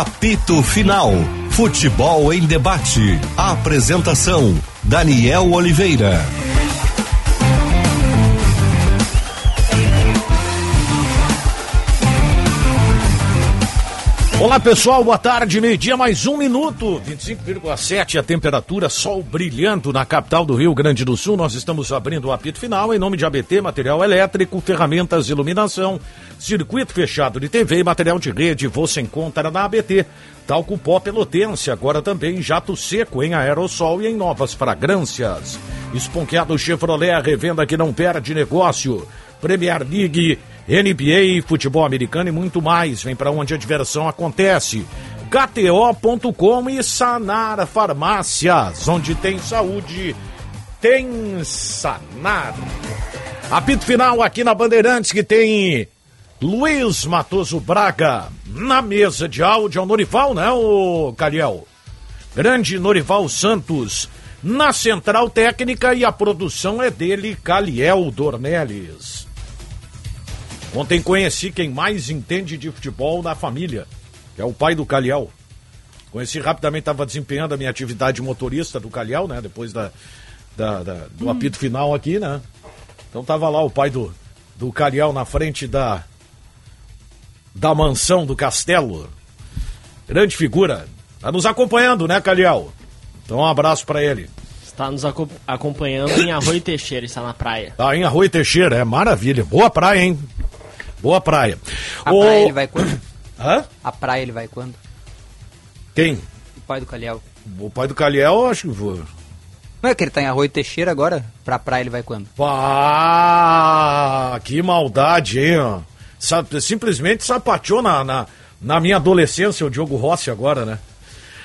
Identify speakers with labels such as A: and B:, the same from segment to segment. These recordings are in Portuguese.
A: Apito Final. Futebol em debate. Apresentação: Daniel Oliveira.
B: Olá pessoal, boa tarde, meio-dia, mais um minuto, 25,7 a temperatura, sol brilhando na capital do Rio Grande do Sul. Nós estamos abrindo o apito final em nome de ABT, material elétrico, ferramentas iluminação, circuito fechado de TV e material de rede. Você encontra na ABT. Talco pó pelotense, agora também jato seco em aerossol e em novas fragrâncias. Esponqueado Chevrolet, revenda que não perde negócio. Premier League NBA, futebol americano e muito mais. Vem para onde a diversão acontece. KTO.com e Sanar Farmácias, onde tem saúde, tem Sanar. Apito final aqui na Bandeirantes que tem Luiz Matoso Braga na mesa de áudio. É o Norival, né, o Caliel? Grande Norival Santos na central técnica e a produção é dele, Caliel Dornelles. Ontem conheci quem mais entende de futebol na família, que é o pai do Calhau. Conheci rapidamente, estava desempenhando a minha atividade motorista do Calhau, né? Depois da, da, da do hum. apito final aqui, né? Então tava lá o pai do, do Calhau na frente da, da mansão do castelo. Grande figura. Tá nos acompanhando, né, Calhau? Então um abraço para ele.
C: Está nos acompanhando em Arroio Teixeira, está na praia.
B: Tá em Arroio Teixeira, é maravilha. Boa praia, hein? Boa praia.
D: A o... praia ele vai quando? Hã? A praia ele vai quando?
B: Quem?
D: O pai do Calhau.
B: O pai do Calhau, acho que vou.
D: Não é que ele tá em Arroio Teixeira agora? Pra praia ele vai quando?
B: Ah, que maldade, hein? Simplesmente sapateou na, na, na minha adolescência o Diogo Rossi agora, né?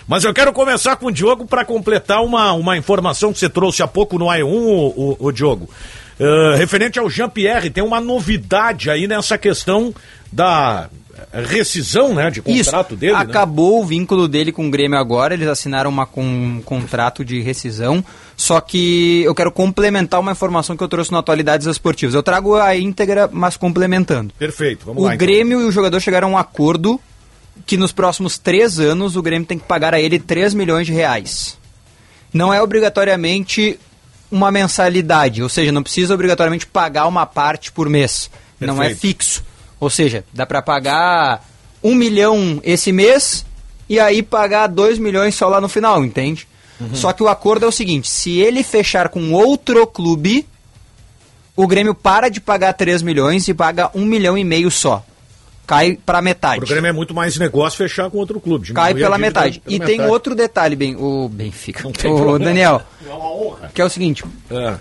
B: Mas eu quero começar com o Diogo para completar uma, uma informação que você trouxe há pouco no A1, o, o, o Diogo. Uh, referente ao Jean-Pierre, tem uma novidade aí nessa questão da rescisão né, de contrato
D: Isso,
B: dele. Né?
D: Acabou né? o vínculo dele com o Grêmio agora, eles assinaram uma, com, um contrato de rescisão. Só que eu quero complementar uma informação que eu trouxe no Atualidades Esportivas. Eu trago a íntegra, mas complementando.
B: Perfeito,
D: vamos o lá. O. Grêmio então. e o jogador chegaram a um acordo que nos próximos três anos o Grêmio tem que pagar a ele 3 milhões de reais. Não é obrigatoriamente uma mensalidade, ou seja, não precisa obrigatoriamente pagar uma parte por mês. Perfeito. Não é fixo. Ou seja, dá para pagar um milhão esse mês e aí pagar dois milhões só lá no final, entende? Uhum. Só que o acordo é o seguinte: se ele fechar com outro clube, o Grêmio para de pagar 3 milhões e paga um milhão e meio só cai para metade.
B: O Grêmio é muito mais negócio fechar com outro clube.
D: Cai pela metade. Pela e metade. tem outro detalhe, bem, o Benfica, o Daniel, é que é o seguinte, é.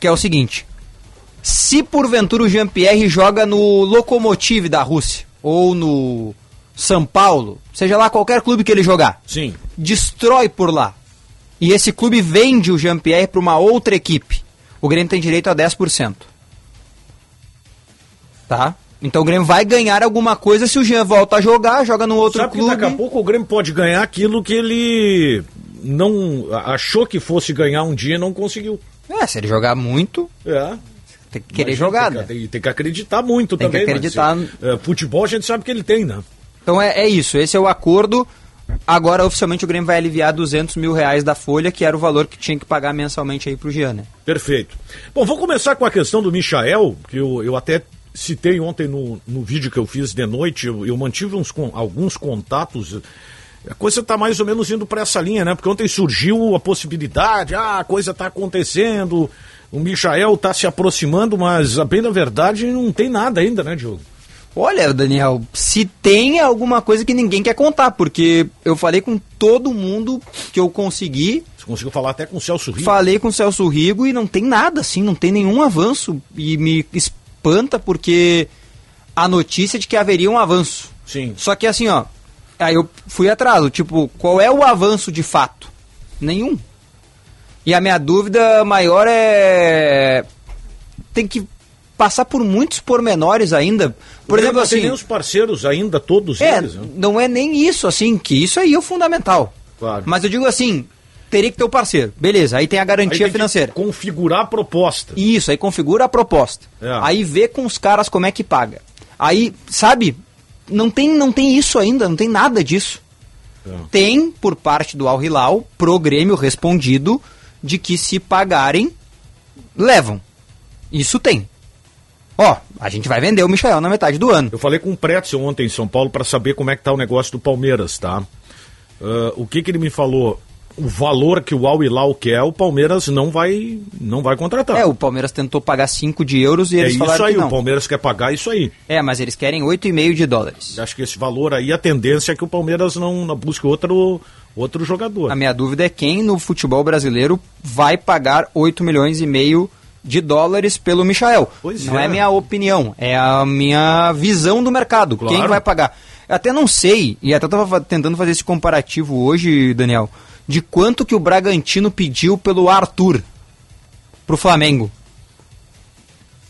D: que é o seguinte, se porventura o Jean-Pierre joga no Lokomotiv da Rússia ou no São Paulo, seja lá qualquer clube que ele jogar,
B: Sim.
D: destrói por lá. E esse clube vende o Jean-Pierre para uma outra equipe. O Grêmio tem direito a 10%. Tá? Então o Grêmio vai ganhar alguma coisa se o Jean volta a jogar, joga no outro
B: Sabe
D: clube.
B: Que daqui a pouco o Grêmio pode ganhar aquilo que ele não achou que fosse ganhar um dia e não conseguiu.
D: É, se ele jogar muito.
B: É.
D: Tem que querer jogar,
B: tem, né? Tem, tem, que acreditar muito tem também.
D: Tem que acreditar.
B: Mas, é, futebol a gente sabe que ele tem, né?
D: Então é, é isso, esse é o acordo. Agora, oficialmente, o Grêmio vai aliviar 200 mil reais da folha, que era o valor que tinha que pagar mensalmente aí pro Jean, né?
B: Perfeito. Bom, vou começar com a questão do Michael, que eu, eu até citei ontem no, no vídeo que eu fiz de noite, eu, eu mantive uns, com, alguns contatos. A coisa está mais ou menos indo para essa linha, né? Porque ontem surgiu a possibilidade, ah, a coisa está acontecendo, o Michael está se aproximando, mas a bem na verdade não tem nada ainda, né, Diogo?
D: Olha, Daniel, se tem alguma coisa que ninguém quer contar, porque eu falei com todo mundo que eu consegui.
B: Você conseguiu falar até com o Celso Rigo?
D: Falei com o Celso Rigo e não tem nada, assim, não tem nenhum avanço. E me espanta porque a notícia de que haveria um avanço.
B: Sim.
D: Só que assim, ó, aí eu fui atrás, tipo, qual é o avanço de fato? Nenhum. E a minha dúvida maior é tem que passar por muitos pormenores ainda. Por exemplo, assim,
B: tem os parceiros ainda todos
D: é,
B: eles. Né?
D: Não é nem isso assim, que isso aí é o fundamental.
B: Claro.
D: Mas eu digo assim, teria que ter o parceiro. Beleza, aí tem a garantia
B: aí
D: financeira.
B: configurar a proposta.
D: Isso, aí configura a proposta. É. Aí vê com os caras como é que paga. Aí, sabe, não tem, não tem isso ainda, não tem nada disso. tem, por parte do Al Hilal, pro Grêmio respondido de que se pagarem, levam. Isso tem. Ó, a gente vai vender o Michael na metade do ano.
B: Eu falei com o Pretzel ontem em São Paulo para saber como é que tá o negócio do Palmeiras, tá? Uh, o que que ele me falou? O valor que o Al Hilal quer, o Palmeiras não vai, não vai contratar.
D: É, o Palmeiras tentou pagar 5 de euros e
B: É
D: eles
B: isso
D: falaram
B: aí,
D: que não.
B: o Palmeiras quer pagar isso aí.
D: É, mas eles querem 8,5 de dólares.
B: Acho que esse valor aí, a tendência é que o Palmeiras não, não busque outro, outro jogador.
D: A minha dúvida é quem no futebol brasileiro vai pagar 8 milhões e meio de dólares pelo Michael.
B: Pois
D: não
B: é.
D: é. minha opinião, é a minha visão do mercado.
B: Claro.
D: Quem vai pagar? Eu até não sei, e até estava tentando fazer esse comparativo hoje, Daniel, de quanto que o Bragantino pediu pelo Arthur pro Flamengo.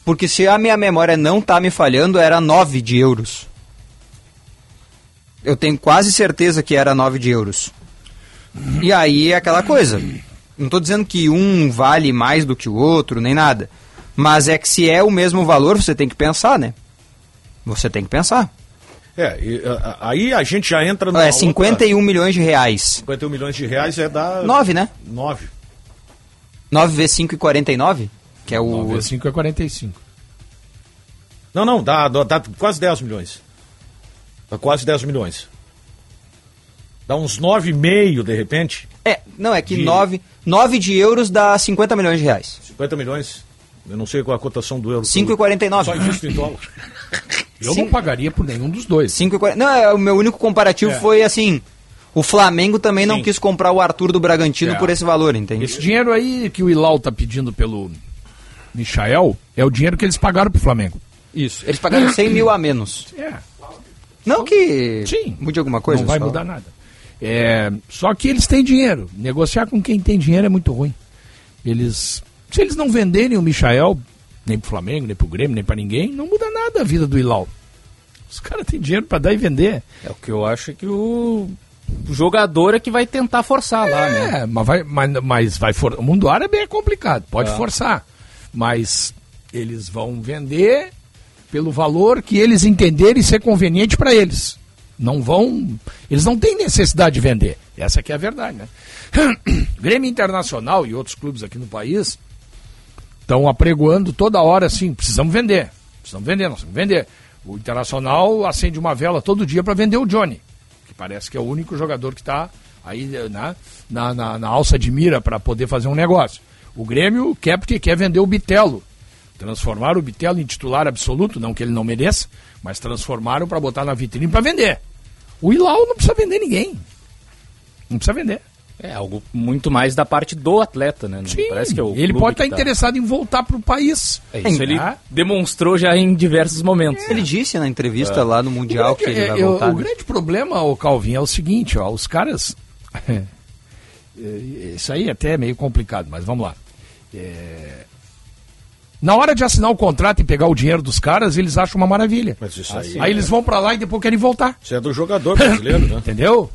D: Porque se a minha memória não tá me falhando, era 9 de euros. Eu tenho quase certeza que era 9 de euros. E aí é aquela coisa. Não estou dizendo que um vale mais do que o outro, nem nada. Mas é que se é o mesmo valor, você tem que pensar, né? Você tem que pensar.
B: É, e, a- aí a gente já entra no.
D: É 51 milhões de reais.
B: 51 milhões de reais é da.
D: 9, né?
B: 9.
D: 9 vezes 5,49? Que é o.
E: 9 vezes 5 é 45.
B: Não, não, dá, dá, dá quase 10 milhões. Dá quase 10 milhões. Dá uns 9,5 de repente.
D: É, não, é que
B: De-
D: 9, 9 de euros dá 50 milhões de reais.
B: 50 milhões. Eu não sei qual é a cotação do euro.
D: 5,49.
B: Só invisto em dólar.
E: Eu não pagaria por nenhum dos dois.
D: 5,40. Não, é, o meu único comparativo
E: É.
D: foi assim. O Flamengo também não
B: Sim.
D: quis comprar o Arthur do Bragantino
E: É.
D: por esse valor, entende?
E: Esse dinheiro aí que o Hilal tá pedindo pelo Michael é o dinheiro que eles pagaram pro Flamengo.
D: Isso. Eles pagaram 100 mil a menos.
E: É,
D: Não que
E: Sim.
D: mude alguma coisa.
E: não vai
D: só-
E: mudar nada. É, só que eles têm dinheiro. Negociar com quem tem dinheiro é muito ruim. Eles, se eles não venderem o Michael, nem pro Flamengo, nem pro Grêmio, nem pra ninguém, não muda nada a vida do Hilal. Os caras têm dinheiro pra dar e vender.
C: É o que eu acho que o, o jogador é que vai tentar forçar lá, né?
E: É, mas vai, mas, mas vai for... o mundo árabe é complicado, pode forçar. Mas eles vão vender pelo valor que eles entenderem ser conveniente para eles. Não vão. Eles não têm necessidade de vender. Essa que é a verdade, né? Grêmio Internacional e outros clubes aqui no país estão apregoando toda hora assim, precisamos vender. Precisamos vender, nós que vender. O Internacional acende uma vela todo dia para vender o Johnny, que parece que é o único jogador que está aí né, na, na, na alça de mira para poder fazer um negócio. O Grêmio quer porque quer vender o Bitelo. Transformaram o Bitelo em titular absoluto, não que ele não mereça, mas transformaram para botar na vitrine para vender. O Hilal não precisa vender ninguém. Não precisa vender.
F: É algo muito mais da parte do atleta, né? Não
E: Sim,
F: Parece que é o
E: ele pode estar
F: que tá-
E: interessado em voltar para o país.
F: É isso, ele
E: Ah.
F: demonstrou já em diversos momentos.
D: Ele disse na entrevista lá no Mundial
E: O
D: que
E: grande-
D: ele vai
E: é, eu-
D: voltar.
E: o
D: né?
E: grande problema, o Calvin, é o seguinte, ó, os caras. é, Isso aí até é meio complicado, mas vamos lá. É, Na hora de assinar o contrato e pegar o dinheiro dos caras, eles acham uma maravilha.
B: Mas isso aí.
E: Aí eles vão pra lá e depois querem voltar.
B: Isso é do jogador brasileiro, né?
E: Entendeu?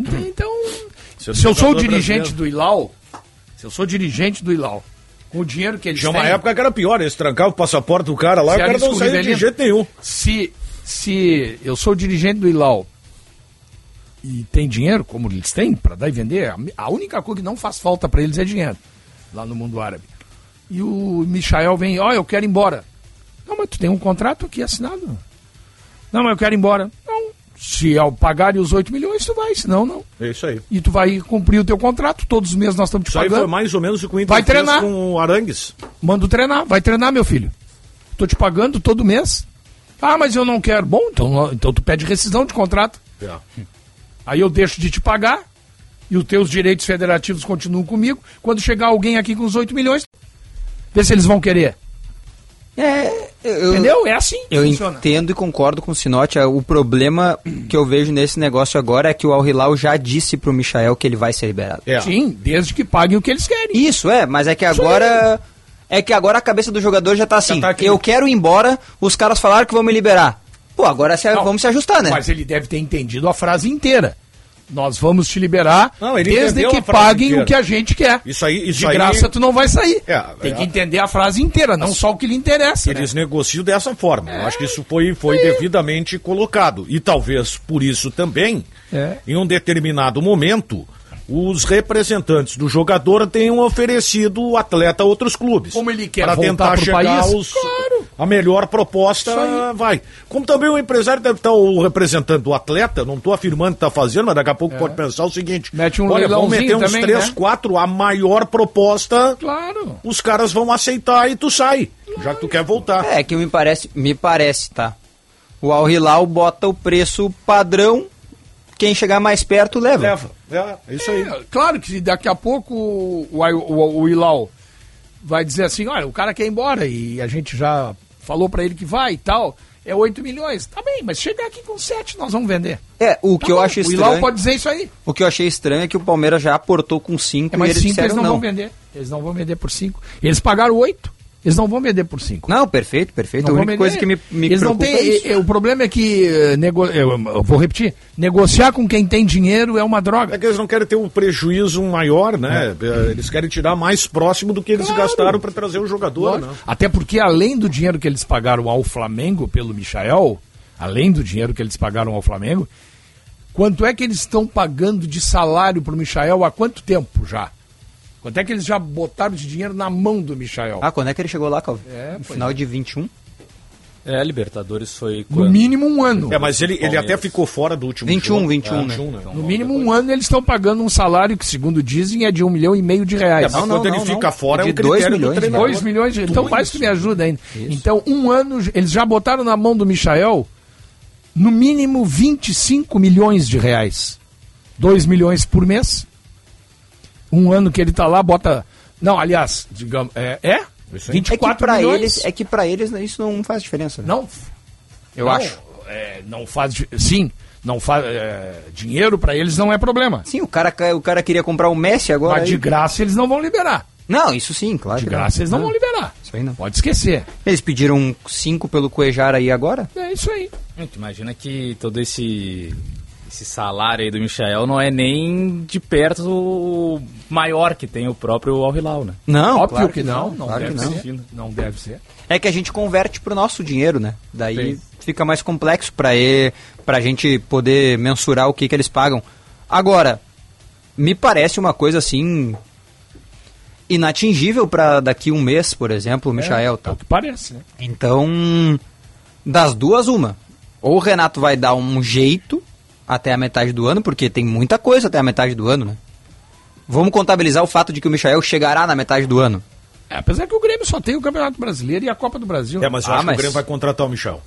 E: Então,
B: Isso é do
E: se eu sou dirigente
B: brasileiro.
E: do Ilau, se eu sou dirigente do Ilau, com o dinheiro que eles
B: Tinha
E: têm...
B: uma época que era pior, eles trancavam o passaporte do cara lá,
E: Se
B: o cara não saía de jeito nenhum.
E: se, se eu sou dirigente do Ilau e tem dinheiro, como eles têm, para dar e vender, a, única coisa que não faz falta para eles é dinheiro, lá no mundo árabe. E o Michael vem, ó, eu quero ir embora. Não, mas tu tem um contrato aqui assinado. Não, mas eu quero ir embora. Se ao pagarem os 8 milhões, tu vai, senão não.
B: É isso aí.
E: E tu vai cumprir o teu contrato, todos os meses nós estamos te
B: Isso aí
E: pagando.
B: foi mais ou menos o que o Inter
E: Vai treinar.
B: com o Arangues.
E: Manda treinar, vai treinar, meu filho. Tô te pagando todo mês. Ah, mas eu não quero. Bom, então, então tu pede rescisão de contrato.
B: É.
E: Aí eu deixo de te pagar e os teus direitos federativos continuam comigo. Quando chegar alguém aqui com os 8 milhões, vê se eles vão querer.
D: É, eu,
E: Entendeu? É assim que
D: Eu
E: funciona.
D: entendo e concordo com o Sinote. O problema que eu vejo nesse negócio agora é que o Al Hilal já disse pro Michael que ele vai ser liberado.
B: É.
E: Sim, desde que paguem o que eles querem.
D: Isso, é, mas é que agora. É que agora a cabeça do jogador já tá assim.
B: tá aqui.
D: eu quero ir embora, os caras falaram que vão me liberar. Pô, agora se-
E: Não,
D: vamos se ajustar, né?
E: Mas ele deve ter entendido a frase inteira. Nós vamos te liberar
B: Não,
E: desde que paguem
B: inteira.
E: o que a gente quer.
B: Isso aí- isso
E: De
B: aí-
E: graça tu não vai sair.
B: É,
E: Tem
B: é.
E: que entender a frase inteira, não só o que lhe interessa. né?
B: Eles negociam dessa forma. Eu acho que isso foi, foi devidamente colocado. E talvez por isso também,
E: É.
B: em um determinado momento, os representantes do jogador tenham oferecido o atleta a outros clubes.
E: Como ele quer
B: Para
E: voltar
B: tentar
E: pro
B: chegar
E: país?
B: aos,
E: Claro.
B: a melhor proposta vai. Como também o empresário deve estar o representante do atleta, não estou afirmando que está fazendo, mas daqui a pouco pode pensar o seguinte:
E: É. Mete um
B: olha, vamos meter uns
E: também,
B: três,
E: né?
B: quatro, a maior proposta,
E: Claro.
B: os caras vão aceitar e tu sai, já que tu quer voltar.
D: É que me parece, me parece, tá? O Al Hilal bota o preço padrão, quem chegar mais perto leva.
B: Leva. É, é isso aí.
E: É, claro que daqui a pouco o, o, o, o Ilau vai dizer assim, olha, o cara quer ir embora e a gente já falou pra ele que vai e tal, é 8 milhões. Tá bem, mas chegar aqui com 7 nós vamos vender.
D: É, o
E: Tá
D: que eu
E: bom,
D: acho
E: O Ilau
D: estranho,
E: pode dizer isso aí.
D: o que eu achei estranho é que o Palmeiras já aportou com 5
E: É,
D: e
E: mas
D: eles
E: 5
D: disseram
E: eles não,
D: não.
E: vão vender. Eles não vão vender por 5. Eles pagaram 8. Eles não vão vender por 5.
D: Não, perfeito, perfeito.
E: Não
D: a única coisa que me, me
E: Eles não
D: preocupa
E: têm,
D: é isso.
E: O problema é que, eh, nego, eu, eu vou repetir, negociar com quem tem dinheiro é uma droga.
B: É que eles não querem ter um prejuízo maior, né? É, Eles querem tirar mais próximo do que eles
E: Claro.
B: gastaram para trazer o jogador, né?
E: Até porque, além do dinheiro que eles pagaram ao Flamengo pelo Michael, além do dinheiro que eles pagaram ao Flamengo, quanto é que eles estão pagando de salário pro Michael há quanto tempo já? Quanto é que eles já botaram de dinheiro na mão do Michael?
D: Ah, quando é que ele chegou lá, Calvin?
E: É,
D: no final de 21?
F: É, Libertadores foi
E: no
F: quando?
E: mínimo um ano.
B: É, mas ele, ele até ficou fora do último
D: 21,
B: jogo.
D: 21,
B: É,
D: né?
E: No mínimo um ano eles estão pagando um salário que, segundo dizem, é de um milhão e meio de reais.
B: É, mas
D: Não,
B: quando
D: não,
B: ele
D: não,
B: fica
D: não.
B: fora, é
D: De
B: um critério
D: dois
B: do
D: milhões de
B: treinador.
E: 2 milhões de Então
B: isso.
E: que me ajuda ainda. Então, um ano, eles já botaram na mão do Michael no mínimo 25 milhões de reais. 2 milhões por mês. Um ano que ele tá lá, bota. Não, aliás, digamos. É? é?
B: Isso aí.
D: É que
E: 24
D: pra
E: milhões.
D: eles, é que para eles isso não faz diferença. Né?
E: Não.
D: Eu
E: não,
D: acho.
E: é, não faz. Sim, não faz. é, dinheiro pra eles não é problema.
D: Sim, o cara, o cara queria comprar o Messi agora.
E: Mas de
D: aí-
E: graça eles não vão liberar.
D: Não, isso sim, claro.
E: De
D: que não.
E: graça eles não
D: Ah,
E: vão liberar.
D: Isso aí não.
E: Pode esquecer.
D: Eles pediram 5 pelo Cuejar aí agora?
E: É isso aí.
F: Tu imagina que todo esse esse salário aí do Michael não é nem de perto o maior que tem o próprio Al Hilal, né?
D: Não,
E: Óbvio
D: claro
E: que não. Não
D: claro que
E: deve
D: não.
E: ser. Não deve ser.
D: É que a gente converte pro nosso dinheiro, né? Daí
F: Sim.
D: fica mais complexo pra e, pra gente poder mensurar o que, que eles pagam. Agora, me parece uma coisa assim inatingível pra daqui um mês, por exemplo, o Michael,
E: É
D: tá?
E: o que parece, né?
D: Então, das duas, uma. Ou o Renato vai dar um jeito até a metade do ano, porque tem muita coisa até a metade do ano, né? Vamos contabilizar o fato de que o Michael chegará na metade do ano.
E: É, apesar que o Grêmio só tem o Campeonato Brasileiro e a Copa do Brasil.
B: É, mas eu
D: Ah,
B: acho
D: mas-
B: que o Grêmio vai contratar o Michel.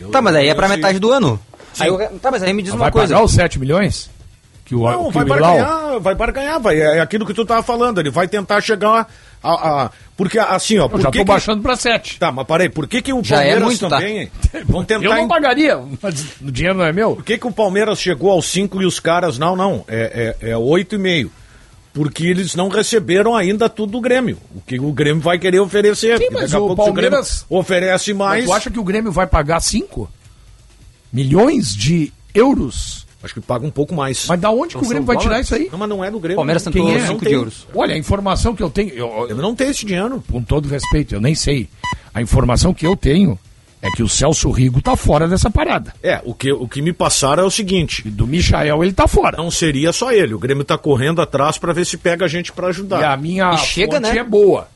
B: Eu-
D: Tá, mas aí é pra
B: eu sei.
D: metade do ano. Aí o Re- tá, mas aí me diz
E: Mas
D: uma
E: vai
D: coisa.
E: pagar os 7 milhões? Que o,
B: Não,
E: que
B: vai
E: o Hilal...
B: barganhar, vai barganhar, vai. É aquilo que tu tava falando, ele vai tentar chegar a. a- porque assim, ó.
E: Eu
B: Por
E: já
B: que
E: tô
B: que-
E: baixando pra 7.
B: Tá, mas parei, por que, que o
D: Já é
B: Palmeiras
D: muito, tá?
B: também vão tentar.
E: Eu não
B: em-
E: pagaria, mas o dinheiro não é meu.
B: Por que, que o Palmeiras chegou aos 5 e os caras. Não, não, é, é, é 8,5. Porque eles não receberam ainda tudo do Grêmio. O que o Grêmio vai querer oferecer.
E: Sim, mas o Palmeiras-
B: Grêmio oferece
E: Mas
B: mais.
E: tu acha que o Grêmio vai pagar 5 milhões de euros?
B: Acho que paga um pouco mais.
E: Mas da onde que o Grêmio vai tirar isso aí?
B: Não, mas não é do Grêmio.
D: Palmeiras tentou
E: Quem é?
D: 5
B: Não
D: de
B: tem.
D: euros.
E: Olha, a informação que eu tenho, eu-
B: Eu não tenho esse dinheiro.
E: com todo respeito, eu nem sei. A informação que eu tenho é que o Celso Rigo tá fora dessa parada.
B: É, o que, o que me passaram é o seguinte:
E: E do Michael ele tá fora.
B: não seria só ele. O Grêmio tá correndo atrás pra ver se pega a gente pra ajudar.
E: E a minha
D: E chega,
E: fonte
D: né?
E: é boa.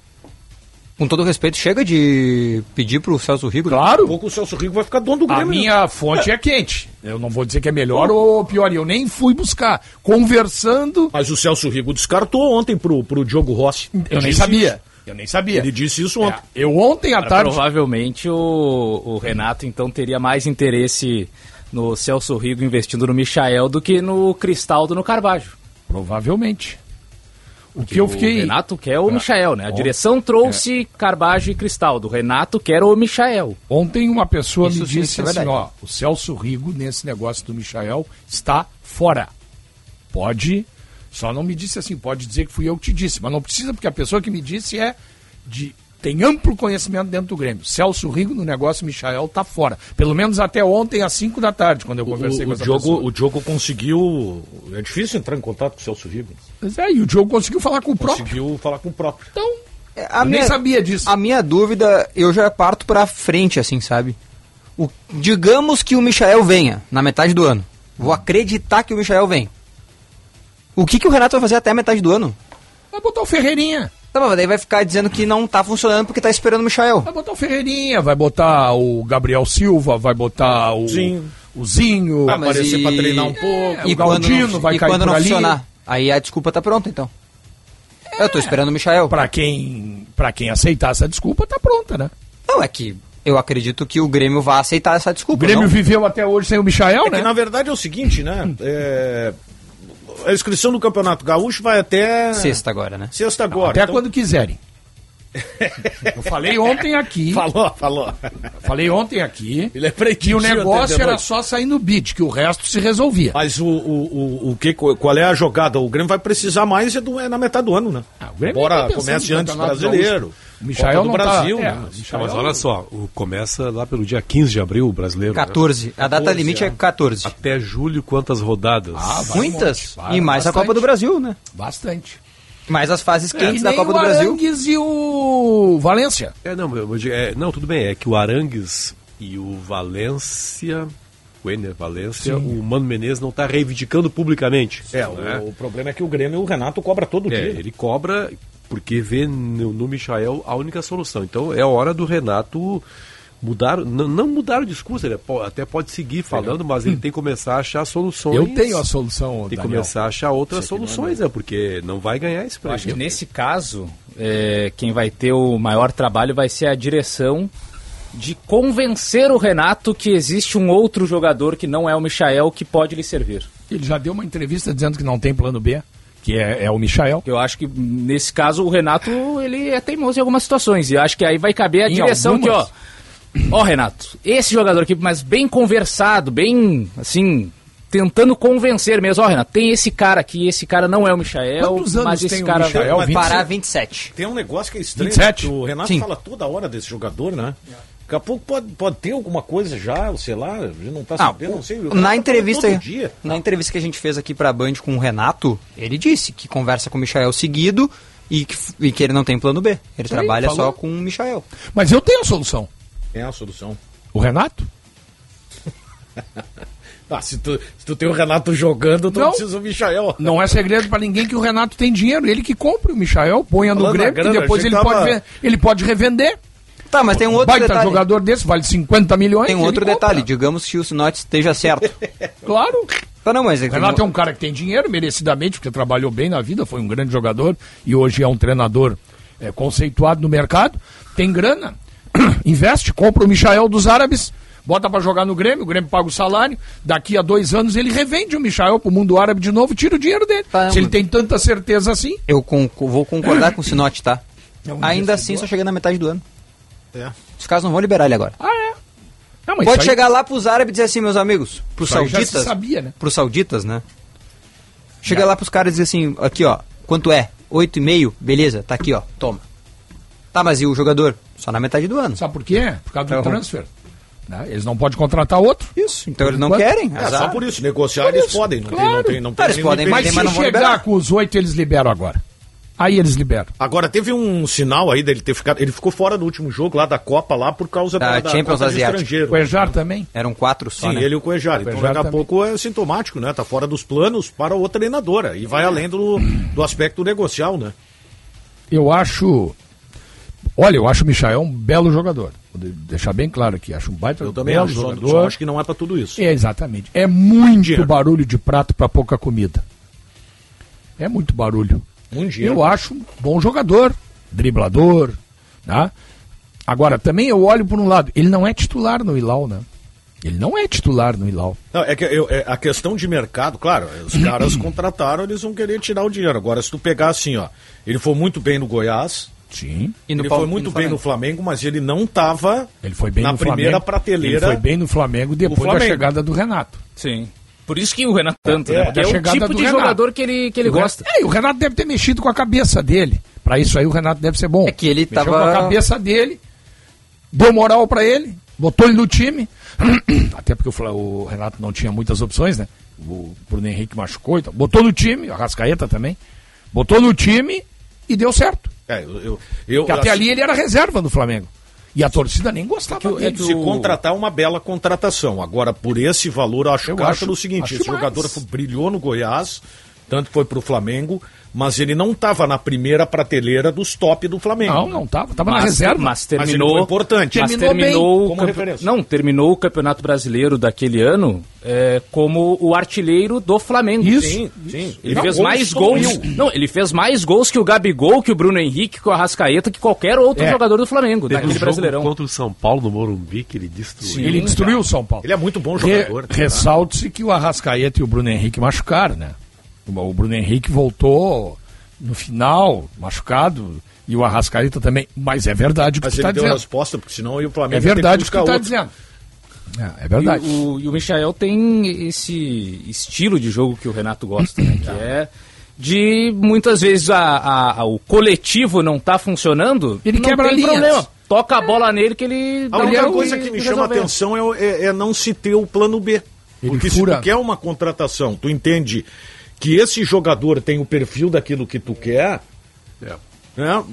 D: Com todo respeito, chega de pedir pro Celso Rigo. né?
B: Daqui a
E: Claro.
B: pouco o Celso Rico vai ficar dono do
E: A
B: Grêmio.
E: minha fonte é quente. Eu não vou dizer que é melhor ou pior. e Eu nem fui buscar. Conversando,
B: Mas o Celso Rigo descartou ontem pro, pro Diogo Rossi.
E: eu nem
B: Disse
E: sabia.
B: isso.
E: Eu nem sabia.
B: Ele disse isso ontem.
E: É, eu ontem à tarde.
F: Provavelmente o, o Renato então teria mais interesse no Celso Rigo investindo no Michael do que no Cristaldo no Carvalho.
E: Provavelmente. O que eu
F: O
E: fiquei.
F: Renato quer o
E: É.
F: Michael, né? A direção trouxe Carvalho e Cristaldo. O Renato quer o Michael.
E: Ontem uma pessoa
D: Isso
E: me disse
D: é
E: assim, ó, o Celso Rigo nesse negócio do Michael está fora. Pode, só não me disse assim, pode dizer que fui eu que te disse, mas não precisa porque a pessoa que me disse é de tem amplo conhecimento dentro do Grêmio. Celso Rigo no negócio, Michael tá fora. Pelo menos até ontem, às 5 da tarde, quando eu conversei
B: O,
E: com
B: o,
E: essa
B: Diogo,
E: pessoa.
B: o Diogo conseguiu. É difícil entrar em contato com o Celso Rigo.
E: Mas é, e o Diogo conseguiu falar com o próprio.
B: Conseguiu falar com o próprio.
E: Então,
D: É, A
E: eu nem sabia disso.
D: A minha dúvida, eu já parto pra frente, assim, sabe? O, digamos que o Michael venha na metade do ano. Vou acreditar que o Michael vem. O que, que o Renato vai fazer até a metade do ano?
E: Vai botar o Ferreirinha.
D: Tá, mas daí vai ficar dizendo que não tá funcionando porque tá esperando o Michael.
E: Vai botar o Ferreirinha, vai botar o Gabriel Silva, vai botar o,
B: Zinho.
E: o Zinho.
B: Vai
D: mas
B: aparecer
D: e-
B: pra treinar um pouco.
E: É, o Galdino
D: não,
E: vai
D: e
E: cair
D: quando
E: por
D: não
E: ali.
D: funcionar? Aí a desculpa tá pronta, então. Eu tô esperando o Michael.
E: Pra quem, pra quem aceitar essa desculpa, tá pronta, né?
D: Não, é que eu acredito que o Grêmio vai aceitar essa
E: O
D: desculpa.
E: Grêmio
D: não?
E: viveu até hoje sem o Michael,
B: É
E: né?
B: que na verdade é o seguinte, né? É, a inscrição no Campeonato Gaúcho vai até.
D: Sexta agora, né?
B: Sexta agora.
E: Até
B: então-
E: quando quiserem. Eu falei ontem aqui,
B: Falou, falou.
E: falei ontem aqui,
B: Ele é
E: que o negócio era só sair no bid, que o resto se resolvia.
B: Mas o, o, o, o que, qual é a jogada? O Grêmio vai precisar mais é, do- é na metade do ano, né?
E: Ah, o Grêmio
B: Embora
E: tá
B: comece antes brasileiro.
E: O Michael
B: do
E: não tá-
B: Brasil,
E: é,
B: né?
E: Michael-
G: Mas olha só, o, começa lá pelo dia 15 de abril, o brasileiro. né?
D: 14. A data
B: 14,
D: limite é
B: é.
D: 14.
G: Até julho, quantas rodadas?
E: Ah,
D: Muitas.
E: um
D: e mais a
E: bastante.
D: Copa do Brasil, né?
E: Bastante.
D: Mais as fases
E: É,
D: quentes
E: que
D: da Copa
E: o
D: do Brasil.
E: Arangues e o Valência.
G: É, não, eu é, não, tudo bem. É que o Arangues e o Valência, o Ener Valência, o Mano Menezes não está reivindicando publicamente.
B: É,
G: né?
B: o, o problema é que o Grêmio, o Renato cobra todo
G: É,
B: dia.
G: ele cobra porque vê no, no Michael a única solução. Então é hora do Renato mudar, não, não mudar o discurso, ele po- até pode seguir falando, mas ele tem que começar a achar soluções.
E: Eu tenho a solução,
G: Tem que
E: Daniel.
G: começar a achar outras soluções, né? Porque não vai ganhar esse
F: Eu acho que
G: prêmio.
F: nesse caso, é, quem vai ter o maior trabalho vai ser a direção de convencer o Renato que existe um outro jogador que não é o Michael que pode lhe servir.
E: Ele já deu uma entrevista dizendo que não tem plano B, que é, é o Michael.
F: Eu acho que nesse caso o Renato ele é teimoso em algumas situações e acho que aí vai caber a
E: Em
F: direção
E: algumas?
F: que ó, ó Renato, esse jogador aqui, mas bem conversado, bem assim tentando convencer mesmo. Ó Renato, tem esse cara aqui, esse cara não é o Michael,
E: Quantos anos
F: mas
E: tem
F: esse cara
E: Michael? 27.
D: Parar 27.
B: Tem um negócio que é estranho.
E: 27?
B: que O Renato
D: Sim.
B: fala toda hora desse jogador, né? Daqui a pouco pode, pode ter alguma coisa já, sei lá, a gente não tá
D: Ah,
B: sabendo, não sei.
D: na
B: fala
D: entrevista,
B: todo dia.
D: na entrevista que a gente fez aqui pra Band com o Renato, ele disse que conversa com o Michael seguido e que, e que ele não tem plano B. Ele
E: aí,
D: trabalha
E: falou.
D: só com o Michael.
E: Mas eu tenho a solução.
B: É a solução.
E: O Renato?
B: Ah, se tu, se tu tem o Renato jogando, tu não
E: Não.
B: precisa do Michael.
E: Não é segredo pra ninguém que o Renato tem dinheiro. Ele que compra o Michael, ponha no
B: Falando
E: Grêmio
B: grana,
E: e depois ele, pode
B: tava-
E: ver- ele pode revender.
D: Tá, mas tem um outro
E: Baita
D: detalhe.
E: jogador desse, vale 50 milhões.
D: Tem um outro
E: compra.
D: detalhe. Digamos que o Sinote esteja certo.
E: Claro.
D: Tá, não, mas é
E: O Renato é um cara que tem dinheiro, merecidamente, porque trabalhou bem na vida, foi um grande jogador e hoje é um treinador é, conceituado no mercado. Tem grana, investe, compra o Michael dos Árabes, bota pra jogar no Grêmio, o Grêmio paga o salário. Daqui a dois anos ele revende o Michael pro mundo árabe de novo, tira o dinheiro dele.
D: Tá,
E: Se ele tem tanta certeza assim.
D: Eu vou concordar com o Sinote, tá?
E: É um
D: Ainda assim, só chega na metade do ano.
B: É.
D: Os caras não vão liberar ele agora.
E: Ah, é. Não,
D: Pode
E: aí-
D: chegar lá pros árabes e dizer assim, meus amigos, pros
E: Isso já
D: sauditas.
E: sabia, né?
D: Pros sauditas, né? Chega lá pros caras e dizer assim, aqui ó, quanto é? 8,5? Beleza, tá aqui ó, toma. Tá, mas e o jogador? Só na metade do ano.
E: Sabe por quê? Por causa do
D: Então-
E: transfer. né? Eles não podem contratar outro.
D: Isso, então
E: Por
D: eles não
E: enquanto-
D: querem.
B: É, só por isso. Negociar eles podem. Não tem, não tem, não tem
D: Eles
B: nenhum
D: podem.
E: Mas
D: Tem,
E: se
D: mas
E: chegar
D: liberar.
E: com os oito, eles liberam agora. Aí eles liberam.
B: Agora, teve um sinal aí dele ter ficado. Ele ficou fora do último jogo lá da Copa lá por causa
D: Da
B: da,
D: Champions Asiática.
B: estrangeiro.
E: O Ejar também.
D: Eram quatro só,
B: Sim,
D: né?
B: ele e o Cuejar. Então, daqui a pouco é sintomático, né? Tá fora dos planos para o treinador. E vai além do, do aspecto negocial, né?
E: Eu acho. Olha, eu acho o Michael um belo jogador. Vou de- deixar bem claro aqui. Acho um baita
B: Eu também
E: belo
B: acho.
E: Jogador.
B: só acho que não é para tudo isso.
E: É, exatamente. É muito
B: Dinheiro.
E: barulho de prato para pouca comida. É muito barulho.
B: Muito dinheiro.
E: Eu acho um bom jogador, driblador, né? Agora, também eu olho por um lado, ele não é titular no Ilau, né? Ele não é titular no Ilau.
B: Não, é que eu- é a questão de mercado, claro, os caras contrataram, eles vão querer tirar o dinheiro. Agora, se tu pegar assim, ó, ele foi muito bem no Goiás,
E: Sim.
D: E no
B: ele
D: Pal-
B: foi
D: e
B: muito
D: no
B: bem no Flamengo, mas ele não estava
E: Ele foi bem
B: na primeira
E: Flamengo.
B: prateleira.
E: Ele foi bem no Flamengo depois da
B: Flamengo.
E: chegada do Renato.
F: Sim. Por isso que o Renato tanto,
B: É,
F: né? Porque
E: da
F: é o tipo de
E: Renato.
F: jogador que ele, que ele
E: O
F: gosta.
E: É, e o Renato deve ter mexido com a cabeça dele para Pra isso aí o Renato deve ser bom.
D: É que ele
E: Mexeu
D: tava-
E: com a cabeça dele, deu moral pra ele, botou ele no time. Até porque o o Renato não tinha muitas opções, né? O Bruno Henrique machucou, então botou no time, o Arrascaeta também. Botou no time e deu certo.
B: É, eu, eu, eu-
E: Porque até
B: assim,
E: ali ele era reserva do Flamengo. E a torcida nem gostava
B: É
E: dele.
B: que se contratar uma bela contratação. Agora, por esse valor, eu acho
E: Eu acho-
B: pelo seguinte:
E: acho
B: esse
E: demais.
B: jogador brilhou no Goiás, tanto foi pro Flamengo, mas ele não estava na primeira prateleira dos top do Flamengo.
E: Não,
B: né?
E: não tava. Tava na
F: Mas-
E: reserva.
F: Mas
B: Mas
F: terminou.
B: foi importante.
F: Mas
E: Terminou
F: terminou.
B: como
F: campe-
B: referência.
F: Não, terminou o Campeonato Brasileiro daquele ano é, como o artilheiro do Flamengo.
E: Isso.
B: Sim, sim.
F: Ele
B: Não,
F: fez
B: gols
F: mais gols.
B: mil.
F: Não, ele fez mais gols que o Gabigol, que o Bruno Henrique, que o Arrascaeta, que qualquer outro
E: É.
F: jogador do Flamengo,
G: Teve um
F: daquele
G: jogo
F: Brasileirão.
G: contra o São Paulo no Morumbi que ele destruiu.
E: Ele destruiu o São Paulo.
B: Ele é muito bom
E: Re-
B: jogador. tá?
E: Ressalte-se que o Arrascaeta e o Bruno Henrique machucaram, né? O Bruno Henrique voltou no final, machucado, e o Arrascaeta também. Mas é verdade o que
B: Mas ele
E: está
B: deu a
E: dizendo.
B: resposta, porque senão o Flamengo
E: É verdade o que está dizendo. É, é verdade.
F: E o, e o Michael tem esse estilo de jogo que o Renato gosta, né? Que é de muitas vezes a, a- a- o coletivo não tá funcionando.
E: Ele
F: não
E: quebra
F: tem
E: linhas.
F: problema. Toca a bola nele que ele.
B: A
F: dá
B: única
F: um
B: coisa
F: jeito
B: que me
F: de
B: chama a
F: resolver.
B: atenção é, é- é não se ter o plano B.
E: Ele
B: Porque
E: fura.
B: se tu quer uma contratação, tu entende que esse jogador tem o perfil daquilo que tu quer,
G: É.
B: né?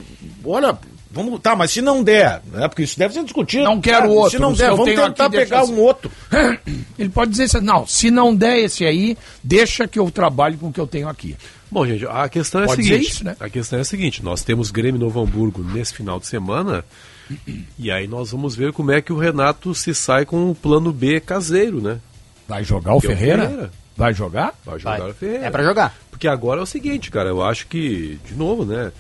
B: Olha, vamos. Tá, mas se não der, né? Porque isso deve ser discutido.
E: Não quero
B: Tá,
E: outro,
B: Se não der, vamos tentar pegar
E: assim.
B: um outro.
E: Ele pode dizer assim, não, se não der esse aí, deixa que eu trabalhe com o que eu tenho aqui.
G: Bom, gente, a questão é a seguinte.
E: isso, né?
G: A questão é a seguinte: nós temos Grêmio Novo Hamburgo nesse final de semana. E aí nós vamos ver como é que o Renato se sai com o plano B caseiro, né?
E: Vai jogar o
G: Que é o
E: Ferreira? Vai jogar?
G: Vai jogar
D: Vai.
G: o Ferreira.
D: É pra jogar.
G: Porque agora é o seguinte, cara, eu acho que, de novo, né?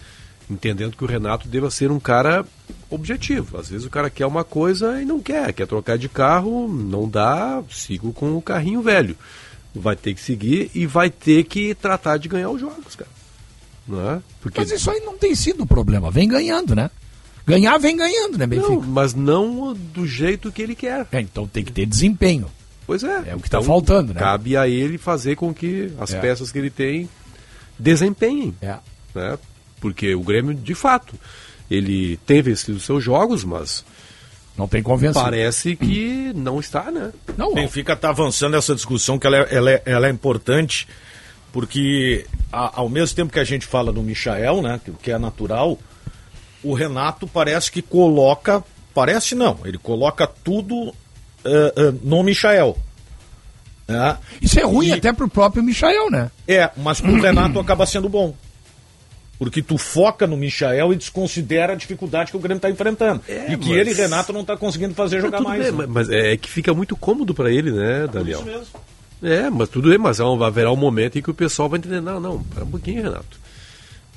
G: Entendendo que o Renato deva ser um cara objetivo. Às vezes o cara quer uma coisa e não quer, quer trocar de carro, não dá, sigo com o carrinho velho. Vai ter que seguir e vai ter que tratar de ganhar os jogos, cara. Não é? Porque
E: Mas isso aí não tem sido o problema. Vem ganhando, né? Ganhar, vem ganhando, né, Benfica?
G: não, mas não do jeito que ele quer.
E: É, então tem que ter desempenho.
G: Pois é.
E: É o que tá faltando, né?
G: Cabe a ele fazer com que as
E: É.
G: peças que ele tem desempenhem.
E: É.
G: né? Porque o Grêmio, de fato, ele tem vencido seus jogos, mas
E: Não tem convenção.
G: parece que não está, né?
E: Não,
B: O Benfica está avançando essa discussão que ela é, ela é- ela é importante, porque a- ao mesmo tempo que a gente fala do Michael, né, que, que é natural, o Renato parece que coloca, parece não, ele coloca tudo eh, no Michael. né?
E: Isso é ruim
B: E-
E: até pro próprio Michael, né?
B: É, mas pro Renato acaba sendo bom. Porque tu foca no Michael e desconsidera a dificuldade que o Grêmio está enfrentando.
G: É,
B: e que
G: mas-
B: ele, Renato, não está conseguindo fazer jogar mais.
G: bem,
B: né?
G: mas- é que fica muito cômodo para ele, né,
B: Por
G: Daniel?
B: isso mesmo.
G: É, mas tudo bem, mas um- haverá um momento em que o pessoal vai entender, não, não, para um pouquinho, Renato.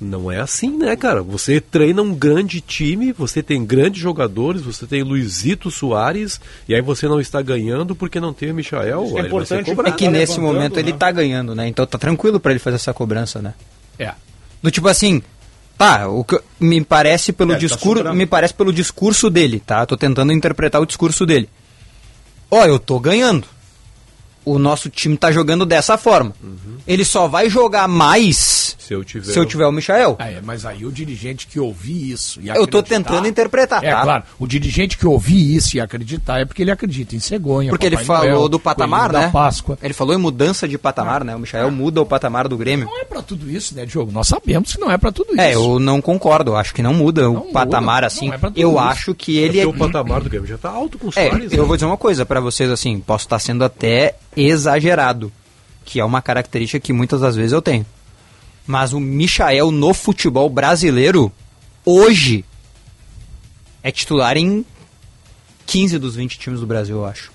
G: Não é assim, né, cara? Você treina um grande time, você tem grandes jogadores, você tem Luizito Soares, e aí você não está ganhando porque não tem o Michael.
B: Isso é
G: ele
B: importante,
G: cobrado.
D: É que
B: Tá
D: nesse momento ele
B: né?
D: tá ganhando, né? Então tá tranquilo pra ele fazer essa cobrança, né?
E: É.
D: Do tipo assim, tá, o que me parece pelo
B: É, ele tá
D: discurso,
B: sobrando.
D: me parece pelo discurso dele, tá? Tô tentando interpretar o discurso dele. Ó, eu tô ganhando. O nosso time tá jogando dessa forma. Ele só vai jogar mais
G: Se eu tiver.
D: se eu tiver o Michael.
E: Ah, é, mas aí o dirigente que ouvir isso e
D: Eu tô
E: acreditar-
D: tentando interpretar,
E: É
D: tá?
E: claro, o dirigente que ouvir isso e acreditar é porque ele acredita em cegonha.
D: Porque ele falou
E: Noel,
D: do patamar, né?
E: Da Páscoa.
D: Ele falou em mudança de patamar, né? O Michael muda o patamar do Grêmio.
E: Não é pra tudo isso, né, Diogo? Nós sabemos que não é pra tudo isso.
D: É, eu não concordo. Eu acho que não muda
E: Não
D: o
E: muda,
D: patamar assim.
E: é
D: eu
E: isso.
D: acho que
G: Ele
D: ele é.
G: o patamar do Grêmio já tá alto com os
D: É,
G: Soares.
D: eu
G: né?
D: vou dizer uma coisa pra vocês assim, posso estar sendo até exagerado, que é uma característica que muitas das vezes eu tenho. Mas o Michael no futebol brasileiro hoje é titular em 15 dos 20 times do Brasil, eu acho.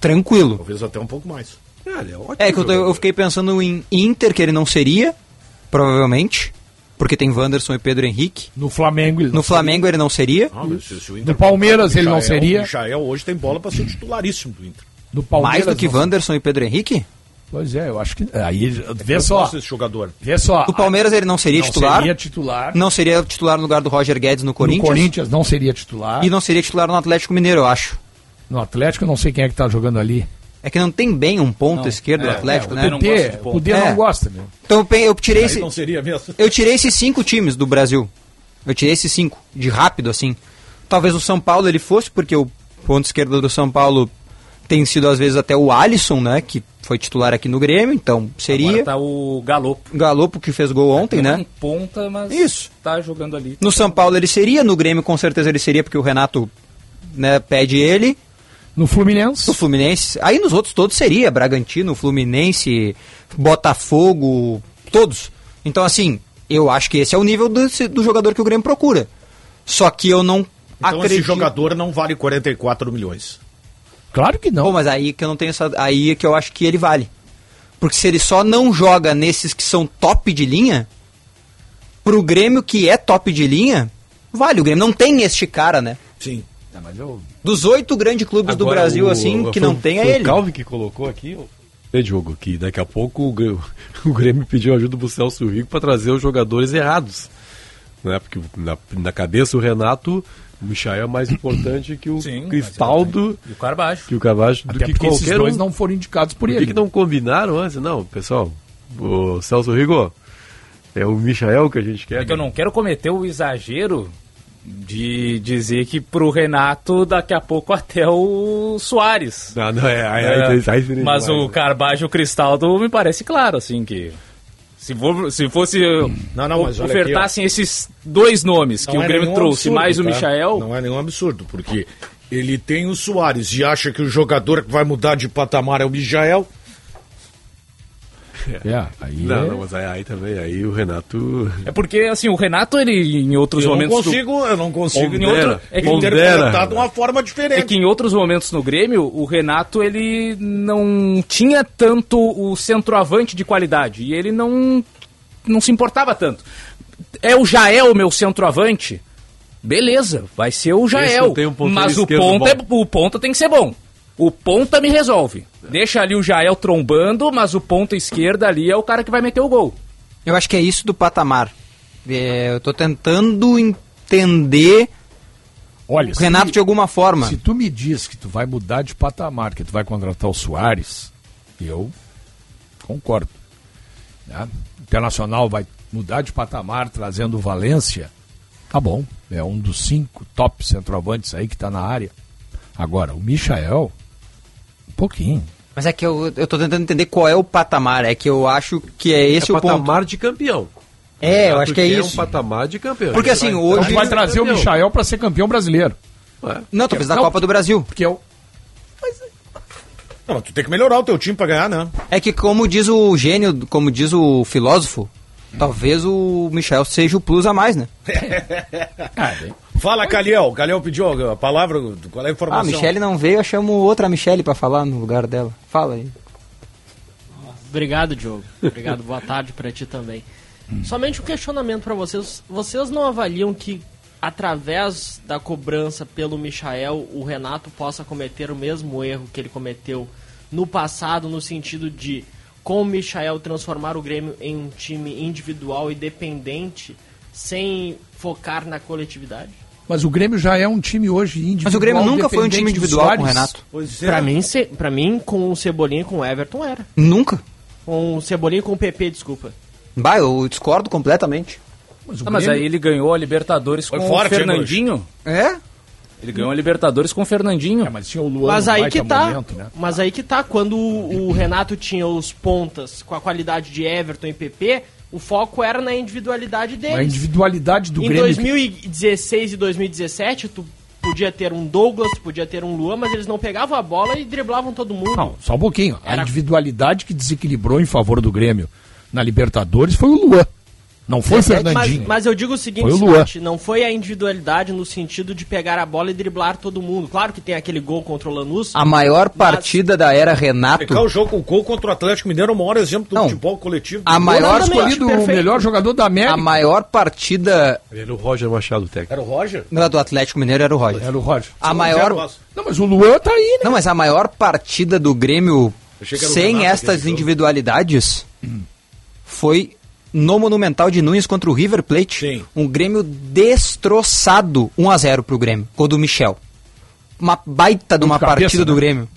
D: Tranquilo.
B: Talvez até um pouco mais.
G: É, ele é ótimo
D: É que eu, tô- eu fiquei pensando em Inter, que ele não seria, provavelmente, porque tem Wanderson e Pedro Henrique.
E: No Flamengo ele
D: No
E: não
D: Flamengo ele não seria.
B: Ah, se- se
E: No Palmeiras ele não seria.
B: O Michael hoje tem bola para ser titularíssimo do Inter.
E: No Palmeiras
D: Mais do que Wanderson e Pedro Henrique?
E: Pois é, eu acho que. Aí, vê
B: Eu
E: só.
B: desse jogador.
E: Vê só.
D: No Palmeiras ele não seria
E: não
D: titular.
E: seria titular.
D: Não seria titular no lugar do Roger Guedes no
E: No
D: Corinthians.
E: Corinthians não seria titular.
D: E não seria titular no Atlético Mineiro, eu acho.
E: No Atlético eu não sei quem é que tá jogando ali.
D: É que não tem bem um ponto esquerdo do
F: é,
D: Atlético,
F: é,
D: né?
F: não
E: O
F: de
E: o D
D: É.
E: não gosta, meu.
D: Então eu tirei, esse,
B: não seria mesmo.
D: eu tirei esses cinco times do Brasil. Eu tirei esses cinco, de rápido, assim. Talvez o São Paulo ele fosse, porque o ponto esquerdo do São Paulo tem sido às vezes até o Alisson, né? Que foi titular aqui no Grêmio, então seria.
F: Agora tá o Galopo.
D: Galopo que fez gol ontem,
F: Não
D: né?
F: em ponta, mas
D: Isso.
F: tá jogando ali.
D: No São Paulo ele seria, no Grêmio com certeza ele seria, porque o Renato né, pede ele.
E: No Fluminense.
D: No Fluminense. Aí nos outros todos seria, Bragantino, Fluminense, Botafogo, todos. Então assim, eu acho que esse é o nível do, do jogador que o Grêmio procura. Só que eu não
B: Então esse
D: acredito.
B: jogador não vale 44 milhões.
E: Claro que não.
D: Pô, mas aí que eu não tenho essa. Aí é que eu acho que ele vale. Porque se ele só não joga nesses que são top de linha, pro Grêmio que é top de linha, vale. O Grêmio não tem este cara, né?
B: Sim.
E: Não, mas eu-
D: Dos oito grandes clubes do
G: Agora,
D: Brasil,
G: o-
D: assim, que
G: foi-
D: não tem é ele.
G: O Calvin que colocou aqui, ó. É jogo que daqui a pouco o Grêmio, o Grêmio pediu ajuda pro Celso Rico para trazer os jogadores errados. Né? Porque na, na cabeça o Renato, o Michael é mais importante que o
F: Sim,
G: Cristaldo,
F: E o Carbajo.
G: que o Cavacho, do
E: Até
G: que
E: porque esses
G: qualquer
E: dois
G: um.
E: não foram indicados por
G: Por que,
E: ele.
G: que não combinaram antes? Não, pessoal, o Celso Rico, é o Michael que a gente quer.
F: É que eu não quero cometer o exagero de dizer que pro Renato daqui a pouco até o Soares.
G: Não, não, é,
F: É,
G: seria
F: mas o
G: né?
F: Carbajo e o Cristaldo me parece claro, assim, que se, for, se fosse
B: Não, não, mas olha aqui,
F: ofertassem esses dois nomes que
B: Não
F: o
B: é
F: Grêmio trouxe,
B: absurdo,
F: mais o
B: tá?
F: Michael,
B: Não é nenhum absurdo, porque ele tem o Soares e acha que o jogador que vai mudar de patamar é o Mijael.
E: É, aí
G: Não,
E: é-
G: não, mas aí, aí também, aí o Renato.
F: é porque assim, o Renato ele em outros
B: Eu não
F: momentos do-
B: consigo, eu não consigo
F: Em outro-
B: inter-
F: é que-
B: interpretar de uma forma diferente.
F: É que em outros momentos no Grêmio, o Renato ele não tinha tanto o centroavante de qualidade e ele não não se importava tanto. É o Jael meu centroavante? Beleza, vai ser o Jael.
G: eu um
F: Mas o ponta, é, o ponta tem que ser bom. O ponta me resolve. Deixa ali o Jael trombando, mas o ponta esquerda ali é o cara que vai meter o gol.
D: Eu acho que é isso do patamar. É, eu tô tentando entender
E: Olha,
D: o Renato de alguma forma.
E: Se tu me diz que tu vai mudar de patamar, que tu vai contratar o Soares, eu concordo. né? O Internacional vai mudar de patamar trazendo o Valência. Tá bom, é um dos cinco top centroavantes aí que tá na área. Agora, o Michael, pouquinho.
D: Mas é que eu, eu tô tentando entender qual é o patamar. É que eu acho que é esse
G: é
D: o ponto.
G: patamar de campeão.
D: É, eu
G: Renato
D: acho que é isso.
G: um patamar de campeão.
D: Porque assim,
G: vai-
D: hoje-
E: Então vai trazer o. Michael para ser campeão brasileiro.
G: Ué,
D: Não, talvez da
E: Não.
D: Copa do Brasil.
E: Porque eu,
B: Não, tu tem que melhorar o teu time pra ganhar, né?
D: É que como diz o gênio, como diz o filósofo, talvez o Michel seja o plus a mais, né?
E: ah, bem,
B: Fala, Caliel. Caliel pediu a palavra, qual é a
D: Ah, a
B: informação?
D: Michele não veio, eu chamo outra Michele pra falar no lugar dela. Fala aí.
H: Obrigado, Diogo. Obrigado, boa tarde pra ti também. Somente um questionamento pra vocês. Vocês não avaliam que, através da cobrança pelo Michael, o Renato possa cometer o mesmo erro que ele cometeu no passado, no sentido de, com o Michael, transformar o Grêmio em um time individual e dependente, sem focar na coletividade?
E: Mas o Grêmio já é um time hoje individual.
D: Mas o Grêmio nunca foi um time individual com o. Renato.
B: Pois é.
H: Pra mim, se, pra mim, com o Cebolinha e com o Everton era.
D: Nunca.
H: Com o Cebolinha e com o PP, desculpa.
D: Bah, eu discordo completamente.
E: Mas o
F: Ah, mas
E: Grêmio-
F: aí ele ganhou a Libertadores
B: Foi
F: com
B: forte,
F: o Fernandinho.
D: É?
F: Ele ganhou a Libertadores com o Fernandinho.
E: É, mas tinha o Luan
H: Mas aí que tá.
E: momento, né?
H: Mas aí que tá. Quando o, o Renato tinha os pontas com a qualidade de Everton e PP, o foco era na individualidade
E: A
H: deles.
E: individualidade do
H: em
E: Grêmio...
H: 2016 e 2017, tu podia ter um Douglas, tu podia ter um Luan, mas eles não pegavam a bola e driblavam todo mundo.
E: Não, só um pouquinho. A
H: Era-
E: individualidade que desequilibrou em favor do Grêmio na Libertadores foi o Luan. Não foi o
H: Mas,
E: Fernandinho.
H: mas eu digo o seguinte,
E: Foi o
H: não foi a individualidade no sentido de pegar a bola e driblar todo mundo. Claro que tem aquele gol contra o Lanús.
D: A maior partida da era Renato.
B: Pegar o jogo, o gol contra o Atlético Mineiro é o maior exemplo do
D: Não.
B: futebol coletivo.
D: A maior.
E: Escolhido o melhor jogador da América.
D: a maior partida
G: Ele era o Roger Machado, técnico.
B: Era o Roger?
D: não, do Atlético Mineiro era o Roger.
E: Era o Roger.
D: A maior,
E: Não, mas o Luan tá aí, né?
D: não, mas a maior partida do Grêmio sem
B: Renato
D: estas individualidades foi no Monumental de Nunes contra o River Plate.
B: Sim.
D: Um Grêmio destroçado 1 a 0 pro Grêmio, gol do Michel. Uma baita de uma
E: cabeça,
D: partida do
E: né?
D: Grêmio.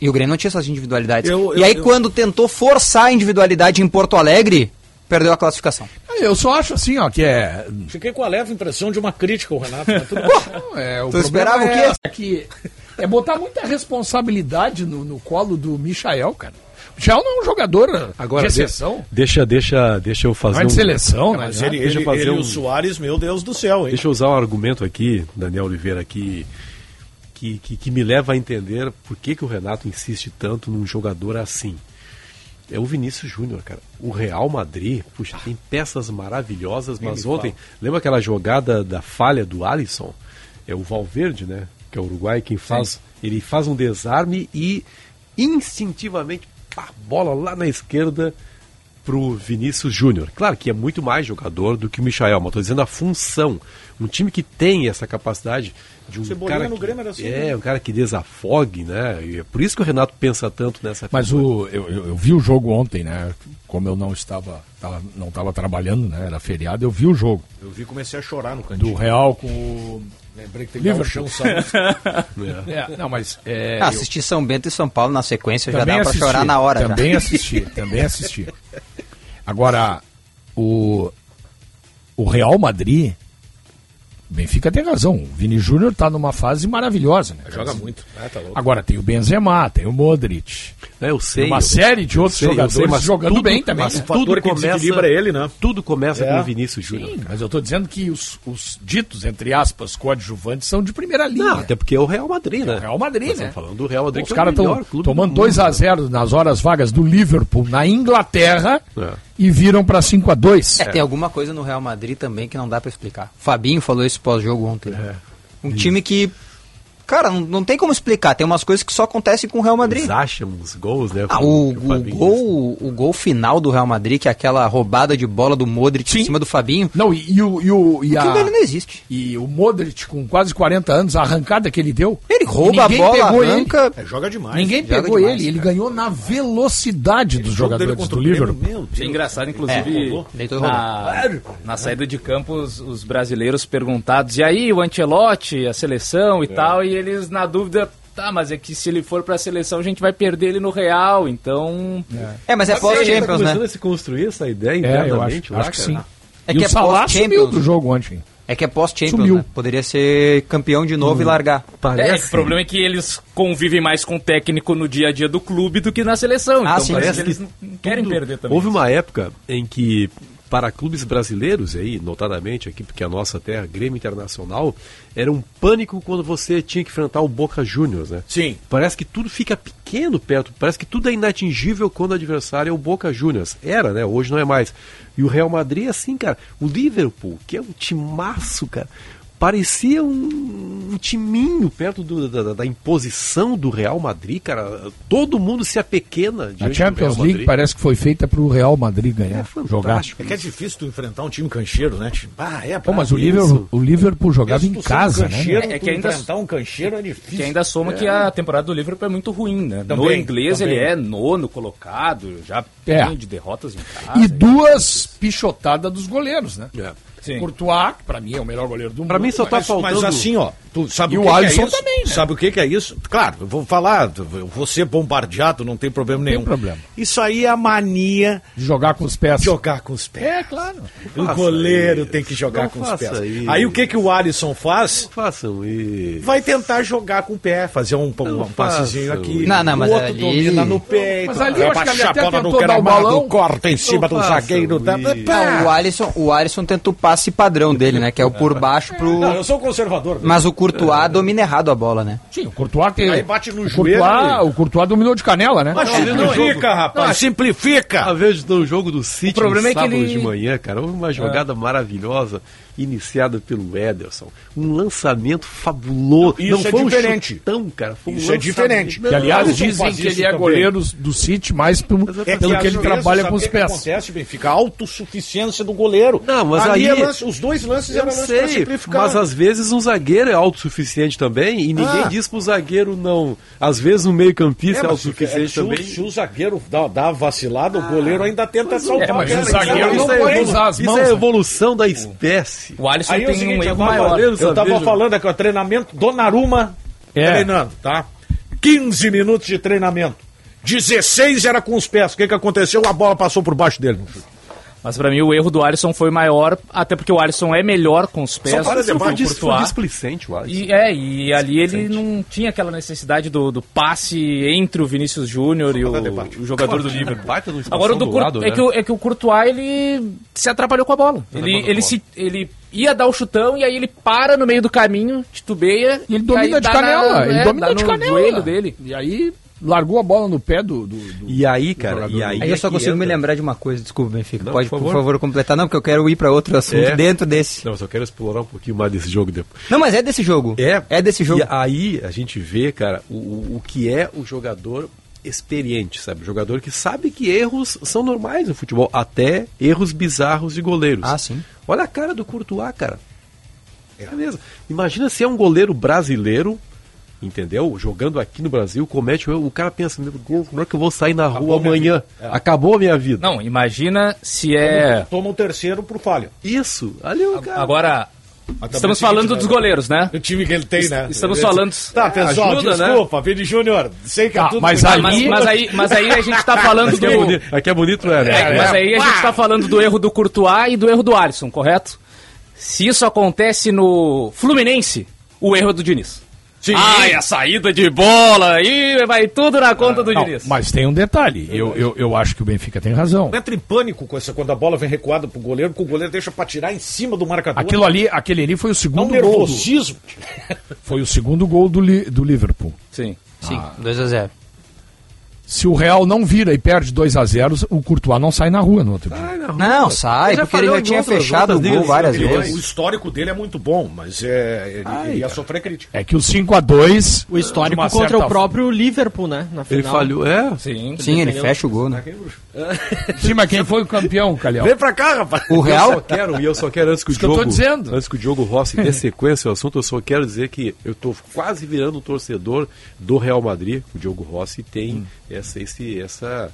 D: E o Grêmio não tinha essas individualidades.
B: Eu-
D: e
B: eu-
D: aí
B: eu-
D: quando tentou forçar a individualidade em Porto Alegre, perdeu a classificação.
E: Eu só acho assim, ó, que é.
B: Fiquei com a leve impressão de uma crítica ao Renato. Mas tudo
E: é o
D: Tu esperava o
E: é
D: quê?
E: que é botar muita responsabilidade no, no colo do Michael, cara. O Michael não é um jogador
G: Agora,
E: de exceção.
G: deixa, deixa, deixa eu fazer
E: Não é de
G: um-
E: seleção, né?
B: Mas ele,
G: Deixa
B: ele,
G: fazer
B: ele e
G: um-
B: o Soares, meu Deus do céu, hein?
G: Deixa eu usar um argumento aqui, Daniel Oliveira, que, que, que, que me leva a entender por que, que o Renato insiste tanto num jogador assim. É o Vinícius Júnior, cara. O Real Madrid, puxa, tem peças maravilhosas, mas
B: me
G: ontem, lembra aquela jogada da falha do Alisson? É o Valverde, né? Que é o Uruguai quem faz. Ele faz um desarme e instintivamente, pá, bola lá na esquerda pro Vinícius Júnior. Claro que é muito mais jogador do que o Michael, mas estou dizendo a função. Um time que tem essa capacidade de um
B: Cebolinha
G: cara
B: no
G: que,
B: Grêmio era assim,
G: é
B: né?
G: um cara que desafogue, né? E é por isso que o Renato pensa tanto nessa
E: Mas
G: figura.
E: o, eu, eu- eu vi o jogo ontem, né? Como eu não estava, tava- não estava trabalhando, né? Era feriado, eu vi o jogo
B: Eu vi e comecei a chorar no
E: do
B: cantinho.
E: Real com o.
B: Lembrei que tem que dar um chão,
E: Liverpool.
G: É.
E: É, não, mas. É,
D: Ah,
E: eu
D: assistir São Bento e São Paulo na sequência já
E: também
D: dá pra
E: assisti,
D: chorar na hora. já.
E: Também assisti, também assisti. Agora, o, o Real Madrid. Benfica tem razão. O Vini Júnior tá numa fase maravilhosa, né?
B: Joga muito. Ah, tá louco.
E: Agora tem o Benzema, tem o Modric.
G: É, eu sei.
E: Tem uma
G: eu-
E: série de outros
G: sei,
E: jogadores
G: sei, mas
E: jogando
G: tudo-
E: bem também.
G: mas
E: né?
G: Tudo
B: que
G: começa-
B: desequilibra ele, né?
G: Tudo começa
B: É.
G: com o Vinícius Júnior.
E: Mas eu tô dizendo que os, os ditos, entre aspas, coadjuvantes são de primeira linha.
G: Não, até porque é o Real Madrid, né?
E: o Real Madrid, né?
G: Estamos falando do Real Madrid,
E: Os
G: que é o
E: caras
G: melhor
E: estão
G: clube
E: tomando
G: do
E: 2
G: mundo.
E: a 0 nas horas vagas do Liverpool na Inglaterra
G: É.
E: e viram para 5 a 2
D: É, tem alguma coisa no Real Madrid também que não dá pra explicar. Fabinho falou isso pós-jogo ontem.
G: É.
D: Um time que, cara, não, não tem como explicar. Tem umas coisas que só acontecem com o Real Madrid.
G: Eles acham os gols, né?
D: Ah, o, o gol, o gol final do Real Madrid, que é aquela roubada de bola do Modric em cima do Fabinho,
E: Não, e, e o, e, o, e,
D: aquilo
E: a,
D: dele não existe.
E: e o Modric, com quase 40 anos, a arrancada que ele deu.
D: Ele rouba a
E: ninguém
D: bola,
E: pegou
D: arranca.
B: É, joga demais.
E: Ninguém
D: joga
E: pegou
D: demais,
E: ele, ele
D: cara.
E: ganhou na velocidade dos
B: jogo dele
E: jogadores do Liverpool.
B: Meu
F: É engraçado, inclusive,
D: e
F: na, na saída de campo, os, os brasileiros perguntados, e aí, o Ancelotti, a seleção e tal, e eles na dúvida, tá, mas é que se ele for pra seleção, a gente vai perder ele no Real, então...
D: É, mas é
G: Tá
D: pós-Champions,
G: começando
D: né?
G: a se construir essa ideia
E: É, eu acho,
G: lá,
E: acho que
G: cara.
E: sim.
D: É
E: e
D: que é pós-Champions.
E: do jogo ontem.
D: É que é pós-Champions, né? Poderia ser campeão de novo e largar.
F: É,
G: Parece,
F: o problema é que eles convivem mais com o técnico no dia a dia do clube do que na seleção,
D: Ah,
F: então
D: sim,
F: parece que eles não querem perder também.
G: Houve uma época em que, para clubes brasileiros, aí, notadamente aqui, porque a nossa terra, Grêmio Internacional, era um pânico quando você tinha que enfrentar o Boca Juniors, né?
B: Sim.
G: Parece que tudo fica pequeno perto, parece que tudo é inatingível quando o adversário é o Boca Juniors. Era, né? Hoje não é mais. E o Real Madrid é assim, cara. O Liverpool, que é um timaço, cara. Parecia um, um timinho perto do- da, da- imposição do Real Madrid, cara. Todo mundo se apequena
E: A Champions
G: Real
E: League parece que foi feita para o Real Madrid ganhar,
G: É
E: jogar.
B: É que é difícil tu enfrentar um time cancheiro, né? Ah, é,
E: Pô, mas o
B: isso.
E: Liverpool, o Liverpool jogava em casa,
B: cancheiro,
E: né?
F: É que ainda-
B: enfrentar um cancheiro é difícil.
F: Que ainda soma que a temporada do Liverpool é muito ruim, né? no
B: Também,
F: inglês
B: também.
F: ele é nono colocado, já
E: É.
F: tem de derrotas em casa.
E: E duas pichotadas dos goleiros, né?
G: É.
F: Sim.
E: Courtois, que pra mim é o melhor goleiro do mundo.
G: Pra mim só tá
B: mas,
G: faltando.
B: mas assim, ó, tu sabe
E: E
B: o
E: o
B: que, que
E: Alisson
B: é isso?
E: também, né?
B: Sabe o que, que é isso? Claro, eu vou falar, eu vou ser bombardeado, não tem problema
E: tem
B: nenhum.
E: problema.
B: Isso aí é a mania
E: De jogar com os pés.
B: jogar com os pés.
E: É, claro.
B: O goleiro
G: isso.
B: tem que jogar
G: Não
B: com os pés.
G: isso.
B: Aí o que, que o Alisson faz?
G: Façam isso.
B: Vai tentar jogar com o pé, fazer um, um,
G: Não
B: passezinho aqui.
D: Não, não, mas
B: o outro
D: ali-
B: domina no peito.
E: Mas ali eu
B: vai
E: acho que
B: pra
E: ele até tentou dar o balão.
B: corta em cima do zagueiro. Tá.
D: Não, o Alisson, o Alisson tenta o passe padrão dele, né? Que é o por baixo pro.
B: Não, eu sou conservador. né?
D: Mas o Courtois domina errado a bola, né?
E: Sim, o Courtois tem...
B: Aí bate no
E: o
B: joelho
E: Courtois, o Courtois dominou de canela, né?
B: Mas
G: Não, no
B: simplifica, rapaz, simplifica.
G: A vez do jogo do City
F: O problema
G: no
F: é que
G: sábado
F: ele-
G: de manhã, cara, uma jogada maravilhosa iniciada pelo Ederson. Um lançamento fabuloso.
B: Isso
G: Não
B: é
G: foi
B: diferente.
G: um chutão, cara. Foi um
B: Isso é
G: lançamento.
B: diferente.
E: Que, aliás, dizem que
B: isso
E: ele é
B: também.
E: goleiro do City mais pelo,
B: É
E: pelo que ele
B: vezes,
E: trabalha com
B: o
E: os
B: que
E: pés.
B: acontece, Benfica? A autossuficiência do goleiro.
G: Não, mas
B: Ali
G: aí-
B: é lance- os dois lances
G: Eu
B: eram lances
G: sei,
B: simplificar.
G: mas às vezes um zagueiro é autossuficiente também e ninguém
B: Ah.
G: diz pro zagueiro não. Às vezes um meio campista é,
B: É,
G: autossuficiente
B: é, se, o,
G: também.
B: se o zagueiro dá, dá a vacilada, o goleiro ainda tenta salvar
E: é, mas o zagueiro não
B: isso é
E: pode usar as
G: Isso
E: mãos,
G: é a
E: né?
G: evolução da espécie.
F: O Alisson
B: Aí é o
F: tem
B: seguinte,
F: um
B: eu
F: erro
B: tava,
F: maior.
G: valendo,
B: eu tava falando aqui, ó, treinamento Donnarumma
E: É.
B: treinando, tá? 15 minutos de treinamento. 16 era com os pés. O que, que aconteceu? A bola passou por baixo dele.
F: Mas pra mim o erro do Alisson foi maior, até porque o Alisson é melhor com os pés
G: Só para
F: do que o
G: foi, displicente o Alisson.
F: E, é, e ali ele não tinha aquela necessidade do, do passe entre o Vinícius Júnior e o, o jogador do Liverpool.
G: Baita no
F: Agora o do,
G: do
F: Cour-
G: lado,
F: é,
G: né?
F: que o, é que o Courtois ele se atrapalhou com a bola. Ele,
G: bola com a
F: ele,
G: bola.
F: se, ele ia dar o chutão e aí ele para no meio do caminho, titubeia.
E: E ele domina de canela.
F: na-
E: ele
F: é,
E: domina de
F: no
E: canela.
F: joelho dele.
E: E aí largou a bola no pé do. do, do-
G: E aí, cara, e aí.
D: Aí eu só consigo me
G: entra-
D: lembrar de uma coisa, desculpa, Benfica.
G: Não,
D: Pode,
G: por
D: por
G: favor.
D: favor. completar. Não, porque eu quero ir para outro assunto
G: É.
D: dentro desse.
G: Não, eu só quero explorar um pouquinho mais desse jogo depois.
D: Não, mas é desse jogo.
G: É,
D: É desse jogo.
G: E aí a gente vê, cara, o, o, o que é o jogador experiente, sabe? O jogador que sabe que erros são normais no futebol, até erros bizarros de goleiros.
D: Ah, sim.
G: Olha a cara do Courtois, cara. É mesmo. Imagina se é um goleiro brasileiro, entendeu? Jogando aqui no Brasil, comete o cara pensa, meu Deus, como é que eu vou sair na rua amanhã? Acabou a minha vida.
F: Não, imagina se é.
B: Toma o terceiro pro falho.
G: Isso, ali o cara.
F: Agora, estamos
B: é
F: falando
B: seguinte,
F: dos
B: né?
F: goleiros, né?
B: O time que ele tem, né?
F: Estamos
B: Ele-
F: falando-
B: Tá, pessoal,
G: Ajuda, né?
B: desculpa, Vini Júnior. Sei que é
E: Ah,
B: tudo
E: mas aí-
F: Mas, mas aí, mas aí a gente tá falando
G: Aqui é,
F: do.
G: bonito, aqui é bonito, é, né?
F: É, mas aí a gente tá falando do erro do Courtois e do erro do Alisson, correto? Se isso acontece no Fluminense, o erro é do Diniz.
B: Sim.
F: Ai, a saída de bola, aí vai tudo na conta do
E: Não,
F: Diniz.
E: mas tem um detalhe. Eu, eu, eu acho que o Benfica tem razão.
B: Entra em pânico com essa, quando a bola vem recuada pro goleiro, que o goleiro deixa pra tirar em cima do marcador.
E: Aquilo ali, aquele ali foi o
B: é um
E: segundo gol. Do, foi o segundo gol do, do Liverpool.
F: Sim.
D: Sim, 2x0.
E: Se o Real não vira e perde 2 a 0 o Courtois não sai na rua no outro dia.
G: Ai, na rua.
D: Não, sai, porque ele já tinha
G: outras-
D: fechado o
G: outras
D: gol
G: ligas
D: várias
G: campeões.
D: vezes.
B: O histórico dele é muito bom, mas é, ele,
G: Ai,
B: ele ia sofrer crítica.
E: É que o 5 a 2
H: O histórico contra
E: certa
H: o próprio Liverpool, né? Na
G: Ele
H: final.
G: falhou, é.
F: Sim.
D: Sim, ele fecha o gol, né?
E: Sim, mas quem foi o campeão, Calhau?
B: Vem pra cá, rapaz.
D: O
G: Eu só
D: Real,
G: quero, e eu só quero, antes que o
E: Isso que eu
G: Diogo.
E: tô dizendo.
G: Antes que o Diogo Rossi dê sequência ao assunto, eu só quero dizer que eu tô quase virando um torcedor do Real Madrid. O Diogo Rossi tem essa, esse, essa.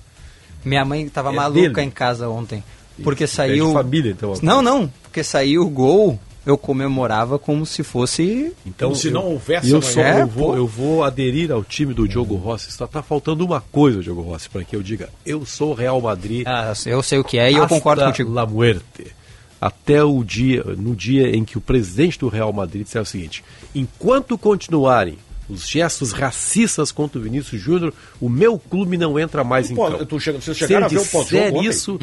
D: minha mãe tava
G: É
D: maluca
G: dele.
D: em casa ontem. Porque
G: É
D: saiu.
G: de família, então.
D: Não, não, porque saiu o gol, eu comemorava como se fosse.
G: Então,
B: Como se não
G: eu-
B: houvesse
G: e eu,
B: amanhã.
G: só,
D: É,
G: eu, vou, eu vou aderir ao time do Diogo Rossi. Só tá faltando uma coisa, Diogo Rossi, para que eu diga: eu sou Real Madrid.
D: Ah, eu sei o que é e eu concordo contigo.
G: La muerte. Até o dia, no dia em que o presidente do Real Madrid disser o seguinte: enquanto continuarem os gestos racistas contra o Vinícius Júnior, o meu clube não entra mais em campo.
B: tu chega- vocês
G: Se ele disser isso,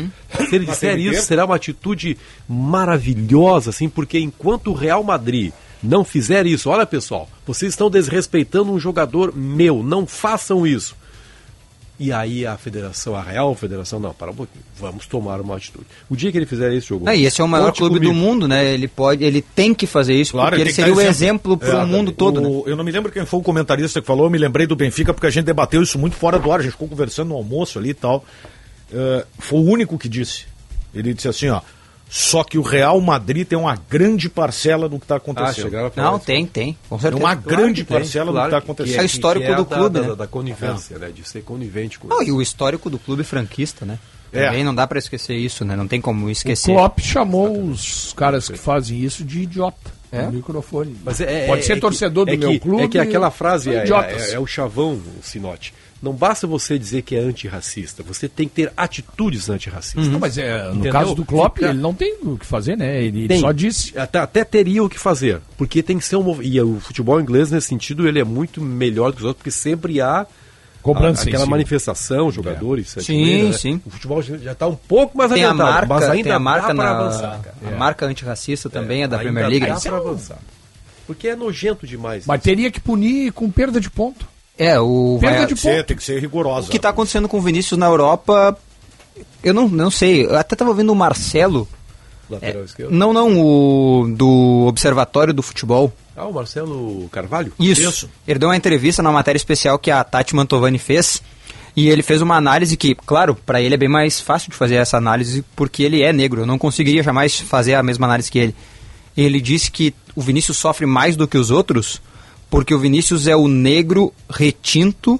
G: se ele disser isso, será uma atitude maravilhosa, assim, porque enquanto o Real Madrid não fizer isso, olha pessoal, vocês estão desrespeitando um jogador meu, não façam isso. E aí a federação, a Real Federação, não, para um pouquinho, vamos tomar uma atitude. O dia que ele fizer esse jogo.
D: E esse é o maior clube
G: comigo.
D: do mundo, né? Ele pode, ele tem que fazer isso,
B: Claro,
D: porque ele seria o exemplo para o
B: É,
D: mundo todo, né?
B: Eu não me lembro quem foi o comentarista que falou, eu me lembrei do Benfica, porque a gente debateu isso muito fora do ar, a gente ficou conversando no almoço ali e tal. É, foi o único que disse. Ele disse assim, ó. Só que o Real Madrid tem uma grande parcela do que está
G: Ah,
B: acontecendo.
G: chegaram a falar
D: Não,
G: isso.
D: tem, tem, com
B: é
D: certeza.
B: uma grande
G: que tem,
B: parcela
G: claro
B: do que está
G: que-
B: acontecendo.
D: É o histórico
G: que é
D: do clube,
G: da,
D: né?
G: da, da conivência, né? De ser conivente com
D: Não,
G: isso.
D: e o histórico do clube franquista, né?
B: É.
D: Também não dá para esquecer isso, né? Não tem como
E: O
D: esquecer.
E: Klopp chamou os caras que fazem isso de idiota.
D: É?
E: No microfone.
G: Mas é-
E: Pode
G: é-
E: ser
G: é que-
E: torcedor do
G: é
E: meu
G: que-
E: clube.
G: É que aquela frase é, é- é o chavão, o Sinote. Não basta você dizer que é antirracista, você tem que ter atitudes antirracistas.
E: Não, mas é, no
G: Entendeu?
E: caso do Klopp, ele não tem o que fazer, né? Ele,
G: Tem.
E: só disse.
G: Até, até teria o que fazer, porque tem que ser um E o futebol inglês, nesse sentido, ele é muito melhor do que os outros, porque sempre há
E: Cobrança
G: aquela manifestação, jogadores.
D: Sim,
G: sete né?
D: sim.
G: O futebol já está um pouco mais
D: Tem a marca,
G: mas ainda
D: tem a marca
G: dá
D: na
G: para avançar. cara.
D: a marca antirracista também é da
G: Ainda
D: Premier League.
G: Dá para avançar. Porque é nojento demais.
E: Mas teria que punir com perda de ponto.
D: É, o
E: Perda
D: vai-
E: de
B: Tem que ser, tem que ser rigorosa.
D: o que tá acontecendo com o Vinícius na Europa, eu não, não sei. Eu até tava vendo o Marcelo,
G: Lateral esquerdo.
D: não, não, o do Observatório do Futebol.
G: Ah, o Marcelo Carvalho?
D: Isso.
B: Isso.
D: Ele deu uma entrevista na matéria especial que a Tati Mantovani fez. E ele fez uma análise que, claro, para ele é bem mais fácil de fazer essa análise porque ele é negro. Eu não conseguiria jamais fazer a mesma análise que ele. Ele disse que o Vinícius sofre mais do que os outros porque o Vinícius é o negro retinto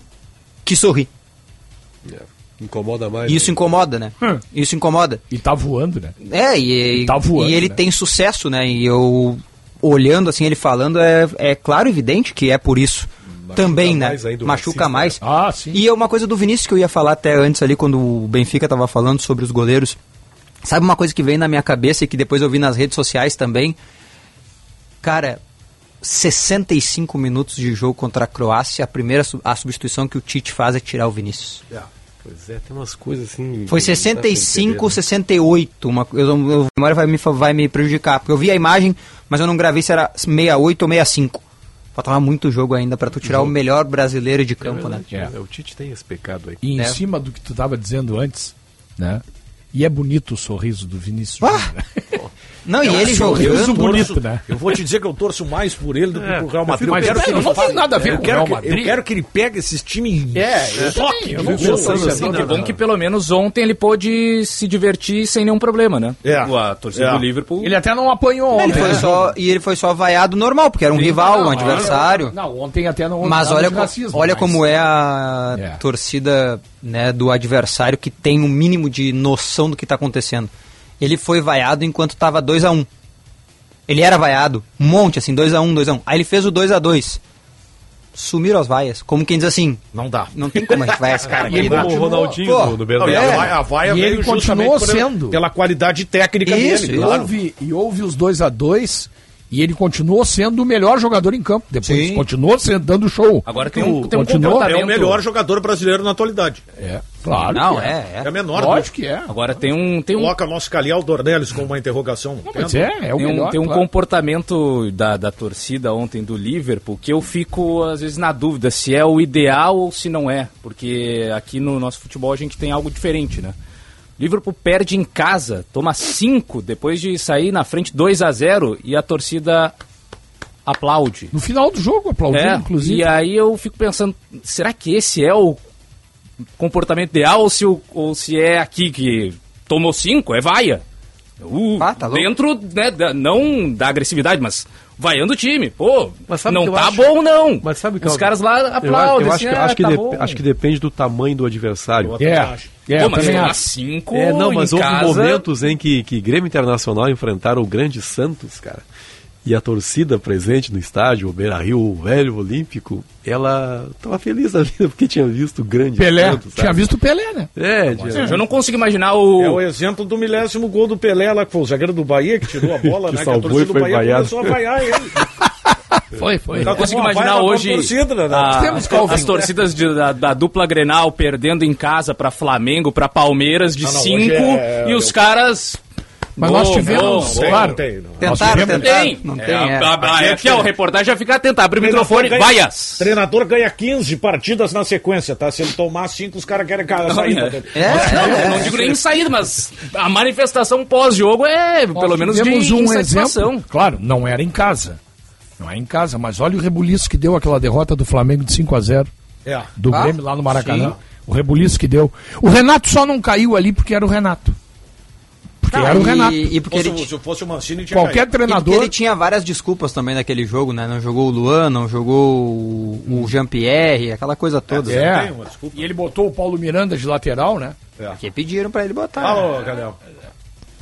D: que sorri.
G: É. Incomoda mais.
D: E isso
G: né?
D: incomoda, né?
E: Hum.
D: Isso incomoda.
E: E tá voando, né?
D: É, e,
E: Tá voando,
D: e ele
E: né?
D: tem sucesso, né? E eu, olhando assim, ele falando, é, é claro e evidente que é por isso. Também, né?
G: mais ainda o
D: Machuca
G: racista,
D: mais.
G: né?
E: Ah, sim.
D: E é uma coisa do Vinícius que eu ia falar até antes ali, quando o Benfica tava falando sobre os goleiros. Sabe uma coisa que veio na minha cabeça e que depois eu vi nas redes sociais também? Cara, 65 minutos de jogo contra a Croácia, a primeira su- a substituição que o Tite faz é tirar o Vinícius.
G: Pois é, tem umas coisas assim.
D: Foi
G: que não dá pra
D: 65,
G: entender, né?
D: 68. Uma, eu, eu, a memória vai me, vai me prejudicar, porque eu vi a imagem, mas eu não gravei se era 68 ou 65. Faltava muito jogo ainda pra tu tirar o melhor brasileiro de campo, né?
G: É, O Tite tem esse pecado aí.
E: E em
D: É.
E: cima do que tu estava dizendo antes, né? E é bonito o sorriso do Vinícius
D: Ah! Não, e ele
E: sorriso
D: jogando.
E: bonito, né?
B: Eu vou te dizer que eu torço mais por ele do que pro Real Madrid. Eu
E: Mas
B: quero que
E: não,
B: ele
E: não tem nada a ver
B: eu
E: com o
B: quero
E: Real
B: que-
E: Madrid.
B: Eu quero que ele pegue esses times.
E: É, eu também, eu não
G: pensando assim,
F: Que bom que pelo menos ontem ele pôde se divertir sem nenhum problema, né?
B: É.
F: A torcida
B: É.
F: do Liverpool.
E: Ele até não apanhou
D: Ele
E: ontem.
D: foi
E: né?
D: só, e ele foi só vaiado normal, porque era um rival, um adversário.
E: Não, ontem até não
D: Mas olha,
E: de
D: co-
E: racismo,
D: olha
E: mas-
D: como é a
E: É.
D: torcida né, do adversário que tem um mínimo de noção do que está acontecendo. Ele foi vaiado enquanto estava 2 a 1 Ele era vaiado, um monte assim, 2 a 1 2 a 1 Aí ele fez o 2 a 2 Sumiram as vaias. Como quem diz assim,
B: Não dá.
D: não tem como a gente vaiar esse cara
E: E ele
D: aqui. né?
G: Como o Ronaldinho
D: Pô,
G: no,
B: e a
D: É.
B: vaia, a vaia
E: E
B: veio
E: ele continuou sendo.
B: pela qualidade técnica
D: Isso,
B: dele.
D: isso.
B: claro.
E: houve, e houve os 2 a 2 e ele continuou sendo o melhor jogador em campo. Depois
D: Sim.
E: continuou sendo, dando show.
F: Agora tem um, tem um
E: Continuou?
B: É o melhor jogador brasileiro na atualidade.
E: É, claro.
D: Não,
E: que
D: é,
B: É
D: é.
B: a menor.
E: Lógico que é.
F: Agora tem um. Tem um,
B: Coloca nosso Caliel Dornelles com uma interrogação.
E: Não, mas é, é o
F: tem um,
E: melhor.
F: tem um
E: claro.
F: comportamento da, da torcida ontem do Liverpool que eu fico, às vezes, na dúvida se é o ideal ou se não é. Porque aqui no nosso futebol a gente tem algo diferente, né? Liverpool perde em casa, toma 5 depois de sair na frente 2 a 0 e a torcida aplaude.
E: No final do jogo, aplaudiu,
F: É,
E: inclusive.
F: e aí eu fico pensando, será que esse é o comportamento ideal ou se, ou se é aqui que tomou cinco, é vaia? Uh,
D: Ah, tá
F: dentro, né, da- não da agressividade, mas vaiando o time. Pô,
G: Mas sabe
F: não
G: que eu
F: tá
G: acho-
F: bom não.
G: Mas sabe que
F: Os
G: eu-
F: caras lá aplaudem.
G: eu acho,
F: assim,
G: que,
F: ah,
G: acho, que
F: tá
G: de- acho que depende do tamanho do adversário.
E: É, é,
F: Pô, mas tomar
E: acho.
F: cinco
G: É, não, mas
F: em
G: houve
F: casa...
G: momentos em que, que Grêmio Internacional enfrentaram o grande Santos, cara. E a torcida presente no estádio, o Beira Rio, o velho Olímpico, ela tava feliz da vida porque tinha visto o grande
E: Pelé.
G: Sabe?
E: Tinha visto o Pelé, né?
G: É, tinha-
F: Eu não consigo imaginar o...
B: É o exemplo do milésimo gol do Pelé lá, que foi o zagueiro do Bahia, que tirou a bola,
G: Que
B: né?
G: salvou
B: a torcida
G: e
B: do
G: foi
B: Bahia
G: vaiado.
B: começou a vaiar ele.
E: Foi, foi.
F: Eu consigo imaginar hoje
B: torcida, né?
F: a-
E: Temos, Calvin.
F: as torcidas de- da, da dupla Grenal perdendo em casa pra Flamengo, pra Palmeiras de
B: Ah, não, hoje
F: 5
B: é-
F: e os caras.
E: Mas
F: Bom,
E: nós tivemos,
F: bom,
B: Tem,
E: claro.
B: não tem, não.
D: Tentaram,
E: tivemos-
D: tentaram.
F: Tem!
D: Não
F: É,
D: tem, é.
F: a- a-
B: Aqui é
F: aqui, ó, o reportagem já fica atento. Abre o microfone,
B: ganha-
F: vaias!
B: Treinador ganha 15 partidas na sequência, tá? Se ele tomar 5, os caras querem sair.
F: é.
B: dele.
D: É,
F: Não,
D: é,
F: eu não digo nem saída, mas a manifestação pós-jogo é
E: Nós
F: pelo menos de
E: tivemos um exemplo. Claro, não era em casa. Não é em casa, mas olha o rebuliço que deu aquela derrota do Flamengo de 5 a 0
B: É.
E: do
D: Ah,
E: Grêmio lá no Maracanã. O rebuliço que deu. O Renato só não caiu ali porque era o Renato. Porque
D: Não,
E: era o
D: e-
E: Renato.
D: E, porque ele,
B: se fosse o Mancini, tinha
E: Qualquer
B: caído.
D: E porque
E: treinador.
D: ele tinha várias desculpas também naquele jogo, né? Não jogou o Luan, não jogou o, o Jean-Pierre, aquela coisa toda.
E: É. E ele botou o Paulo Miranda de lateral, né?
D: Que pediram pra ele botar.
B: Alô, Galhão.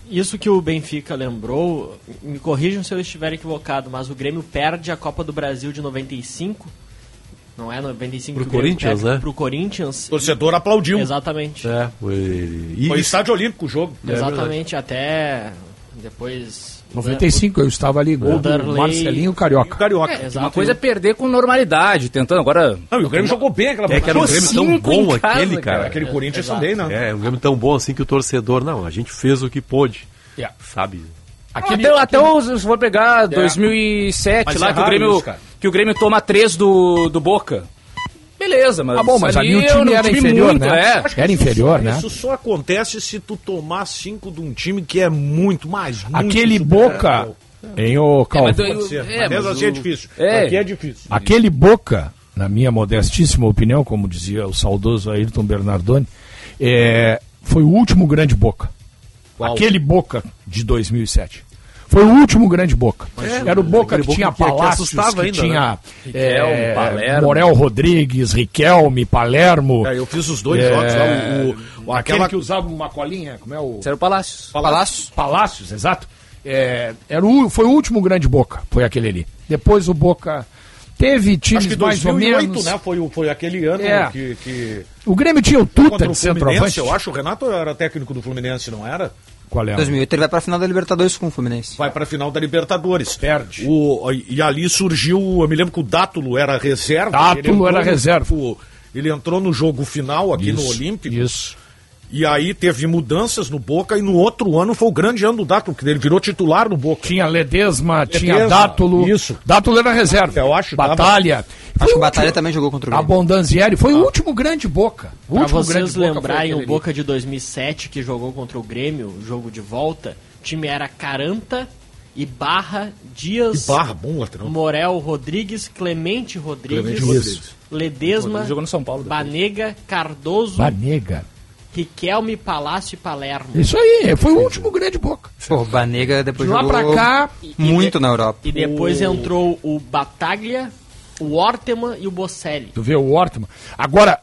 H: Isso que o Benfica lembrou, me corrijam se eu estiver equivocado, mas o Grêmio perde a Copa do Brasil de 95. Não é 95
G: Pro Corinthians,
H: perde,
G: né?
H: Pro Corinthians.
B: O torcedor aplaudiu.
H: Exatamente.
G: É, foi. E,
B: Foi estádio olímpico o jogo.
H: Exatamente, até depois.
E: 95, eu estava ali, gol do
H: Vanderlei.
E: Marcelinho
B: E o
E: Carioca.
B: Carioca.
H: É, exato.
F: Uma coisa é perder com normalidade, tentando agora.
B: Não, e o Grêmio jogou bem aquela
G: É que era um. Grêmio tão bom
F: casa,
G: aquele, cara.
F: cara.
B: Aquele Corinthians também, né?
G: É, um Grêmio tão bom assim que o torcedor, não, a gente fez o que pôde,
E: Yeah.
G: sabe?
E: Aquele,
F: até, até os, se for pegar 2007,
B: Mas
F: lá
B: é
F: que o, Grêmio,
B: isso,
F: que o Grêmio toma três do, do Boca. Beleza, mas.
E: Ah, bom, mas ali o
F: era
E: time era inferior,
F: muito,
E: né?
F: é.
E: Era inferior, né?
B: Isso só acontece se tu tomar 5 de um time que é muito mais. Muito
E: Aquele
B: superior.
E: Boca, em o
F: É, mas
E: Calvo.
F: eu-
B: Pode ser.
F: é,
B: Mas mesmo
F: mas
B: assim
F: o-
B: é difícil.
F: É.
B: Aqui é difícil.
E: Aquele Boca, na minha modestíssima opinião, como dizia o saudoso Ayrton Bernardoni, é, foi o último grande Boca.
B: Qual?
E: Aquele Boca de 2007. Foi o último grande Boca. Era o Boca que tinha
G: que- que
E: Palácios,
G: assustava
E: que
G: ainda,
E: tinha
F: Riquelme,
E: é,
F: Palermo.
E: Morel Rodrigues, Riquelme, Palermo.
B: É, eu fiz os dois
E: É,
B: jogos lá. O, o-
E: Aquele
B: aquela
E: que usava uma colinha, como é o...
F: Esse era o Palácios.
D: Palácio.
E: Palácios, exato. É, era o, foi o último grande Boca, foi aquele ali. Depois o Boca teve times
B: Acho que
E: mais ou
B: 2008,
E: menos.
B: né? Foi, foi aquele ano
E: É.
B: que, que
E: O Grêmio tinha o Tuta de centroavante.
B: eu acho. O Renato era técnico do Fluminense, não era?
E: Qual é?
D: 2008 ele vai pra final da Libertadores com o Fluminense.
B: Vai pra final da Libertadores.
E: Perde.
B: O, e ali surgiu, eu me lembro que o Dátulo era reserva.
E: Dátulo era
B: no-
E: reserva.
B: o- ele entrou no jogo final aqui no
E: Isso,
B: Olímpico.
E: Isso.
B: E aí teve mudanças no Boca e no outro ano foi o grande ano do Dátulo, que ele virou titular no Boca.
E: Tinha Ledesma, tinha
B: Ledesma,
E: Dátulo.
B: isso.
E: Dátulo era reserva.
B: Eu acho,
E: Batalha. Foi
D: Acho que o Batalha
E: último-
D: também jogou contra o
E: A
D: Grêmio.
E: Bondanzieri foi o último grande Boca. O
H: Pra
E: último
H: vocês
E: grande Boca foi
H: lembrarem o Boca de 2007 que jogou contra o Grêmio, jogo de volta, o time era Caranta, Ibarra, Dias,
B: E barra, bom lateral.
H: Morel Rodrigues, Clemente Rodrigues,
B: Clemente Rodrigues.
H: Ledesma,
F: Ele jogou no São Paulo. depois.
H: Banega, Cardoso,
E: Banega.
H: Riquelme, Palácio e Palermo.
E: Isso aí, foi o último grande Boca.
D: Pô, o Banega depois
E: De lá pra cá,
D: muito na Europa.
H: E depois entrou o Bataglia, o Orteman e o Bocelli.
E: tu vê o Ortman. Agora,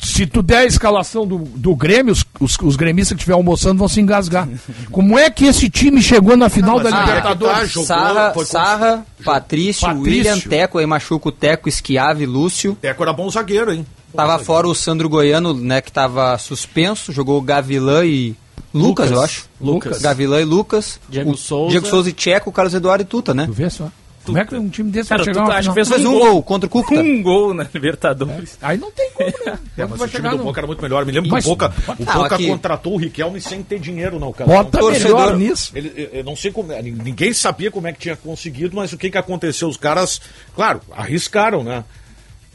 E: se tu der a escalação do, do Grêmio, os, os, os gremistas que estiver almoçando vão se engasgar. Como é que esse time chegou na final
B: Não,
E: da
B: que
E: Libertadores?
B: tá, jogou,
D: Sarra,
B: foi com-
D: Sarra Patrício,
E: Patrício.
D: William, Teco, aí machuca o Teco, Esquiave, Lúcio.
B: Teco era bom zagueiro, hein?
D: Tava fora o Sandro Goiano, né, que tava suspenso, jogou Gavilã e Lucas,
H: Lucas.
D: eu acho.
H: Lucas.
D: Gavilã e Lucas.
H: Diego
D: o
H: Souza.
D: Diego Souza e Tcheco, o Carlos Eduardo e Tuta, né?
E: Tu vê só. Como é que um time desse
F: Cara,
E: vai chegar final?
F: fez
D: Fez
F: um
D: um
F: gol.
D: gol contra o Cúcuta.
F: Um gol na Libertadores.
E: Aí não tem como, né?
B: É, mas
E: vai
B: o time do
E: no-
B: Boca era muito melhor. Me lembro
E: Mas-
B: que o Boca, o
D: Ah,
B: Boca
D: aqui-
B: contratou o Riquelme sem ter dinheiro na ocasião.
E: Bota
D: Torcedor.
E: melhor nisso.
B: Ele, eu- eu não sei como. Ninguém sabia como é que tinha conseguido, mas o que, que aconteceu? Os caras, claro, arriscaram, né?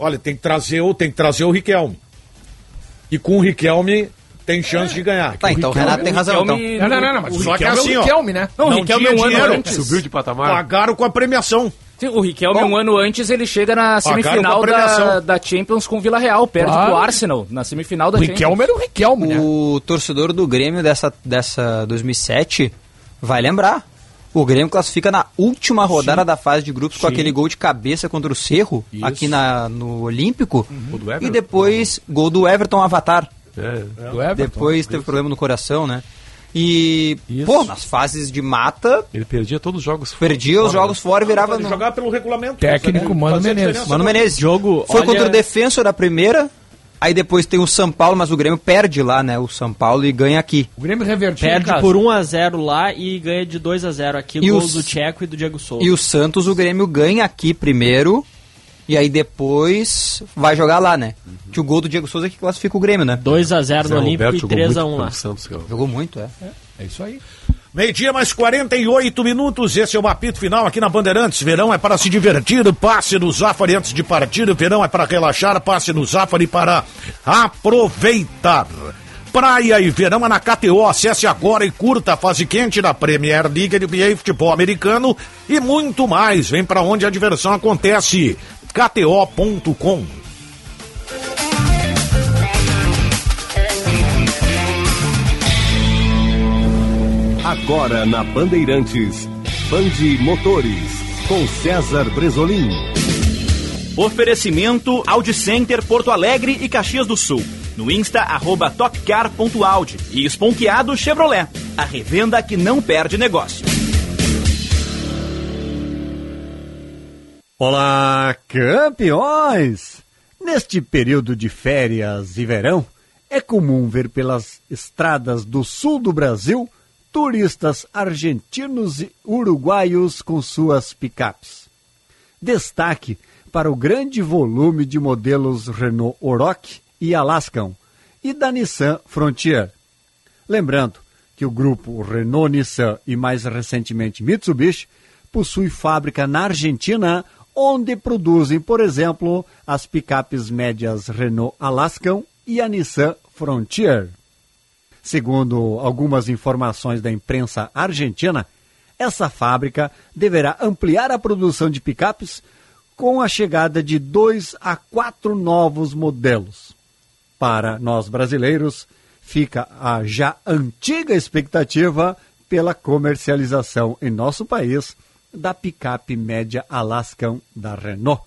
B: Olha, tem que trazer o, tem que trazer o Riquelme. E com o Riquelme tem chance de ganhar.
D: Tá, então o Renato tem razão, então.
F: Riquelme-
E: Não, não, não, não, mas
B: O
E: o
B: Só que
E: Riquelme
B: assim,
E: é
B: ó.
E: o Riquelme, né?
F: Não, o
B: Não
F: Riquelme
B: tinha
F: um ano
B: dinheiro.
F: antes.
G: Subiu de patamar.
B: Pagaram com a premiação.
F: Sim, o Riquelme,
B: Bom.
F: um ano antes, ele chega na semifinal da, da Champions com o Vila Real, perde
E: Claro.
F: pro Arsenal, na semifinal da
E: O
F: Champions.
E: Riquelme era o Riquelme, né?
D: O torcedor do Grêmio dessa, dessa 2007 vai lembrar. O Grêmio classifica na última rodada da fase de grupos com
E: Sim.
D: aquele gol de cabeça contra o Cerro,
E: Isso.
D: aqui na, no Olímpico.
G: Gol do
D: E depois, gol do Everton Avatar.
G: É.
E: Do Everton.
D: Depois teve problema no coração, né? E,
E: Isso.
D: pô, nas fases de mata,
G: Ele perdia todos os jogos fora.
D: perdia os jogos fora e virava
B: Ele
D: no...
B: jogava pelo regulamento.
E: Técnico
B: Fazia
E: Mano Menezes.
D: Mano
B: não.
D: Menezes.
H: Jogo,
D: Foi
H: olha-
D: contra o Defensor a primeira, aí depois tem o São Paulo, mas o Grêmio perde lá, né? O São Paulo e ganha aqui.
E: O Grêmio revertiu em
H: Perde
E: casa.
H: por 1x0 lá e ganha de 2x0 aqui,
D: E
H: gols do Tcheco e do Diego Souza.
D: E o Santos, o Grêmio ganha aqui primeiro. E aí depois vai jogar lá, né? Que o gol do Diego Souza é que classifica o Grêmio, né?
H: 2x0 no
G: Zé
H: Olímpico
G: Roberto
H: e
G: jogou muito
H: 3x1
G: pelo
H: lá.
G: Santos.
D: Jogou muito, é.
E: É isso aí.
B: Meio-dia mais 48 minutos. Esse é o apito final aqui na Bandeirantes. Verão é para se divertir. Passe no Zafari antes de partir. Verão é para relaxar. Passe no Zafari para aproveitar. Praia e verão é na KTO. Acesse agora e curta a fase quente da Premier League NBA Futebol Americano e muito mais. Vem para onde a diversão acontece. KTO.com.
A: Agora na Bandeirantes, Bande Motores, com César Bresolim.
I: Oferecimento Audi Center Porto Alegre e Caxias do Sul. No Insta, arroba topcar.audi. E Esponqueado Chevrolet. A revenda que não perde negócio.
J: Olá, campeões! Neste período de férias e verão, é comum ver pelas estradas do sul do Brasil turistas argentinos e uruguaios com suas picapes. Destaque para o grande volume de modelos Renault Oroch e Alaskan e da Nissan Frontier. Lembrando que o grupo Renault Nissan e mais recentemente Mitsubishi possui fábrica na Argentina, onde produzem, por exemplo, as picapes médias Renault Alaskan e a Nissan Frontier. Segundo algumas informações da imprensa argentina, essa fábrica deverá ampliar a produção de picapes com a chegada de dois a quatro novos modelos. Para nós brasileiros, fica a já antiga expectativa pela comercialização em nosso país da picape média Alaskan da Renault.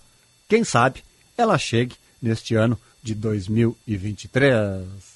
J: Quem sabe ela chegue neste ano de 2023.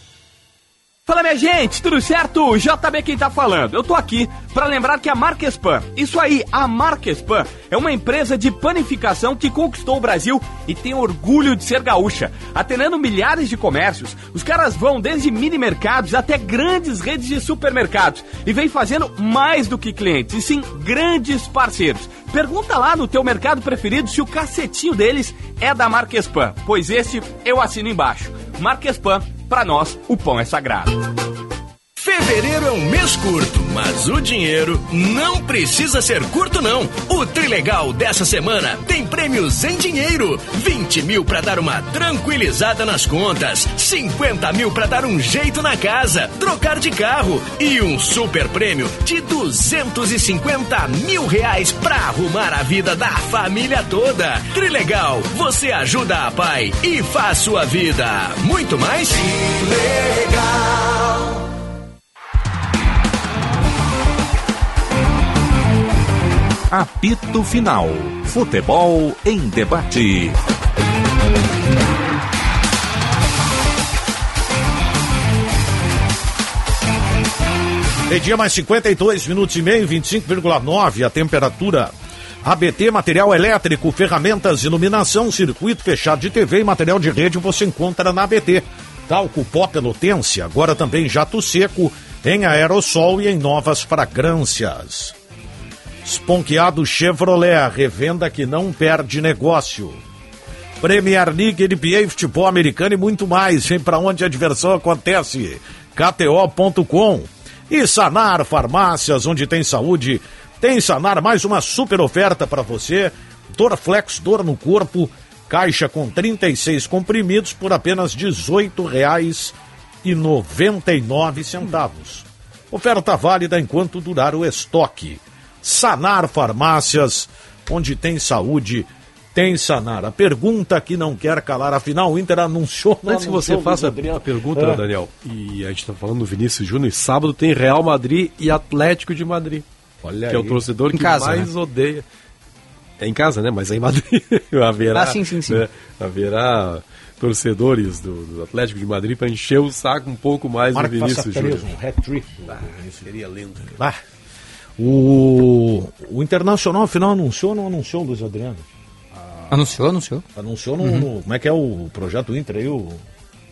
K: Fala minha gente, tudo certo? JB quem tá falando. Eu tô aqui para lembrar que a Marquespan, isso aí, a Marquespan é uma empresa de panificação que conquistou o Brasil e tem orgulho de ser gaúcha. Atendendo milhares de comércios, os caras vão desde mini mercados até grandes redes de supermercados e vem fazendo mais do que clientes, e sim grandes parceiros. Pergunta lá no teu mercado preferido se o cacetinho deles é da Marquespan, pois esse eu assino embaixo. Marquespan para nós, o pão é sagrado.
L: Fevereiro é um mês curto, mas o dinheiro não precisa ser curto, não. O Trilegal dessa semana tem prêmios em dinheiro: 20 mil para dar uma tranquilizada nas contas, 50 mil para dar um jeito na casa, trocar de carro e um super prêmio de 250 mil reais para arrumar a vida da família toda. Trilegal, você ajuda a pai e faz sua vida muito mais.
M: Legal.
A: Apito Final. Futebol em debate.
B: Meio-dia mais 52 minutos e meio, 25,9 a temperatura. ABT, material elétrico, ferramentas, iluminação, circuito fechado de TV e material de rede você encontra na ABT. Talco pó pelotense, agora também jato seco, em aerossol e em novas fragrâncias. Esponqueado Chevrolet, revenda que não perde negócio. Premier League, NBA, futebol americano e muito mais. Vem para onde a diversão acontece. KTO.com. E Sanar Farmácias, onde tem saúde. Tem Sanar, mais uma super oferta para você. Dorflex, dor no corpo. Caixa com 36 comprimidos por apenas R$ 18,99. Oferta válida enquanto durar o estoque. Sanar Farmácias, onde tem saúde, tem Sanar. A pergunta que não quer calar, afinal o Inter anunciou...
G: Antes que você faça a pergunta,
B: É.
G: Daniel, e a gente tá falando do Vinícius Júnior, e sábado tem Real Madrid e Atlético de Madrid.
B: Olha
G: que é o
B: aí.
G: torcedor
D: Em
G: que
D: casa,
G: mais
D: né?
G: odeia. É em casa, né? Mas é em Madrid. haverá,
D: Ah, sim, sim, sim.
G: né? Haverá torcedores do, do Atlético de Madrid para encher o saco um pouco mais do Vinícius Júnior.
B: um hat-trick.
G: Seria lindo.
B: Ah, o, o Internacional, afinal, anunciou ou não anunciou, Luiz Adriano?
D: Anunciou, anunciou.
B: Anunciou no,
D: Uhum.
B: no- Como é que é o projeto Inter aí? O,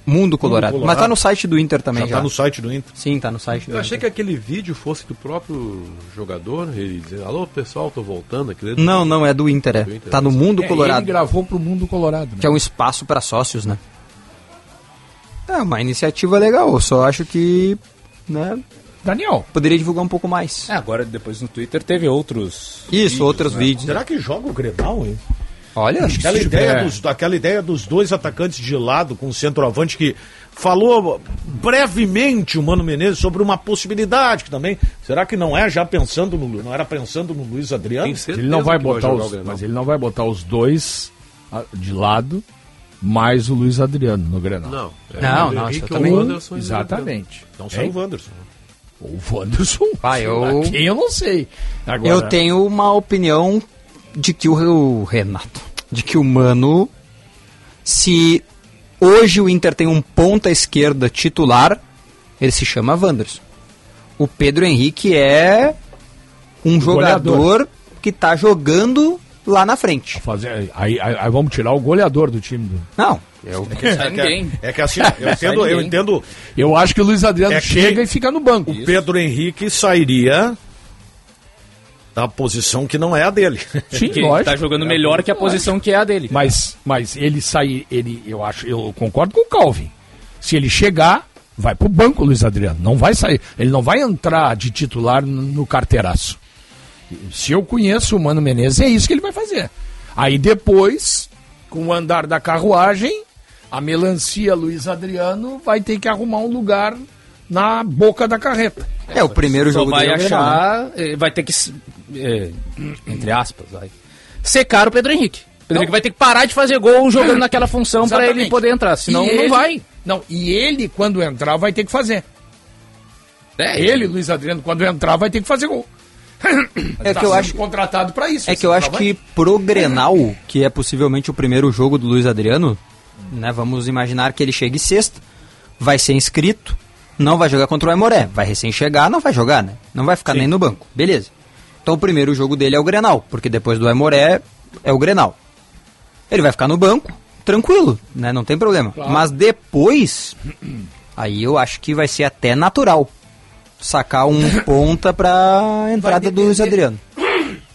D: Mundo Colorado.
B: Colorado.
D: Mas tá no site do Inter também
B: já,
D: já.
B: tá no site do Inter.
D: Sim, tá no site do
G: Eu achei
D: Inter.
G: que aquele vídeo fosse do próprio jogador, ele dizendo, alô pessoal, tô voltando. Aquilo é
D: Não, não, é do Inter, é.
G: Do Inter,
D: Tá no? Mundo
E: É,
D: Colorado.
E: Ele gravou pro Mundo Colorado. Né?
D: Que é um espaço para sócios, né? É uma iniciativa legal, eu só acho que. Né,
E: Daniel.
D: poderia divulgar um pouco mais.
F: É, agora depois no Twitter teve outros.
D: Isso, outros vídeos.
B: Será que joga o Grenal, hein?
D: Olha, acho que
B: Aquela
D: se
B: ideia, dos, aquela ideia dos dois atacantes de lado com o centroavante que falou brevemente o Mano Menezes sobre uma possibilidade que também. Será que não é já pensando no. Não era pensando no Luiz Adriano?
E: Ele não vai botar os, mas ele não vai botar os dois ah, de lado, mais o Luiz Adriano no Grenal.
G: Não,
D: é Não, não, eu também-
G: o Wanderson o
E: Exatamente.
B: Então só
E: Hein?
B: o Wanderson.
E: Ou o Wanderson.
D: Ah, eu-
E: Quem eu não sei. Agora,
D: Eu tenho uma opinião de que o, Renato, de que o Mano, se hoje o Inter tem um ponta esquerda titular, ele se chama Wanderson. O Pedro Henrique é um jogador que tá jogando lá na frente.
E: Fazer, aí, aí- aí vamos tirar o goleador do time. Do...
D: Não, eu...
B: É que, é que assim, eu entendo, eu entendo.
E: Eu acho que o Luiz Adriano
B: É que
E: chega e fica no banco.
B: O Pedro Henrique sairia da posição que não é a dele.
E: Sim,
F: Que
E: lógico.
F: tá jogando melhor que a posição que é a dele.
E: Mas, mas ele sair, ele, eu acho, eu concordo com o Calvin. Se ele chegar, vai pro banco, Luiz Adriano. Não vai sair. Ele não vai entrar de titular no no carteiraço. Se eu conheço o Mano Menezes, é isso que ele vai fazer. Aí depois, com o andar da carruagem, a melancia Luiz Adriano vai ter que arrumar um lugar na boca da carreta.
D: É, o primeiro jogo
F: vai
D: é né?
F: achar, eh, vai ter que, eh, entre aspas, vai, secar o Pedro Henrique. Pedro Henrique vai ter que parar de fazer gol jogando naquela função pra ele poder entrar, senão não vai.
E: Não, e ele, quando entrar, vai ter que fazer.
F: É,
E: ele, Luiz Adriano, quando entrar, vai ter que fazer gol.
D: É
E: Tá
D: que eu acho-
E: contratado pra isso.
D: É que eu acho que pro Grenal, que é possivelmente o primeiro jogo do Luiz Adriano, né, vamos imaginar que ele chegue sexta, vai ser inscrito, não vai jogar contra o Aimoré, vai recém chegar, não vai jogar, né? Não vai ficar nem no banco, beleza. Então o primeiro jogo dele é o Grenal, porque depois do Aimoré é o Grenal. Ele vai ficar no banco, tranquilo, né? Não tem problema.
E: Claro.
D: Mas depois, aí eu acho que vai ser até natural sacar um ponta pra entrada do Luiz Adriano.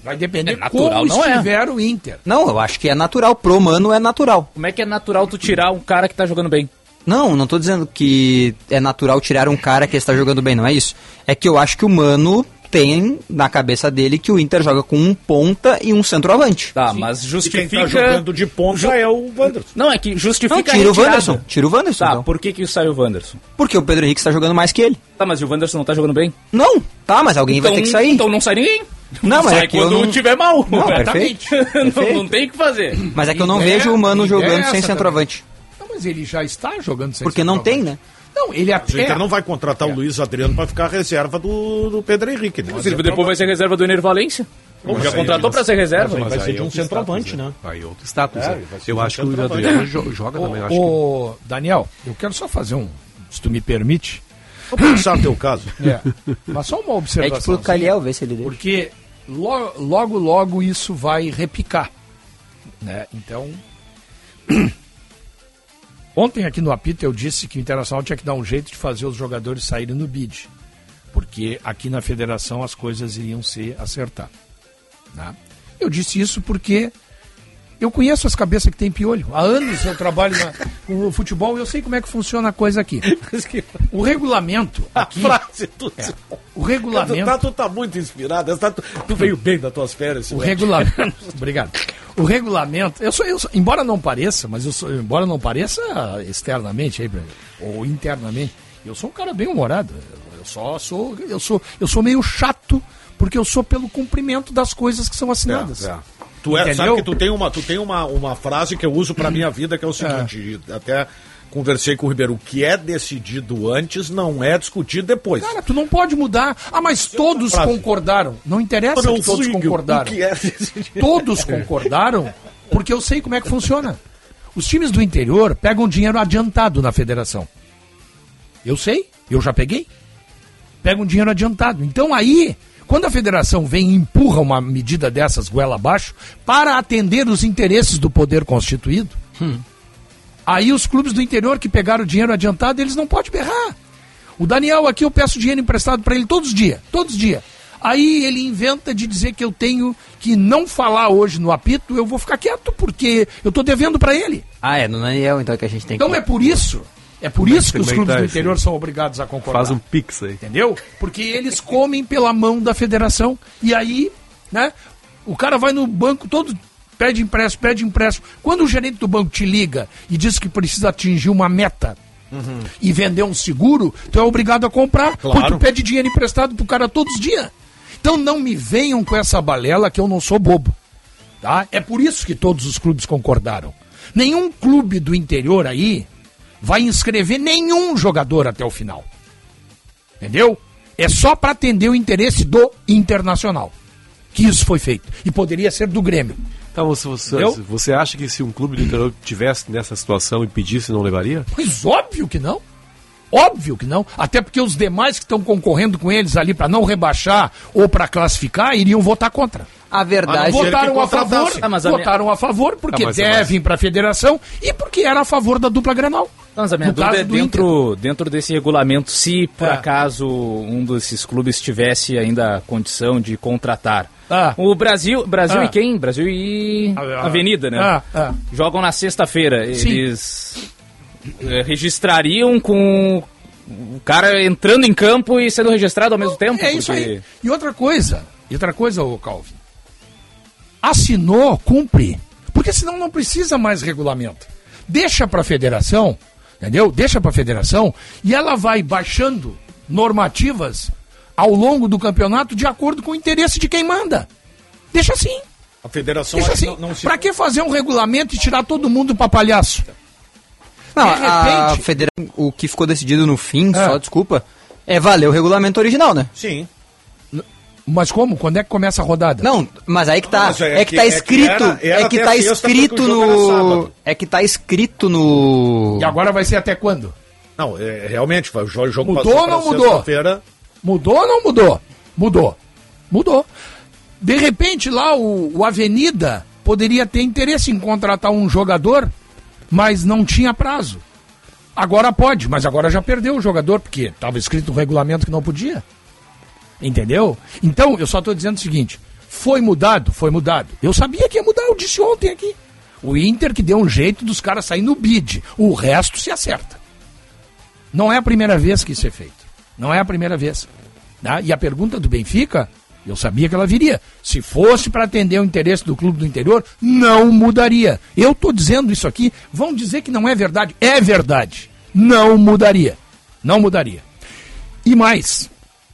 E: Vai depender
F: É natural,
E: como
F: não é?
E: estiver o Inter.
D: Não, eu acho que é natural. Pro Mano é natural.
F: Como é que é natural tu tirar um cara que tá jogando bem?
D: Não, não tô dizendo que é natural tirar um cara que está jogando bem, não é isso. É que eu acho que o Mano tem na cabeça dele que o Inter joga com um ponta e um centroavante.
F: Tá, mas
B: E quem
F: justifica...
B: tá jogando de ponta é o Wanderson.
F: Não, é que justifica
D: Não, tira o. Wanderson. Tira o Wanderson.
F: Tá,
D: então.
F: por que que saiu o Wanderson?
D: Porque o Pedro Henrique está jogando mais que ele.
F: Tá, mas o Wanderson não tá jogando bem?
D: Não, tá, mas alguém vai ter que sair.
F: Então não sai ninguém.
D: Não, mas
F: sai
D: é que
F: quando
D: não-
F: tiver mal.
D: Não, perfeito,
F: não,
D: perfeito.
F: não tem o que fazer.
D: Mas é que eu não
E: Ideia-
D: vejo o Mano
E: ideia
D: jogando
E: é
D: sem centroavante.
E: Não, mas ele já está jogando sem
D: Porque não tem, né?
E: Não, ele
B: O
E: até...
B: Inter não vai contratar o Luiz Adriano para ficar reserva do, do Pedro Henrique. Né?
F: Mas ele depois vai ser reserva do Ener Valência. Já contratou pra ser reserva.
B: Mas vai ser de um centroavante,
G: status,
B: né?
G: Aí é outro status.
B: É,
G: né?
B: ser
G: Eu
B: um
G: acho que o. Adriano jo- joga também. acho que-
E: Ô, Daniel, eu quero só fazer um... Se tu me permite...
B: Vou pensar no teu caso.
E: É, mas só uma
D: É
E: observação.
D: tipo o Caliel, vê se ele deixa.
E: Porque logo, logo, logo isso vai repicar. Né? Então. Ontem aqui no apito eu disse que o Internacional tinha que dar um jeito de fazer os jogadores saírem no bid. Porque aqui na federação as coisas iriam se acertar. né? Eu disse isso porque eu conheço as cabeças que tem piolho. Há anos eu trabalho na- com o futebol e eu sei como é que funciona a coisa aqui. O regulamento aqui.
B: Frase, tu,
E: O regulamento.
B: Tu, tá, tu tá muito inspirado. essa Tu, tu veio bem das tuas férias.
E: O
B: né?
E: regulamento. Obrigado. O regulamento. Eu sou, eu sou- embora não pareça, mas eu sou, embora não pareça externamente aí, ou internamente, eu sou um cara bem humorado. Eu, só sou, eu sou, eu sou meio chato porque eu sou pelo cumprimento das coisas que são assinadas.
B: É, é. Tu é,
E: Entendeu?
B: sabe que tu tem uma, tu tem uma, uma frase que eu uso pra minha vida que é o seguinte, e até conversei com o Ribeiro, o que é decidido antes não é discutido depois.
E: Cara, tu não pode mudar. Ah, mas todos concordaram. Não interessa
B: Não
E: que todos
B: sigo
E: concordaram.
B: o que é.
E: Todos concordaram, porque eu sei como é que funciona. Os times do interior pegam dinheiro adiantado na federação. Eu sei, eu já peguei. Pegam dinheiro adiantado. Então aí, quando a federação vem e empurra uma medida dessas goela abaixo para atender os interesses do poder constituído, aí os clubes do interior que pegaram o dinheiro adiantado, eles não podem berrar. O Daniel aqui eu peço dinheiro emprestado para ele todos os dias, todos os dias. Aí ele inventa de dizer que eu tenho que não falar hoje no apito, eu vou ficar quieto porque eu tô devendo para ele.
D: Ah, é no Daniel então que a gente tem
E: Então
D: que...
E: é por isso, é por isso que os clubes do interior são obrigados a concordar.
G: Faz um pix aí.
E: Entendeu? Porque eles comem pela mão da federação. E aí, né? O cara vai no banco todo, pede empréstimo, pede empréstimo. Quando o gerente do banco te liga e diz que precisa atingir uma meta e vender um seguro, tu é obrigado a comprar.
B: Claro.
E: Porque tu pede dinheiro emprestado pro cara todos os dias. Então não me venham com essa balela que eu não sou bobo. Tá? É por isso que todos os clubes concordaram. Nenhum clube do interior aí vai inscrever nenhum jogador até o final. Entendeu? É só para atender o interesse do internacional que isso foi feito. E poderia ser do Grêmio.
G: Então, você, você, você acha que se um clube do interior tivesse nessa situação e pedisse, não levaria?
E: Mas óbvio que não. Óbvio que não. Até porque os demais que estão concorrendo com eles ali para não rebaixar ou para classificar iriam votar contra.
D: A verdade
E: votaram a favor,
F: Ah, mas a minha-
E: votaram a favor porque
F: Ah, mas-
E: devem para a federação e porque era a favor da dupla Grenal.
F: Mas a minha
E: No
F: dúvida é dentro, dentro desse regulamento, se por
E: É.
F: acaso um desses clubes tivesse ainda condição de contratar.
E: Ah.
F: O Brasil, Brasil
E: Ah.
F: e quem? Brasil e
E: Ah,
F: Avenida, né?
E: ah, ah.
F: Jogam na sexta-feira. Eles eh, registrariam com o cara entrando em campo e sendo registrado ao mesmo tempo?
E: É isso
F: porque-
E: aí. E outra coisa, e outra coisa, ô Calvin. Assinou, cumpre. Porque senão não precisa mais regulamento. Deixa para a federação, entendeu? Deixa para a federação e ela vai baixando normativas ao longo do campeonato de acordo com o interesse de quem manda. Deixa assim.
B: A federação
E: Deixa assim.
B: não, não se...
E: Pra que fazer um regulamento e tirar todo mundo pra palhaço?
D: Não,
E: De
D: a
E: repente-
D: federa... o que ficou decidido no fim,
E: É.
D: só desculpa, é valer o regulamento original, né?
B: Sim.
E: Mas como? Quando é que começa a rodada?
D: Não, mas aí que tá. É,
B: é
D: que,
B: que-
D: tá
B: é que
D: escrito.
B: era- era
D: é que tá escrito no. É que tá escrito no.
E: E agora vai ser até quando?
B: Não, é, realmente, vai, o jogo,
E: Mudou ou não mudou? Mudou ou não mudou? Mudou. Mudou. De repente lá o, o Avenida poderia ter interesse em contratar um jogador, mas não tinha prazo. Agora pode, mas agora já perdeu o jogador, porque estava escrito no regulamento que não podia. Entendeu? Então, eu só estou dizendo o seguinte: foi mudado? Foi mudado. Eu sabia que ia mudar, eu disse ontem aqui. O Inter que deu um jeito dos caras saírem no bid. O resto se acerta. Não é a primeira vez que isso é feito. Não é a primeira vez. Tá? E a pergunta do Benfica, eu sabia que ela viria. Se fosse para atender o interesse do clube do interior, não mudaria. Eu estou dizendo isso aqui, vão dizer que não é verdade. É verdade. Não mudaria. Não mudaria. E mais,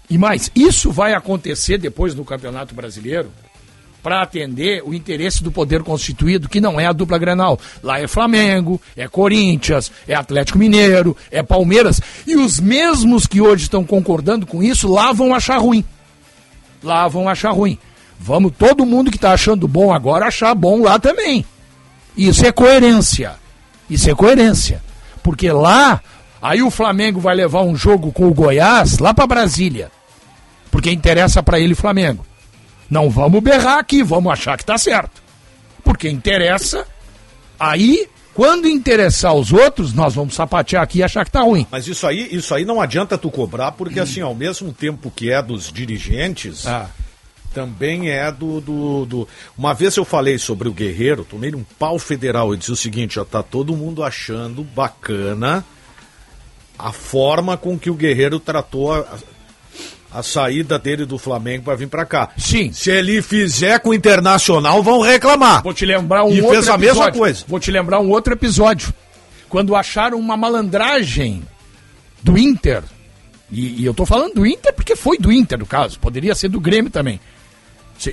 E: e mais, isso vai acontecer depois do Campeonato Brasileiro para atender o interesse do poder constituído, que não é a dupla Grenal. Lá é Flamengo, é Corinthians, é Atlético Mineiro, é Palmeiras. E os mesmos que hoje estão concordando com isso, lá vão achar ruim. Lá vão achar ruim. Vamos todo mundo que está achando bom agora achar bom lá também. Isso é coerência. Isso é coerência. Porque lá, aí o Flamengo vai levar um jogo com o Goiás lá para Brasília. Porque interessa para ele Flamengo. Não vamos berrar aqui, vamos achar que tá certo. Porque interessa. Aí, quando interessar os outros, nós vamos sapatear aqui e achar que tá ruim.
B: Mas isso aí, isso aí não adianta tu cobrar, porque assim, ao mesmo tempo que é dos dirigentes, também é do, do, do- Uma vez eu falei sobre o Guerreiro, tomei um pau federal e disse o seguinte, ó, tá todo mundo achando bacana a forma com que o Guerreiro tratou a, a saída dele do Flamengo para vir para cá.
E: Sim.
B: Se ele fizer com o Internacional, vão reclamar.
E: Vou te lembrar um
B: E
E: outro
B: fez a mesma
E: episódio.
B: coisa.
E: Vou te lembrar um outro episódio. Quando acharam uma malandragem do Inter. E, e eu tô falando do Inter porque foi do Inter, no caso. Poderia ser do Grêmio também.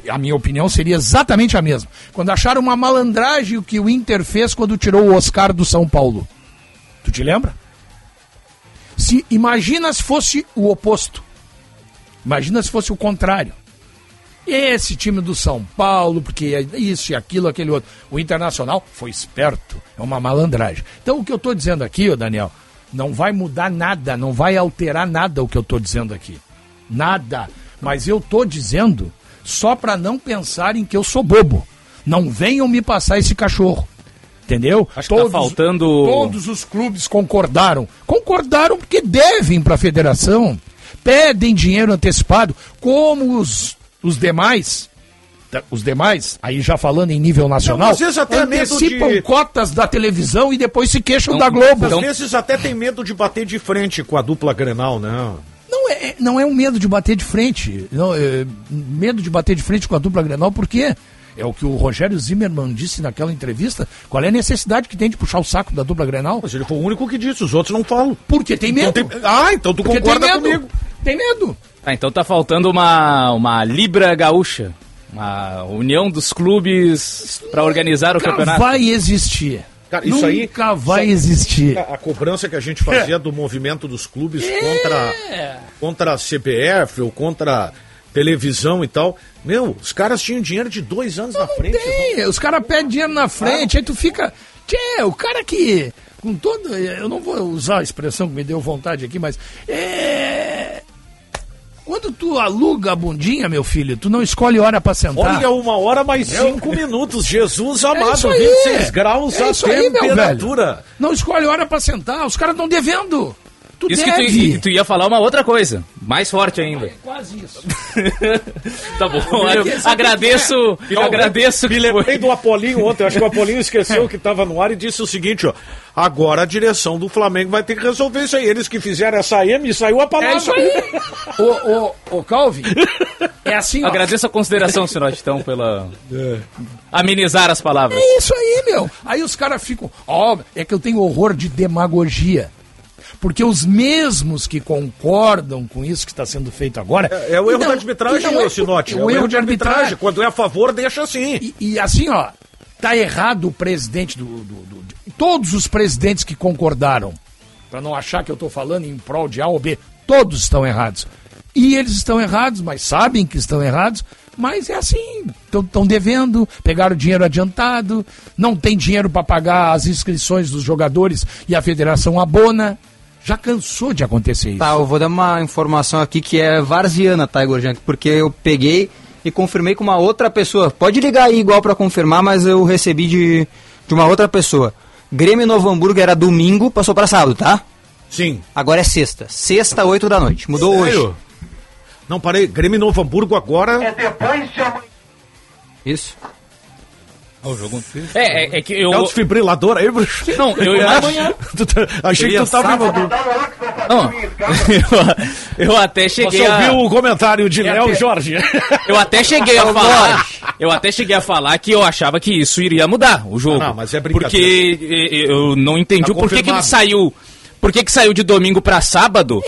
E: A minha opinião seria exatamente a mesma. Quando acharam uma malandragem o que o Inter fez quando tirou o Oscar do São Paulo. Tu te lembra? Se imagina se fosse o oposto. Imagina se fosse o contrário. Esse time do São Paulo, porque é isso e aquilo, aquele outro. O Internacional foi esperto, é uma malandragem. Então o que eu estou dizendo aqui, ô Daniel, não vai mudar nada, não vai alterar nada o que eu estou dizendo aqui. Nada. Mas eu estou dizendo só para não pensarem que eu sou bobo. Não venham me passar esse cachorro. Entendeu?
F: Acho que tá faltando-
E: Todos os clubes concordaram. Concordaram porque devem para a federação. Pedem dinheiro antecipado, como os, os demais. tá, Os demais, aí já falando em nível nacional,
B: medo
E: antecipam
B: de-
E: cotas da televisão e depois se queixam da Globo.
B: Às vezes até tem medo de bater de frente com a dupla Grenal, né?
E: Não é, não é um medo de bater de frente. Não, é, medo de bater de frente com a dupla Grenal, por quê? É o que o Rogério Zimmermann disse naquela entrevista. Qual é a necessidade que tem de puxar o saco da dupla Grenal?
B: Mas ele foi o único que disse, os outros não falam.
E: Porque tem medo.
B: Então tem- Ah, então tu
E: Porque
B: concorda
E: tem medo.
B: comigo.
E: Tem medo.
F: Ah, então tá faltando uma, uma Libra Gaúcha. Uma união dos clubes para organizar o
E: Nunca
F: campeonato.
E: vai existir.
B: Cara, isso aí-
E: Nunca vai
B: isso-
E: existir.
B: A, a cobrança que a gente fazia do movimento dos clubes
E: É.
B: contra, contra a CBF ou contra televisão e tal. Meu, os caras tinham dinheiro de dois anos na frente.
E: Tem, os caras pedem dinheiro na frente, aí tu fica. Tchê, o cara que. com todo. Eu não vou usar a expressão que me deu vontade aqui, mas. É. Quando tu aluga a bundinha, meu filho, tu não escolhe hora pra sentar.
B: Olha, uma hora mais cinco minutos. Jesus
E: É
B: amado,
E: aí.
B: 26 graus
E: É
B: a
E: aí,
B: temperatura.
E: velho. Não escolhe hora pra sentar, os caras estão devendo. Tu
F: Isso que tu,
E: deve.
F: que tu ia falar uma outra coisa, mais forte ainda.
E: Quase isso.
F: tá bom,
B: Meu,
F: agradeço,
B: Não,
F: agradeço
B: Me
F: que
B: lembrei
F: foi.
B: do Apolinho ontem. Acho que o Apolinho esqueceu que estava no ar e disse o seguinte: ó. Agora a direção do Flamengo vai ter que resolver isso aí. Eles que fizeram essa M e saiu a palavra.
E: É isso aí. ô, ô, ô, Calvin, é assim, ó.
F: Agradeço a consideração, senhor então, pela amenizar as palavras.
E: É isso aí, meu. Aí os caras ficam. Ó, é que eu tenho horror de demagogia. Porque os mesmos que concordam com isso que está sendo feito agora.
B: É, é o erro
E: Não,
B: da arbitragem,
E: não,
B: note.
E: É o erro de arbitragem.
B: Quando é a favor, deixa assim.
E: E, e assim, ó, tá errado o presidente do. do- do- de- todos os presidentes que concordaram, para não achar que eu tô falando em prol de A ou B, todos estão errados. E eles estão errados, mas sabem que estão errados, mas é assim, estão devendo, pegaram dinheiro adiantado, não tem dinheiro para pagar as inscrições dos jogadores e a federação abona. Já cansou de acontecer isso.
D: Tá, eu vou dar uma informação aqui que é varziana, tá, Igor Jank? Porque eu peguei e confirmei com uma outra pessoa. Pode ligar aí igual pra confirmar, mas eu recebi de, de uma outra pessoa. Grêmio Novo Hamburgo era domingo, passou pra sábado, tá?
B: Sim.
D: Agora é sexta. Sexta, 8 da noite. Mudou
B: Sério?
D: hoje.
B: Não, parei. Grêmio Novo Hamburgo agora.
M: É depois de amanhã.
D: Isso.
F: É, é, é que eu.
B: É o desfibrilador aí, bruxo.
F: Não, eu imagino.
B: Tu tá- Achei que tu tava.
F: Não, eu, eu até cheguei
B: Você
F: a.
B: ouviu o comentário de Léo
F: até-
B: Jorge?
F: Eu até cheguei a falar. Eu até cheguei a falar que eu achava que isso iria mudar o jogo.
B: Ah, não, mas é brincadeira.
F: Porque eu não entendi
B: Tá
F: o porquê que ele saiu. Por que, que saiu de domingo pra sábado?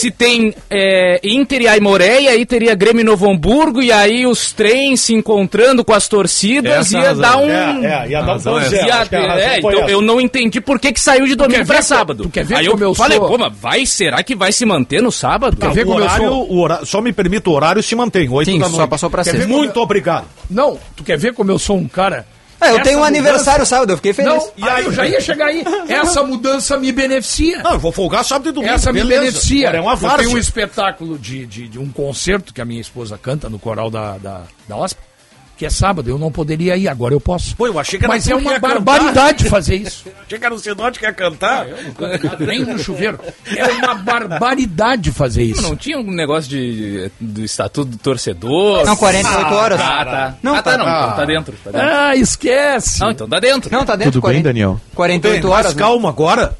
F: Se tem é, Inter e Aimoré, e aí teria Grêmio e Novo Hamburgo, e aí os trens se encontrando com as torcidas,
B: Essa é
F: ia
B: razão.
F: dar um.
B: É, é, ia dar um
F: Ia- é,
B: foi
F: então
B: essa.
F: eu não entendi por que, que saiu de domingo
E: quer co-
F: sábado.
E: tu quer ver
F: aí
E: como
F: eu
E: eu
F: falei,
E: sou-
F: pô, mas vai, será que vai se manter no sábado?
B: Tá,
E: ver
B: o
E: como eu
B: horário,
E: sou?
B: o horário, só me permite, o horário se mantém. 8
D: Sim,
B: da
D: só
B: noite.
D: passou pra
B: Quer
D: sexta.
B: Muito obrigado.
E: Não, tu quer ver como eu sou um cara.
D: É, eu tenho um
E: mudança-
D: aniversário sábado, eu fiquei feliz.
E: Não, e aí eu já ia chegar aí. Essa mudança me beneficia.
B: Não, eu vou folgar sábado e domingo.
E: Essa me
B: beleza.
E: beneficia.
B: Agora É uma
E: eu tenho um espetáculo de, de, de um concerto que a minha esposa canta no coral da, da, da OSP, que é sábado. Eu não poderia ir, agora eu posso.
B: Pô, eu achei que era
E: Mas é uma
B: ia cantar.
E: barbaridade fazer isso.
B: Achei que era o Sinote que ia cantar.
E: Nem no chuveiro. É uma barbaridade fazer isso.
F: Não tinha um negócio de, do estatuto do torcedor?
D: Não, 48 horas.
F: Ah, tá.
D: Não,
F: ah, tá,
D: tá-
F: não. Então tá dentro. Tá dentro.
E: Ah, esquece.
F: Não, então tá dentro.
D: Não, tá dentro
N: Tudo bem, Daniel?
D: 48
B: Bem,
D: horas.
B: mas
D: né?
B: calma agora.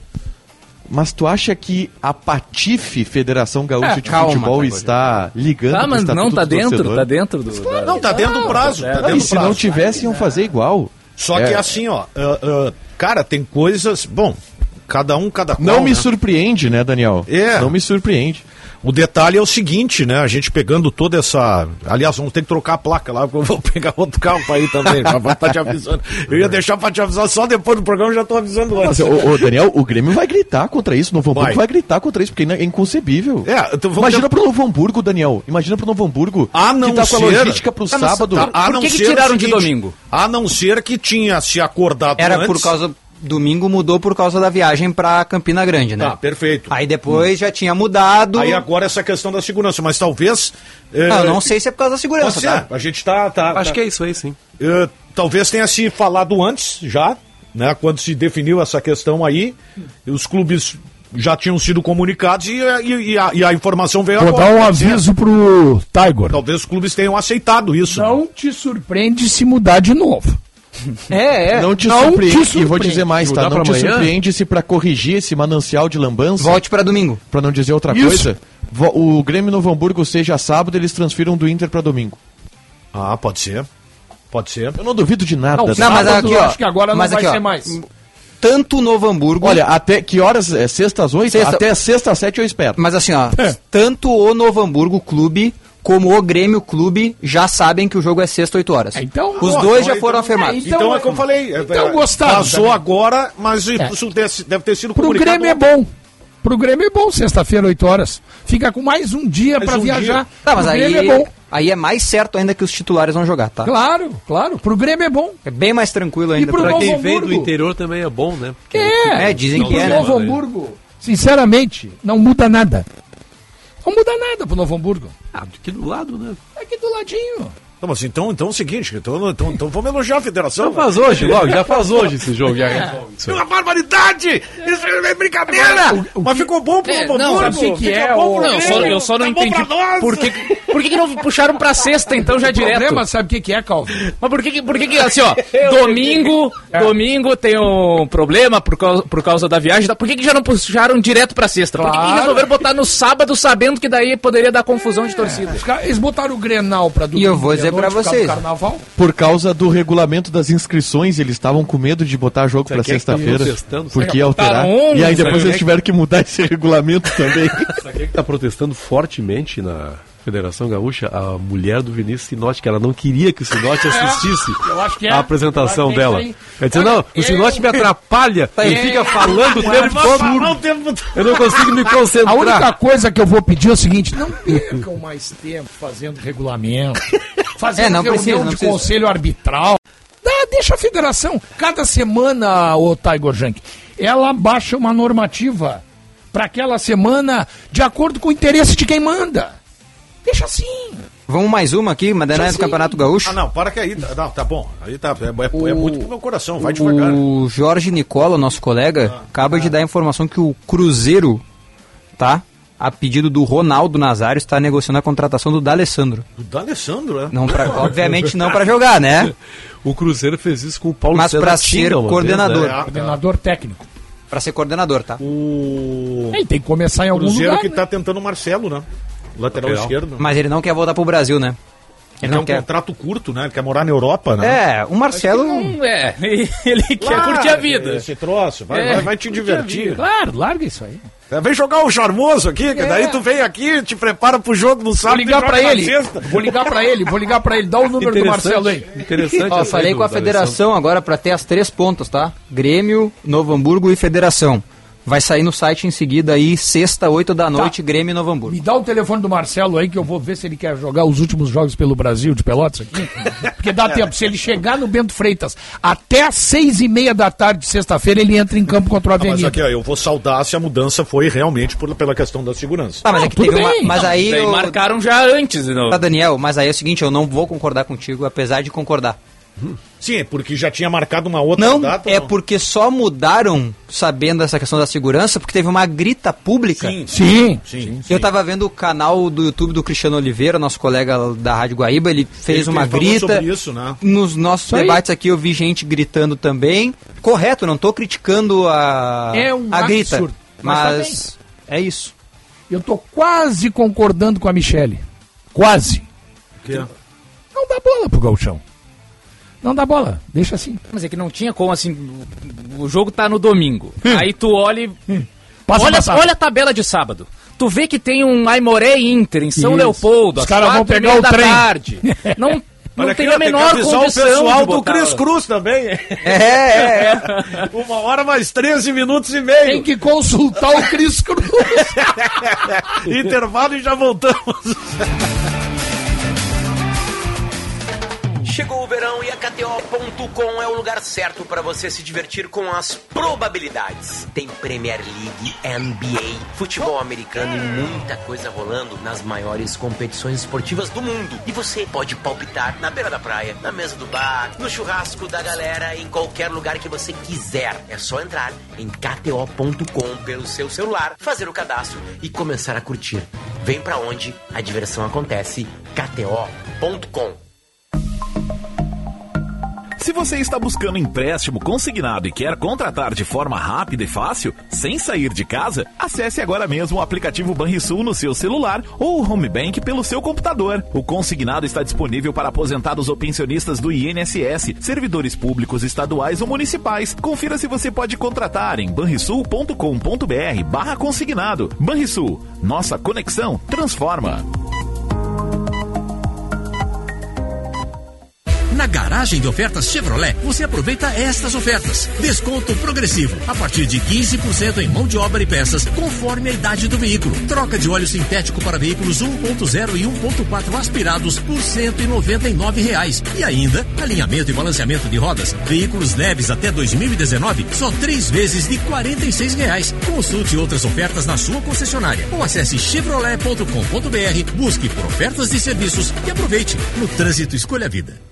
N: Mas tu acha que a Patife, Federação Gaúcha
D: É,
N: de
D: calma,
N: Futebol,
D: tá,
N: está ligando
F: Ah, mas não, tá dentro, tá dentro do... da-
B: Não, tá dentro do prazo.
F: é.
B: Tá dentro
N: e
B: do
N: se não
B: prazo.
N: tivesse, iam fazer igual.
B: Só
N: É.
B: que assim, ó. ah, ah, cara, tem coisas. Bom, cada um, cada qual.
N: Não me
B: né?
N: surpreende, né, Daniel?
B: É.
N: Não me surpreende.
B: O detalhe é o seguinte, né? A gente pegando toda essa. Aliás, vamos ter que trocar a placa lá, porque eu vou pegar outro carro pra ir também. Pra tá te avisando. Eu ia deixar pra te avisar só depois do programa, eu já tô avisando antes.
N: Mas, ô, ô, Daniel, o Grêmio vai gritar contra isso, o Novo Hamburgo
B: Vai.
N: vai. gritar contra isso, porque é inconcebível.
B: É, então
N: Imagina
B: ter-
N: pro Novo Hamburgo, Daniel. Imagina pro Novo Hamburgo
B: A não
N: que tá com a
B: ser-
N: logística pro
F: Tá, mas
N: sábado.
F: tá-
B: A
F: Por
B: não
F: que que
B: ser o
F: tiraram de
B: seguinte,
F: domingo?
B: A não ser que tinha se acordado
D: Era
B: antes.
D: por causa. Domingo mudou por causa da viagem pra Campina Grande, né?
B: Tá, perfeito.
D: Aí depois já tinha mudado.
B: Aí agora essa questão da segurança, mas talvez. eh,
D: Não, eu não sei se é por causa da segurança, tá?
B: A gente tá. tá
G: Acho
B: tá-
G: que é isso aí, sim.
B: Eh, talvez tenha se falado antes, já, né? Quando se definiu essa questão aí, os clubes já tinham sido comunicados e, e- e a, e a informação veio
E: Vou
B: agora.
E: dar um aviso pro Tiger.
B: Talvez os clubes tenham aceitado isso.
E: Não te surpreende se mudar de novo.
D: É, é.
N: Não te
E: Não
N: surpreende.
E: te
N: E vou dizer mais, tá? Não te
G: amanhã?
N: surpreende se pra corrigir esse manancial de lambança,
D: Volte pra domingo.
N: pra não dizer outra
E: Isso.
N: coisa, o Grêmio Novo Hamburgo seja sábado, eles transfiram do Inter pra domingo.
B: Ah, pode ser. Pode ser.
N: Eu não duvido de nada.
E: Não.
D: Não, mas aqui,
E: eu
D: ó.
E: acho que agora não vai
D: aqui, ó,
E: ser mais.
D: Tanto o Novo Hamburgo.
N: Olha, até que horas? É sexta às oito?
D: Sexta.
N: Até sexta às sete eu espero.
D: Mas assim, ó,
E: É.
D: tanto o Novo Hamburgo Clube como o Grêmio Clube já sabem que o jogo é sexta, 8 horas.
E: Então,
D: Os dois
B: então-
D: já foram
B: então-
D: afirmados.
E: Então-
B: Então, é como eu falei.
E: então
B: é,
E: gostaram
B: Passou
E: também.
B: agora, mas
E: É.
B: isso deve, deve ter sido
E: Pro
B: comunicado.
E: Grêmio é bom. Pro Grêmio é bom, sexta-feira, 8 horas. Fica com mais um dia pra
B: um
E: viajar.
B: dia.
D: Tá, mas
E: Pro
D: aí-
E: Grêmio é bom.
D: Aí é mais certo ainda que os titulares vão jogar, tá?
E: Claro, claro. Pro Grêmio é bom.
D: É bem mais tranquilo ainda.
E: pro
G: Pra quem vem do interior também é bom, né? Porque
E: É,
D: É, dizem que
E: pro
D: é, né?
E: Novo Hamburgo, sinceramente, não muda nada. Não muda nada pro Novo Hamburgo.
G: Ah, aqui do lado, né?
E: Aqui do ladinho.
B: Então, mas então, então é o seguinte, então, então, então vamos elogiar a federação.
G: Já faz hoje, logo, já faz hoje esse jogo. Já resolve isso
B: É uma barbaridade! Isso é brincadeira! Mas ficou bom pro
F: É,
B: Novo
F: não,
B: Hamburgo!
F: sabe o que, que é?
B: bom
F: o- Não, eu só, eu só não
B: tá
F: entendi.
B: nós.
F: Por que, por que, que não puxaram pra sexta, então, já
E: O
F: direto?
E: problema, sabe o que, que é, Calvin?
F: Mas por que, que- por que, que assim, ó, domingo, domingo tem um problema por causa, por causa da viagem, tá? por que, que já não puxaram direto pra sexta? Por que, que resolveram botar no sábado sabendo que daí poderia dar confusão de torcida?
E: Os caras- Eles botaram o Grenal pra domingo.
D: E eu vou
E: de
D: dizer
E: causa
D: vocês.
N: Por causa do regulamento das inscrições, eles estavam com medo de botar jogo pra
G: quem é tá
N: sexta-feira. porque ia
F: Botaram
N: alterar.
F: um,
N: e aí depois
G: é
N: eles
G: que-
N: tiveram que mudar esse regulamento também.
G: Sabe quem é que tá protestando fortemente na Federação Gaúcha? A mulher do Vinícius Sinote, que ela não queria que o Sinote assistisse
E: Eu acho que é.
G: a apresentação
E: Eu acho que é
G: dela. Ela disse, não, o Sinote me atrapalha, ele
E: é-
G: fica falando o tempo todo. Eu não consigo me
E: A única
G: concentrar.
E: coisa que eu vou pedir é o seguinte: não percam mais tempo fazendo regulamento, fazendo
D: É, não
E: reunião
D: precisa, não
E: de
D: precisa.
E: conselho arbitral. Dá, deixa a federação. Cada semana, o Tiger Junk, ela baixa uma normativa para aquela semana de acordo com o interesse de quem manda. Deixa assim.
D: Vamos mais uma aqui, não é do
E: Sim.
D: Campeonato Gaúcho.
B: Ah, não, para que aí. Não, tá bom. Aí tá. É, é- é muito pro meu coração, vai devagar.
D: O Jorge Nicola, nosso colega, acaba de dar a informação que o Cruzeiro, tá? A pedido do Ronaldo Nazário, está negociando a contratação do D'Alessandro.
B: Do D'Alessandro, né?
D: Não pra, obviamente não para jogar, né?
G: O Cruzeiro fez isso com o Paulo
D: Mas
G: Tinga
D: ser
G: uma vez,
D: coordenador.
G: né?
E: Coordenador técnico.
D: Para ser coordenador, tá?
B: O
E: Ele tem que começar em algum
B: Cruzeiro
E: lugar.
B: que
E: né?
B: tá tentando o Marcelo, né? Lateral
G: Lateral.
B: esquerdo.
D: Mas ele não quer voltar pro Brasil, né?
B: Ele
D: Ele
B: tem
D: não
B: um
D: quer.
B: contrato curto, né? Ele quer morar na Europa, né?
D: É, o Marcelo.
F: Hum, É, ele quer
B: Larga
F: curtir a vida.
B: Esse troço, vai,
F: É,
B: vai, vai te divertir.
E: Claro, larga isso aí.
B: É, Vem jogar o charmoso aqui, que daí tu vem aqui, te prepara pro jogo no
E: Vou
B: sábado. e
E: ligar pra
B: na
E: ele.
B: sexta.
E: Vou ligar pra ele, vou ligar pra ele. Dá o número do Marcelo aí.
G: Interessante.
D: Ó, falei com a federação agora para ter as três pontas, tá? Grêmio, Novo Hamburgo e Federação. Vai sair no site em seguida aí, sexta, oito da noite, Grêmio e Novo Hamburgo.
E: Me dá o telefone do Marcelo aí que eu vou ver se ele quer jogar os últimos jogos pelo Brasil de Pelotas aqui. Porque dá tempo. Se ele chegar no Bento Freitas até às seis e meia da tarde de sexta-feira, ele entra em campo contra o
B: Ah, mas
E: Avenida.
B: aqui, ó, eu vou saudar se a mudança foi realmente por, pela questão da segurança.
D: Tá, mas é que
E: tudo
D: teve uma. Mas aí.
F: Daí
D: eu-
F: marcaram já antes, não.
D: Tá, Daniel, mas aí é o seguinte, eu não vou concordar contigo, apesar de concordar.
B: Sim, é porque já tinha marcado uma outra
D: Não,
B: data.
D: é
B: não?
D: porque só mudaram, sabendo dessa questão da segurança, porque teve uma grita pública.
B: Sim,
E: Sim.
B: sim.
D: Eu tava vendo o canal do YouTube do Cristiano Oliveira, nosso colega da Rádio Guaíba, ele fez
B: Ele-
D: uma grita.
B: sobre isso, né?
D: Nos nossos
E: Isso aí.
D: debates aqui eu vi gente gritando também. Correto, não tô criticando a,
E: É um
D: a grita.
E: absurdo, mas
D: Mas, é isso.
E: Eu tô quase concordando com a Michele. Quase.
B: Que é?
E: Não dá bola pro Galchão. Não dá bola. Deixa assim.
F: Mas é que não tinha como, assim, o jogo tá no domingo. Aí tu olha e...
E: Passa
F: olha, olha a tabela de sábado. Tu vê que tem um Aimoré Inter em São
E: Isso.
F: Leopoldo,
E: Os
F: às
E: caras vão pegar o
F: da
E: trem.
F: tarde. Não, não
B: Olha
F: tem
B: aqui,
F: a menor
B: avisar
F: condição
B: o pessoal do Cris Cruz também.
D: É, é, é.
B: Uma hora mais 13 minutos e meio.
E: Tem que consultar o Cris Cruz.
B: Intervalo e já voltamos.
O: E a KTO.com é o lugar certo para você se divertir com as probabilidades. Tem Premier League, NBA, futebol americano e muita coisa rolando nas maiores competições esportivas do mundo. E você pode palpitar na beira da praia, na mesa do bar, no churrasco da galera, em qualquer lugar que você quiser. É só entrar em KTO.com pelo seu celular, fazer o cadastro e começar a curtir. Vem pra onde a diversão acontece. KTO.com
P: Se você está buscando empréstimo consignado e quer contratar de forma rápida e fácil, sem sair de casa, acesse agora mesmo o aplicativo Banrisul no seu celular ou o Home Bank pelo seu computador. O consignado está disponível para aposentados ou pensionistas do INSS, servidores públicos estaduais ou municipais. Confira se você pode contratar em banrisul.com.br barra consignado. Banrisul, nossa conexão transforma.
Q: Na garagem de ofertas Chevrolet, você aproveita estas ofertas. Desconto progressivo, a partir de 15% em mão de obra e peças, conforme a idade do veículo. Troca de óleo sintético para veículos 1.0 e 1.4 aspirados por 199 reais. E ainda, alinhamento e balanceamento de rodas. Veículos leves até 2019, só três vezes de 46 reais. Consulte outras ofertas na sua concessionária ou acesse chevrolet.com.br, busque por ofertas de serviços e aproveite. No trânsito, escolha a vida.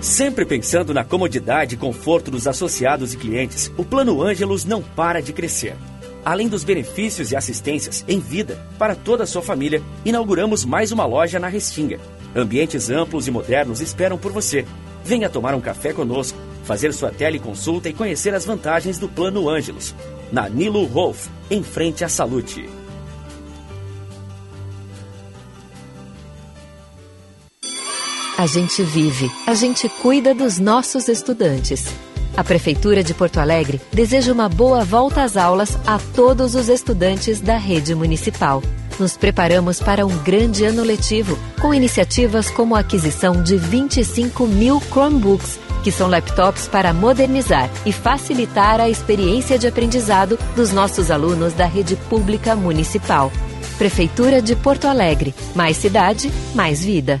R: Sempre pensando na comodidade e conforto dos associados e clientes, o Plano Ângelos não para de crescer. Além dos benefícios e assistências em vida para toda a sua família, inauguramos mais uma loja na Restinga. Ambientes amplos e modernos esperam por você. Venha tomar um café conosco, fazer sua teleconsulta e conhecer as vantagens do Plano Ângelos. Na Nilo Wolf, em frente à Salute.
S: A gente vive, a gente cuida dos nossos estudantes. A Prefeitura de Porto Alegre deseja uma boa volta às aulas a todos os estudantes da rede municipal. Nos preparamos para um grande ano letivo, com iniciativas como a aquisição de 25 mil Chromebooks, que são laptops para modernizar e facilitar a experiência de aprendizado dos nossos alunos da rede pública municipal. Prefeitura de Porto Alegre. Mais cidade, mais vida.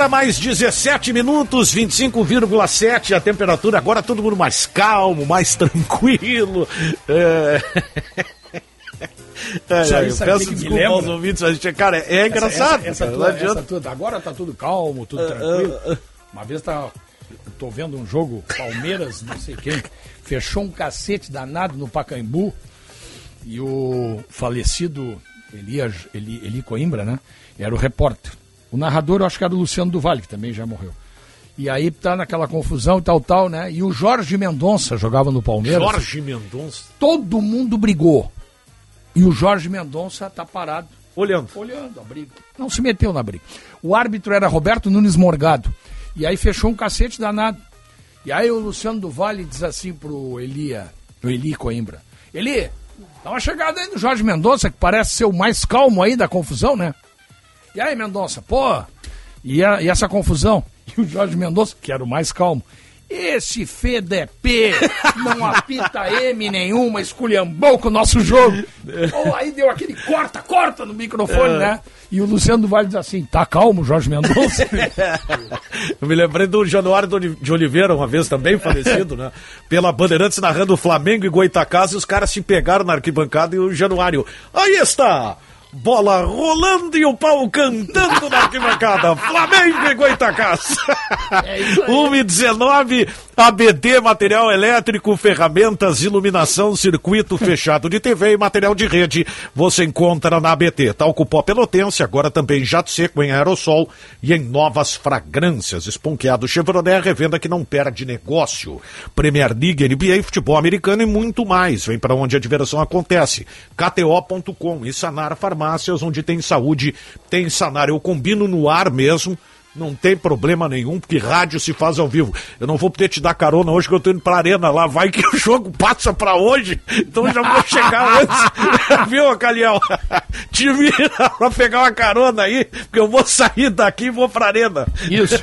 B: Hora mais 17 minutos, 25,7 a temperatura. Agora todo mundo mais calmo, mais tranquilo. É... É, eu
E: sabe
B: peço desculpa aos ouvintes, mas, cara, é engraçado.
E: Essa, essa, tua- essa tua- agora tá tudo calmo, tudo
B: Ah,
E: tranquilo.
B: ah,
E: Uma vez tá, tô vendo um jogo, Palmeiras, não sei quem, fechou um cacete danado no Pacaembu e o falecido Elias, Eli, Eli Coimbra, né? Era o repórter. O narrador, eu acho que era o Luciano Duval, que também já morreu. E aí tá naquela confusão e tal, tal, né? E o Jorge Mendonça jogava no Palmeiras.
B: Jorge Mendonça.
E: Todo mundo brigou. E o Jorge Mendonça tá parado.
B: Olhando.
E: Olhando a briga. Não se meteu na briga. O árbitro era Roberto Nunes Morgado. E aí fechou um cacete danado. E aí o Luciano do Vale diz assim pro Elia, pro Eli Coimbra. Eli, dá uma chegada aí no Jorge Mendonça, que parece ser o mais calmo aí da confusão, né? E aí, Mendonça, pô, e, a- e essa confusão? E o Jorge Mendonça, que era o mais calmo. Esse FDP não apita M nenhuma, esculhambou com o nosso jogo. Pô, aí deu aquele corta, corta no microfone,
B: É.
E: né? E o Luciano do Vale diz assim: tá calmo, Jorge Mendonça?
B: Eu me lembrei do Januário de Oliveira, uma vez também falecido, né? Pela Bandeirantes narrando Flamengo e Goitacás, e os caras se pegaram na arquibancada e o Januário. Aí está! Bola rolando e o pau cantando na arquibancada. Flamengo e Goitacás. 1 e 19, ABD, material elétrico, ferramentas, iluminação, circuito fechado de TV e material de rede. Você encontra na ABT. Talco pó pelotense, agora também jato seco em aerossol e em novas fragrâncias. Esponqueado Chevrolet, revenda que não perde negócio. Premier League, NBA, futebol americano e muito mais. Vem para onde a diversão acontece. KTO.com e Sanar Farmácias, onde tem saúde, tem Sanar. Eu combino no ar mesmo. Não tem problema nenhum, porque rádio se faz ao vivo. Eu não vou poder te dar carona hoje que eu tô indo pra arena lá. Vai que o jogo passa pra hoje. Então eu já vou chegar antes. Viu, Caliel? te vira pra pegar uma carona aí, porque eu vou sair daqui e vou pra arena.
E: Isso.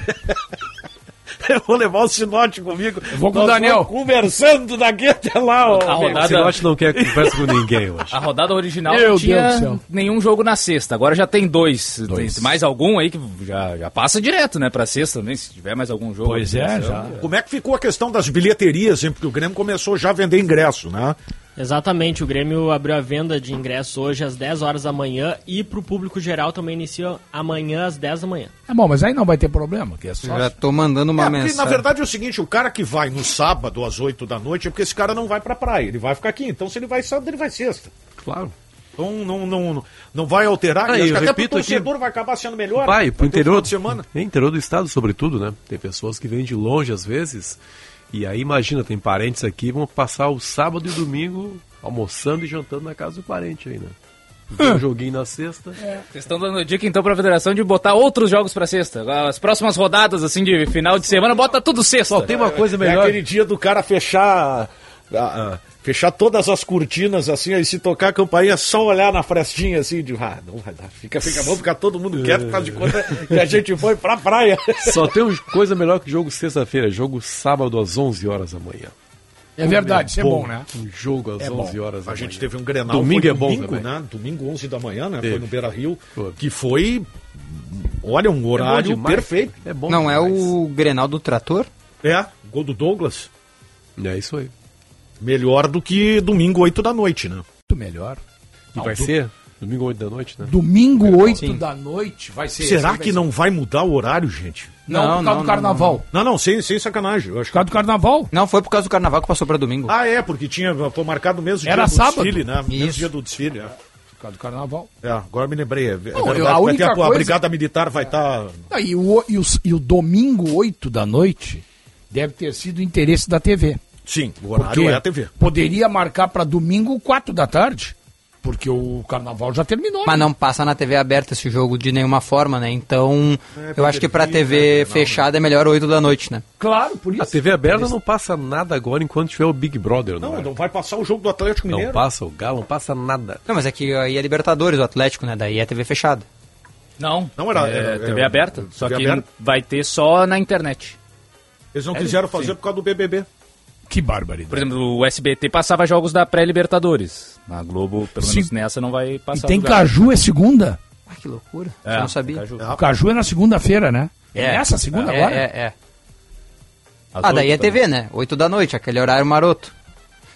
B: Eu vou levar o Sinote comigo. Eu
E: vou com o Daniel.
B: conversando daqui até lá. ó.
F: A rodada-
G: O Sinote não quer conversa com ninguém hoje.
F: A rodada original
E: Meu
F: não tinha nenhum jogo na sexta. Agora já tem dois.
E: Dois.
F: Tem mais algum aí que já, já passa direto, né? Pra sexta também, se tiver mais algum jogo.
E: Pois é, já.
B: Como é que ficou a questão das bilheterias, hein? Porque o Grêmio começou já a vender ingresso, né?
H: Exatamente, o Grêmio abriu a venda de ingressos hoje às 10 horas da manhã e pro público geral também inicia amanhã às 10 da manhã.
E: É bom, mas aí não vai ter problema, que é só.
D: Já tô mandando uma
B: É, porque,
D: mensagem.
B: na verdade é o seguinte, o cara que vai no sábado às 8 da noite é porque esse cara não vai pra praia, ele vai ficar aqui. Então se ele vai sábado, ele vai sexta.
G: Claro.
B: Então não, não, não, não vai alterar.
G: Ah,
B: e acho
G: eu
B: que até pro
G: repito aqui-
B: torcedor vai acabar sendo melhor.
G: Vai, pro
B: ter um
G: interior,
B: final de semana.
G: Interior do estado, sobretudo, né? Tem pessoas que vêm de longe às vezes. E aí, imagina, tem parentes aqui, vão passar o sábado e domingo almoçando e jantando na casa do parente aí, né? Vê um joguinho na sexta.
F: Vocês estão dando dica então pra federação de botar outros jogos pra sexta. As próximas rodadas, assim, de final de semana, bota tudo sexta.
G: Só tem uma coisa
B: É
G: melhor.
B: aquele dia do cara fechar. ah, ah, fechar todas as cortinas assim, aí se tocar a campainha, só olhar na frestinha assim, de ah, não vai dar. Fica, fica, vamos ficar todo mundo quieto, faz de conta que a gente foi pra praia.
G: Só tem uma coisa melhor que jogo sexta-feira, jogo sábado às 11 horas da manhã.
E: É verdade, isso é bom, né?
G: Um jogo às
E: É
G: 11
E: bom.
G: horas da
B: A
G: manhã.
B: gente teve um Grenal.
G: Domingo
B: foi
G: é bom
B: domingo,
G: também.
B: né? Domingo 11 da manhã, né?
G: Teve.
B: Foi no Beira Rio.
G: Foi.
B: Que foi. Olha, um horário
G: demais.
B: perfeito.
G: É bom
D: Não é
G: demais.
D: o Grenal do Trator?
B: É, gol do Douglas.
G: É isso aí.
B: Melhor do que domingo 8 da noite, né?
E: Muito melhor.
G: E vai
E: do-
G: ser domingo 8 da noite, né?
E: Domingo, 8
D: Sim.
E: da noite, vai ser.
B: Será
E: aí vai
B: que
E: ser-
B: não vai mudar o horário, gente?
E: Não,
D: Não,
E: por causa
D: não,
E: do
D: não,
E: carnaval.
B: Não, não, sem, sem sacanagem. Eu acho
E: Por causa do carnaval?
D: Não, foi por causa do carnaval que passou pra domingo.
B: Ah, é, porque tinha, foi marcado o mesmo
E: Era
B: dia do
E: sábado.
B: desfile, né? Mesmo
D: Isso.
B: dia do desfile, é.
E: Por causa do carnaval.
B: É, agora me lembrei. É, é
E: Não,
B: verdade,
E: a única
B: a, a
E: coisa-
B: Brigada Militar vai tá- estar.
E: Ah, e, o, e, o, e o domingo, 8 da noite, deve ter sido interesse da TV.
B: Sim, o horário
E: Porque
B: é a TV.
E: poderia marcar para domingo, 4 da tarde. Porque o carnaval já terminou.
D: Mas
E: né?
D: não passa na TV aberta esse jogo de nenhuma forma, né? Então,
B: É,
D: eu acho que pra
B: pay-per-view,
D: TV
B: né? Não,
D: fechada é melhor 8 da noite, né?
E: Claro, por isso.
G: A TV aberta não passa nada agora enquanto tiver o Big Brother, não,
B: Não,
G: é?
B: não vai passar o jogo do Atlético
G: Não
B: Mineiro.
G: passa o Galo, não passa nada.
D: Não, mas é que aí é Libertadores, o Atlético, né? Daí é TV fechada.
F: Não,
B: Não, era-
F: é,
B: era-
F: TV
B: era-
F: aberta.
B: TV
F: Só que
B: aberta.
F: vai ter só na internet.
B: Eles não
F: É,
B: quiseram fazer
F: sim.
B: por causa do BBB.
E: Que barbaridade.
F: Por exemplo, o SBT passava jogos da pré-Libertadores. Na Globo, pelo menos
E: Sim.
F: nessa, não vai
E: E
F: passar.
E: tem
F: os jogos.
E: Caju é segunda?
D: Ah, que loucura.
F: É,
D: eu não sabia.
F: Caju.
E: O Caju é na segunda-feira, né? É, essa segunda
D: é,
E: agora?
D: É, é.
F: Às
D: Ah, daí
F: oito
D: é TV, né? 8 da noite, aquele horário maroto.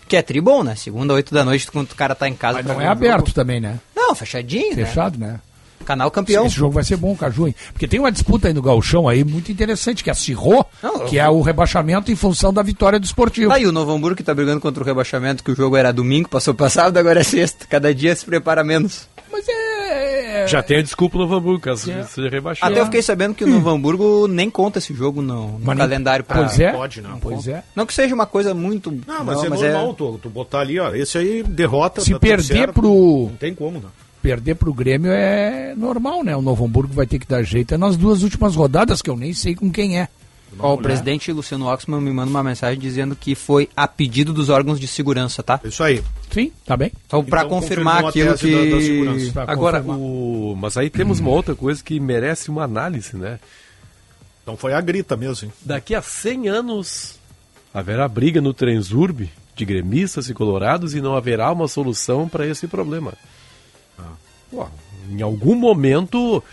D: Que é tribom, né? Segunda, 8 da noite, quando o cara tá em casa.
E: Mas não é aberto
D: jogo.
E: também, né?
D: Não, fechadinho, né?
E: Fechado, né?
D: Canal campeão.
E: Esse jogo vai ser bom, Caju, hein? Porque tem uma disputa aí no Galchão aí muito interessante, que é a Cirrô,
D: Não,
E: que é o rebaixamento em função da vitória do esportivo.
D: Aí o Novo Hamburgo que tá brigando contra o rebaixamento, que o jogo era domingo, passou pra sábado, agora é sexta. Cada dia se prepara menos.
E: Mas é.
G: Já tem a desculpa no Novo Hamburgo, caso
E: É.
G: seja rebaixado.
D: Até eu fiquei sabendo que o Novo Hamburgo nem conta esse jogo no, no
E: Mas
D: calendário. Pra...
E: Pois é.
B: Pode, não.
E: Pois é.
D: Não que seja uma coisa muito...
B: Não, mas é normal tu, tu botar ali, ó. Esse aí derrota.
E: Se
B: tá
E: perder
B: certo.
E: pro-
B: Não tem como, né?
E: Perder pro Grêmio é normal, né? O Novo Hamburgo vai ter que dar jeito. É nas duas últimas rodadas que eu nem sei com quem é.
D: Ó, o presidente Luciano Oxman me manda uma mensagem dizendo que foi a pedido dos órgãos de segurança, tá?
B: Isso aí.
E: Sim, tá bem.
D: Então, pra
B: Então,
D: confirmar aquilo
B: tese da- da
D: que...
G: Agora,
E: confirmar.
G: o... mas aí temos uma outra coisa que merece uma análise, né?
B: Então foi a grita mesmo, hein?
G: Daqui a 100 anos haverá briga no Transurb de gremistas e colorados e não haverá uma solução para esse problema. Pô, em algum momento,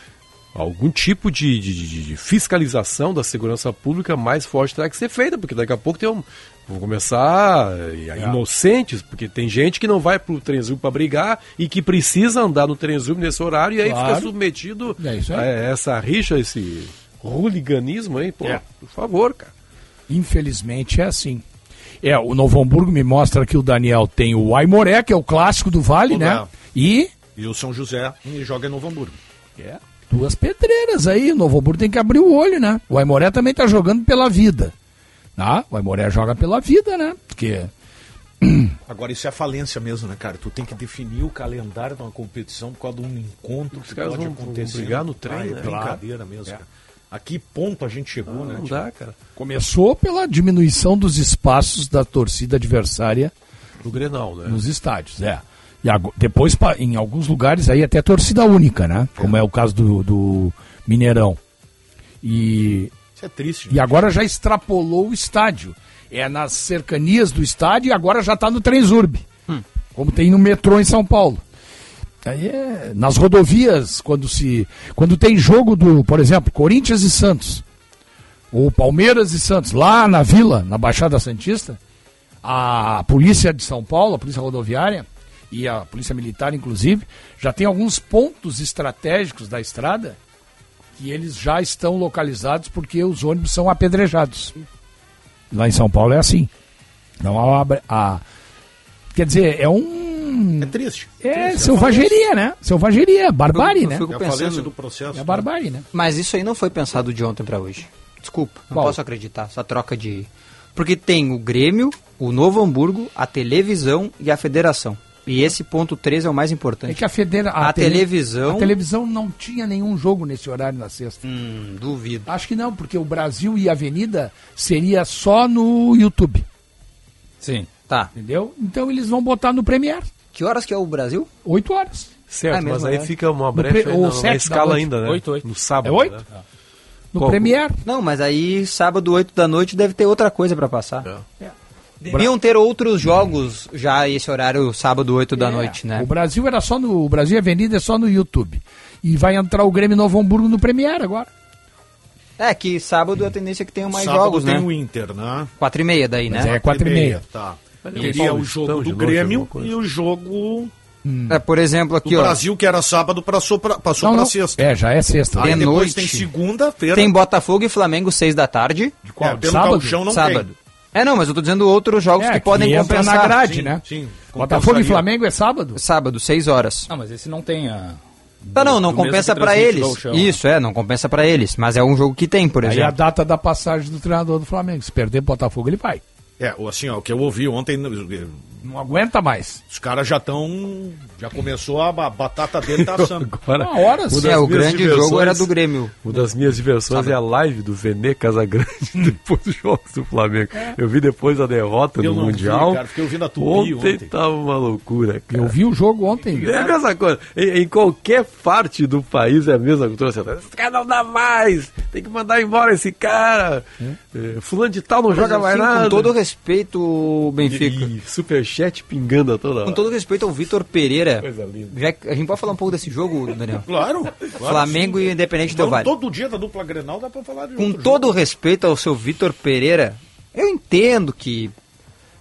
G: algum tipo de, de- de- fiscalização da segurança pública mais forte terá que ser feita, porque daqui a pouco tem um, vão começar eh,
E: É.
G: inocentes, porque tem gente que não vai pro Transurb para brigar e que precisa andar no Transurb nesse horário e aí
E: Claro.
G: fica submetido
E: É
G: a essa rixa, esse hooliganismo aí, pô,
E: É.
G: por favor, cara.
E: Infelizmente é assim. É, o Novo Hamburgo me mostra que o Daniel tem o Aimoré, que é o clássico do Vale, né?
B: Léo.
E: E
B: E o São José e joga em Novo Hamburgo.
E: É. duas pedreiras aí. O Novo Hamburgo tem que abrir o olho, né? O Aimoré também tá jogando pela vida. Tá? O Aimoré joga pela vida, né? Porque
B: Agora, isso é falência mesmo, né, cara? Tu tem que definir o calendário de uma competição por causa de um encontro que
G: caras
B: pode
G: vão- vão
B: acontecer.
G: brigar no trem,
B: Ah, é
G: né?
B: brincadeira mesmo,
E: É.
B: cara. A que ponto a gente chegou, né?
G: Não
B: tipo?
G: dá, cara.
E: começou pela diminuição dos espaços da torcida adversária
G: No Grenal, né?
E: nos estádios, é. E depois, em alguns lugares, aí até torcida única, né? Como é o caso do, do Mineirão. E,
B: Isso é triste.
E: e agora já extrapolou o estádio. É nas cercanias do estádio e agora já está no Transurb. Como tem no metrô em São Paulo. Aí é, nas rodovias, quando se. Quando tem jogo do, por exemplo, Corinthians e Santos, ou Palmeiras e Santos, lá na vila, na Baixada Santista, a polícia de São Paulo, a polícia rodoviária e a polícia militar, inclusive, já tem alguns pontos estratégicos da estrada que eles já estão localizados porque os ônibus são apedrejados. Lá em São Paulo é assim. Não há a, a- quer dizer, é um
B: É triste.
E: é
B: triste.
E: selvageria, né? Selvageria, barbárie,
D: Eu
E: né?
D: fico
B: É
D: pensando-
B: do processo.
E: É barbárie, né?
D: Mas isso aí não foi pensado de ontem pra hoje. Desculpa, não
E: Qual?
D: posso acreditar. Essa troca de. Porque tem o Grêmio, o Novo Hamburgo, a televisão e a federação. E esse ponto 3 é o mais importante.
E: É que a federa
D: A
E: tele-
D: televisão-
E: A televisão não tinha nenhum jogo nesse horário na sexta.
D: Hum, duvido.
E: Acho que não, porque o Brasil e a Avenida seria só no YouTube.
F: Sim.
D: Tá.
E: Entendeu? Então eles vão botar no Premiere.
D: Que horas que é o Brasil?
E: 8 horas.
G: Certo,
D: Ah, mesmo
G: mas aí
D: horário.
G: fica uma brecha
E: ou
G: na, escala ainda, né?
F: Oito, oito.
G: No sábado.
E: É oito?
G: né?
E: No
G: Qual-
E: Premiere.
D: Não, mas aí sábado, 8 da noite, deve ter outra coisa pra passar.
E: É.
D: Deviam ter outros jogos já esse horário, sábado, 8 da
E: É,
D: noite, né?
E: O Brasil era só no. O Brasil Avenida é só no YouTube. E vai entrar o Grêmio Novo Hamburgo no Premiere agora.
D: É que sábado a tendência é que tenham mais
B: Sábado
D: jogos,
B: tem
D: né?
B: o Inter, né?
D: 4 e meia daí, né?
E: Mas é 4 e meia.
B: Tá. Teria
G: o
B: o jogo do Grêmio e o jogo
D: É, por exemplo, aqui, ó.
B: Brasil, que era sábado, passou pra, passou
E: Não,
B: pra
E: não.
B: sexta.
E: É, já é sexta.
B: Aí
D: De
B: depois
D: noite.
B: tem segunda-feira.
D: Tem Botafogo e Flamengo, 6 da tarde.
E: De qual?
B: É, pelo
E: Sábado?
B: Gauchão não
D: sábado.
B: tem.
D: É, não, mas eu tô dizendo outros jogos
E: É,
D: que podem
E: entra
D: compensar.
E: na grade,
B: Sim,
E: né?
B: sim,
E: Botafogo e. Flamengo é sábado?
D: Sábado, 6 horas.
F: Não, mas esse não tem a.
D: Tá, não, não compensa
F: que o
D: eles.
F: Né?
D: Isso, é, não compensa pra eles. Mas é um jogo que tem, por
E: Aí a
D: exemplo.
E: data da passagem do treinador do Flamengo. Se perder Botafogo, ele vai.
B: É, o- assim, ó, o que eu ouvi ontem,
E: Não aguenta mais.
B: os caras já estão. Já começou a, a batata dele tá assando.
G: Agora,
E: Uma hora, sim.
D: É, o grande
G: diversões-
D: jogo era do Grêmio.
G: Uma das minhas diversões é a live do Vene Casagrande depois dos jogos do Flamengo. Eu vi depois a derrota
B: Eu
G: no
B: não vi,
G: Mundial.
B: cara, fiquei ouvindo a
G: ontem,
B: ontem.
G: tava uma loucura, cara.
E: Eu vi o jogo ontem.
G: É a mesma coisa. Em, em qualquer parte do país é a mesma coisa. Esse cara não dá mais. Tem que mandar embora esse cara. É, fulano de tal não
D: Mas,
G: joga mais
D: assim,
G: nada.
D: Com todo respeito, Benfica.
G: E superchat pingando a toda hora.
D: Com todo respeito ao Vitor Pereira.
G: Coisa linda.
D: Já a gente pode falar um pouco desse jogo, Daniel?
B: Claro. claro
D: Flamengo
B: sim.
D: e Independente Del
B: Não,
D: Vale.
B: Todo dia da dupla Grenal dá pra falar de
D: Com todo
B: jogo.
D: respeito ao seu Vitor Pereira, eu entendo que,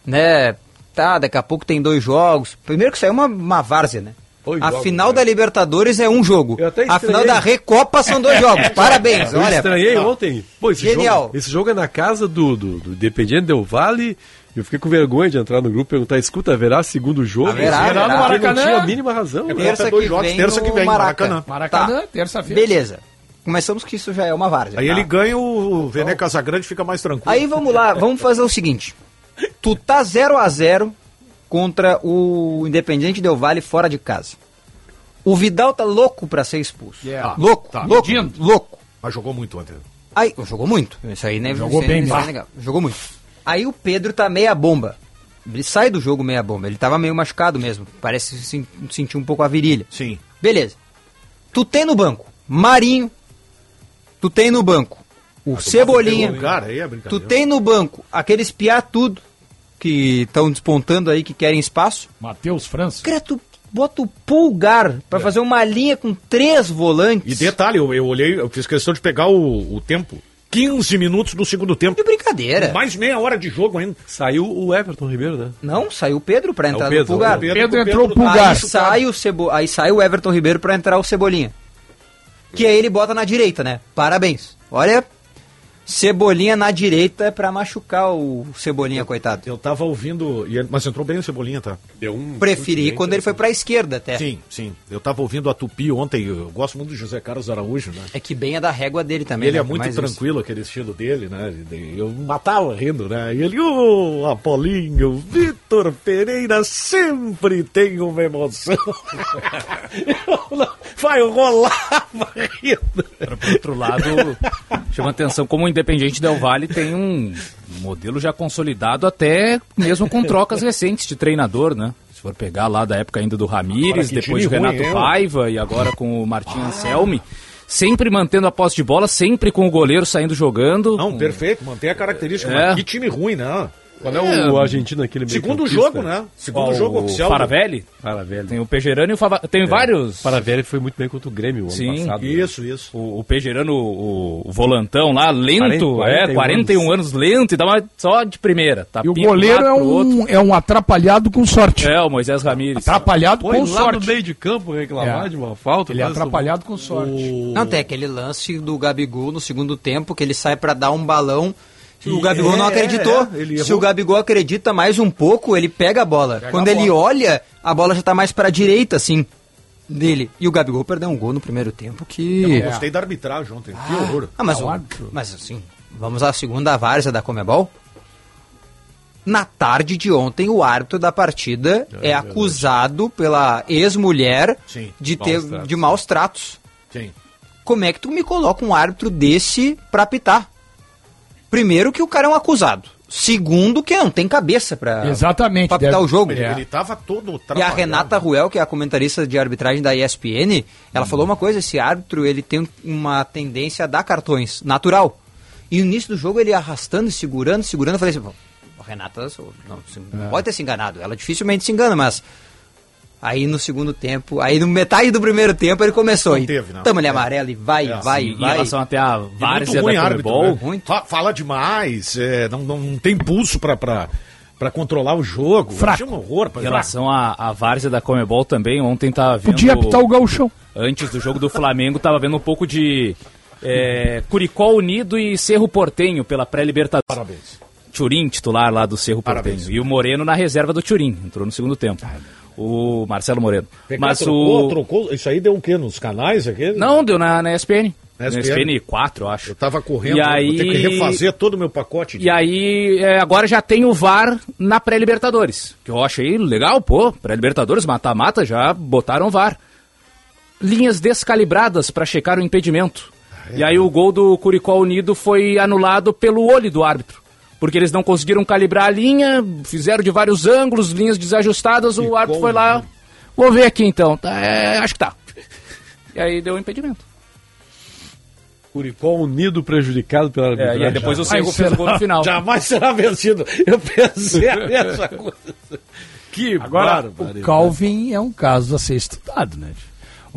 D: né, tá, daqui a pouco tem dois jogos. Primeiro que aí é uma, uma várzea, né?
G: Dois
D: a
G: jogos,
D: final
G: né?
D: da Libertadores é um jogo.
G: Eu até
D: A final da Recopa são dois jogos. Parabéns,
G: Eu
D: olha.
G: estranhei ontem. Pô, esse
D: Genial.
G: Jogo, esse jogo é na casa do, do, do Independiente Del Vale. Eu fiquei com vergonha de entrar no grupo e perguntar, escuta, haverá segundo jogo?
D: Haverá,
G: Porque
D: haverá.
G: não
E: Maracanã.
G: tinha a mínima razão.
B: É?
D: Terça
B: dois
D: que
B: jogos,
D: vem
B: terça que
D: no
B: vem,
D: Maraca.
B: Maracanã.
E: Maracanã,
D: Tá.
E: terça-feira.
D: Beleza. Começamos que isso já é uma várzea.
B: Aí
D: tá?
B: ele ganha o Vene Casagrande fica mais tranquilo.
D: Aí vamos lá, vamos fazer o seguinte. Tu tá 0 a 0 contra o Independiente Del Vale fora de casa. O Vidal tá louco pra ser expulso.
E: Yeah.
D: Louco,
B: Tá.
D: louco,
E: Pedindo.
D: louco.
B: Mas jogou muito ontem.
D: Aí, jogou muito. Isso aí, né?
E: Jogou
D: isso
E: bem
D: isso aí é legal. Jogou muito. Aí o Pedro tá meia bomba. Ele sai do jogo meia bomba. Ele tava meio machucado mesmo. Parece sen- sentir um pouco a virilha.
B: Sim.
D: Beleza. Tu tem no banco Marinho. Tu tem no banco o Cebolinha.
B: Cara, aí é
D: Tu tem no banco aqueles piá tudo que estão despontando aí, que querem espaço.
E: Matheus França.
D: Cara, tu bota o pulgar pra fazer uma linha com três volantes.
B: E detalhe, eu, eu olhei, eu fiz questão de pegar o, o tempo. 15 minutos do segundo tempo.
D: Que brincadeira.
B: Mais meia hora de jogo ainda.
G: Saiu o Everton Ribeiro, né?
D: Não, saiu o Pedro pra entrar
G: É o Pedro,
D: no pulgar.
B: o Pedro-
E: Pedro
B: o
E: entrou
B: Pedro-
E: pulgar.
D: Aí sai, o Cebo... aí sai o Everton Ribeiro pra entrar o Cebolinha. Que aí ele bota na direita, né? Parabéns. Olha, Cebolinha na direita pra machucar o Cebolinha, coitado.
B: Eu tava ouvindo, e mas entrou bem o Cebolinha, tá?
G: Deu um
D: Preferi quando ele foi pra esquerda até.
B: Sim, sim. Eu tava ouvindo a Tupi ontem, eu gosto muito do José Carlos Araújo, né?
D: É que bem é da régua dele
B: E
D: também.
B: ele
D: né?
B: é muito
D: Mais isso.
B: tranquilo, aquele estilo dele, né? Eu matava rindo, né? E ele, ô Apolinho, Vitor Pereira sempre tem uma emoção. Eu não- Vai rolar rindo.
F: Por outro lado, chama atenção como o Independiente Del Valle tem um modelo já consolidado até mesmo com trocas recentes de treinador, né? Se for pegar lá da época ainda do Ramires, depois do
B: ruim,
F: Renato
B: hein,
F: Paiva e agora com o Martim Anselmi, sempre mantendo a posse de bola, sempre com o goleiro saindo jogando.
B: Não, perfeito, mantém a característica.
F: É.
B: mas Que time ruim, né?
G: Qual é o argentino aquele meio
B: Segundo jogo, né? Segundo
F: Qual,
B: jogo
F: o
B: oficial.
F: Faravelli?
G: Paravelli.
F: Tem o Pejerano e o Fava... Tem vários.
G: Paravelli foi muito bem contra o Grêmio ano
F: Sim,
G: passado. né?
B: Isso, isso.
F: O, o Pejerano, o, o volantão lá, lento,
G: 40,
F: é, 41
G: anos.
F: anos, lento, e dá uma só de primeira. Tá
E: E o goleiro é um, é um atrapalhado com sorte.
F: É, o Moisés Ramírez.
E: Atrapalhado
G: Foi
E: com
G: lá
E: sorte.
G: no meio de campo reclamar
E: É.
G: de uma falta.
E: Ele é
G: parece
E: atrapalhado com sorte.
D: Não, tem aquele lance do Gabigol no segundo tempo, que ele sai pra dar um balão. O Gabigol
B: é,
D: não acreditou.
B: é, ele
D: Se o Gabigol acredita mais um pouco, ele pega a bola. Quando
B: a
D: ele
B: bola.
D: olha, a bola já tá mais pra direita, assim, dele. E o Gabigol perdeu um gol no primeiro tempo que...
B: Eu não gostei da arbitragem ontem. Que horror.
D: Ah, mas,
E: Não,
D: o- mas assim, vamos à segunda várzea da Comebol? Na tarde de ontem, o árbitro da partida é, acusado pela ex-mulher de
G: maus
D: ter
G: tratos.
D: de maus tratos.
B: Sim.
D: Como é que tu me coloca um árbitro desse pra apitar? Primeiro que o cara é um acusado. Segundo que não tem cabeça pra,
E: Exatamente.
D: pra
E: deve-
D: o jogo.
B: Ele,
E: É.
B: ele tava todo
D: E a. Renata Ruel, que é a comentarista de arbitragem da ESPN, ela falou uma coisa, esse árbitro, ele tem uma tendência a dar cartões, natural. E no início do jogo ele arrastando, segurando, segurando, eu falei assim, "Pô, Renata não, não pode ter se enganado, ela dificilmente se engana, mas... Aí no segundo tempo, aí no metade do primeiro tempo ele começou.
B: Não teve, não.
D: Tamo ali
B: É.
D: amarelo e vai,
B: É,
D: vai,
F: Em
D: vai.
F: relação até a
B: E muito
F: várzea
B: ruim
F: da
B: árbitro,
F: Comebol,
B: né? Fa- Fala demais, é, não, não tem pulso pra, pra, pra controlar o jogo.
E: Fraco.
B: Um horror.
F: Em relação à, à várzea da Comebol também, ontem tava vendo...
E: Podia apitar o gauchão.
F: Antes do jogo do Flamengo, tava vendo um pouco de é, Curicó Unido e Cerro Portenho pela pré-libertadores.
B: Parabéns.
F: Turim, titular lá do Cerro
B: Parabéns.
F: Portenho. E o Moreno na reserva do Turim, entrou no segundo tempo. O Marcelo Moreno.
B: Pecado,
F: Mas
B: trocou,
F: o...
B: trocou, isso aí deu o quê? Nos canais aqui?
F: Não, deu na, na ESPN.
B: Na? ESPN
F: 4, eu acho.
B: Eu tava correndo,
F: E
B: vou
F: aí-
B: ter que refazer todo o meu pacote. de-
F: E aí, é, agora já tem o VAR na pré-Libertadores. Que eu achei legal, pô. Pré-Libertadores, mata-mata, já botaram VAR. Linhas descalibradas para checar o impedimento. E aí o gol do Curicó Unido foi anulado pelo olho do árbitro. Porque eles não conseguiram calibrar a linha, fizeram de vários ângulos, linhas desajustadas, o árbitro foi lá. Vou ver aqui então. Tá, é, acho que tá. E aí deu o impedimento.
G: Curicó unido prejudicado pela
F: É,
G: arbitragem.
F: e aí depois o Cerro
B: Jamais
F: fez o gol no final.
B: Jamais será vencido. Eu pensei a mesma coisa. Que
E: Agora,
B: bárbaro.
E: o Calvin é um caso a ser estudado, né?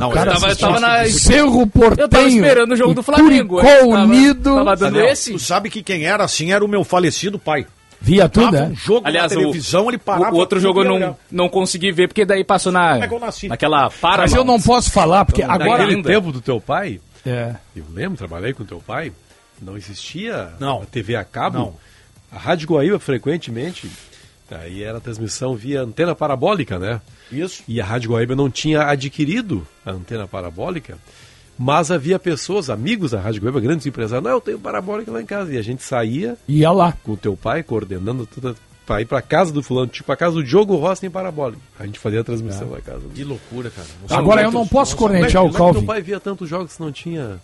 E: O
F: Não,
E: cara
F: eu tava- eu tava na-
E: Cerro Portenho.
F: Eu tava esperando o jogo do Flamengo,
E: Curicó Unido.
F: tava dando
B: Daniel,
F: esse?
B: Tu sabe que quem era assim era o meu falecido pai.
E: Via tudo,
B: Tava
E: é?
B: um jogo
F: Aliás,
B: na televisão, ele parava.
F: o, o outro jogo eu não, não consegui ver, porque daí passou na,
B: É
F: naquela para.
E: Mas eu não posso falar, porque
G: Agora,
E: agora.
G: Naquele tempo do teu pai,
E: É.
G: eu lembro, trabalhei com teu pai, não existia
B: Não.
G: a TV a cabo.
B: Não.
G: A Rádio Guaíba, frequentemente, aí era transmissão via antena parabólica, né?
B: Isso.
G: E a Rádio Guaíba não tinha adquirido a antena parabólica, mas havia pessoas, amigos da Rádio Guaíba, grandes empresários, não, eu tenho parabólica lá em casa. E a gente saía
E: Ia lá.
G: com o teu pai, coordenando toda para ir para casa do fulano, tipo a casa do Diogo Rossi tem parabólica. A gente fazia a transmissão na casa.
B: Que loucura, cara.
E: Agora eu não posso cornetear o
G: é que
E: Calvin.
G: teu pai via tantos jogos se não tinha...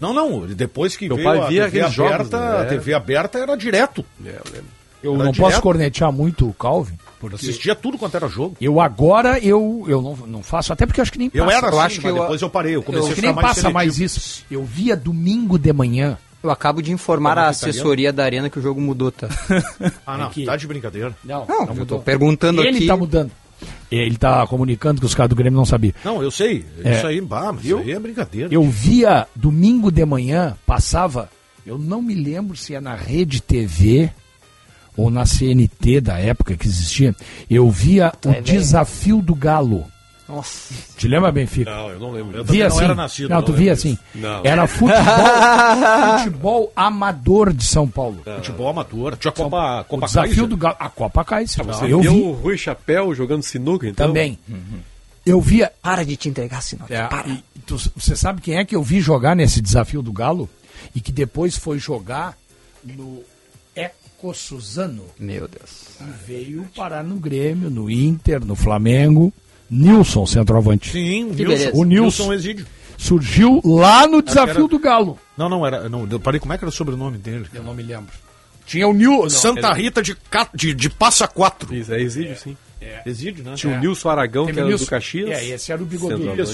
B: Não, não. Depois que
G: Meu
B: veio
G: pai
B: a
G: via
B: TV
G: aqueles jogos,
B: aberta,
G: né?
B: a TV aberta era direto.
G: É, eu lembro.
E: Eu
B: Era
E: não
B: direto.
E: posso cornetear muito o Calvin.
B: Eu assistia tudo quanto era jogo.
E: Eu agora eu, eu não, não faço, até porque eu acho que nem
B: Eu
E: passa.
B: era assim,
D: acho que eu-
B: depois eu parei. Eu comecei
E: acho
B: a
E: que
B: ficar
E: nem
B: mais
E: passa
B: seletivo.
E: mais isso. Eu via domingo de manhã.
D: Eu acabo de informar
B: Tava
D: a
B: no italiano?
D: assessoria da Arena que o jogo mudou, tá?
B: Ah, não.
E: que-
B: Tá de brincadeira.
E: Não,
D: Não,
E: não
D: eu
E: mudou.
D: perguntando
E: Ele
D: aqui.
E: tá mudando. Ele tá comunicando que os caras do Grêmio não sabiam.
B: Não, eu sei.
E: É.
B: Isso aí, bah, mas isso aí é brincadeira.
E: Eu via domingo de manhã, passava, eu não me lembro se é na Rede TV ou na CNT da época que existia, eu via o
D: velho.
E: desafio do Galo.
D: Nossa.
E: Te lembra, Benfica?
G: Não, eu não lembro.
B: Eu
E: Via
B: não
E: assim.
B: era nascido.
E: não, tu
B: não
E: via
B: lembro
E: assim.
G: Não.
E: Era futebol, futebol amador de São Paulo.
B: Futebol amador. Tinha Copa,
E: O
B: Copa
E: desafio
B: Kaiser.
E: do Galo. A Copa Kaiser.
G: Você
E: eu
G: viu
E: vi
G: o Rui Chapéu jogando sinuca, então?
E: também. Eu via
D: Para de te entregar, senão.
E: É,
D: para.
E: e tu- você sabe quem é que eu vi jogar nesse desafio do Galo? E que depois foi jogar no Eco Suzano.
D: Meu Deus.
E: E veio parar no Grêmio, no Inter, no Flamengo. Nilson, centroavante.
B: Sim,
D: Que
B: Nilson.
E: O Nilson.
B: Exídio.
E: Surgiu lá no desafio
B: era-
E: do Galo.
B: Não, não, era. Não, eu parei, como é que era o sobrenome dele?
E: Eu não me lembro. Tinha o Nilson.
B: Santa Rita de, de, de Passa Quatro.
G: Isso, é exílio, sim.
B: Presídio, né?
G: Tinha o
B: É.
G: Nilson Aragão,
B: Teve
G: que era
B: Nilson-
G: do Caxias.
B: É, esse era o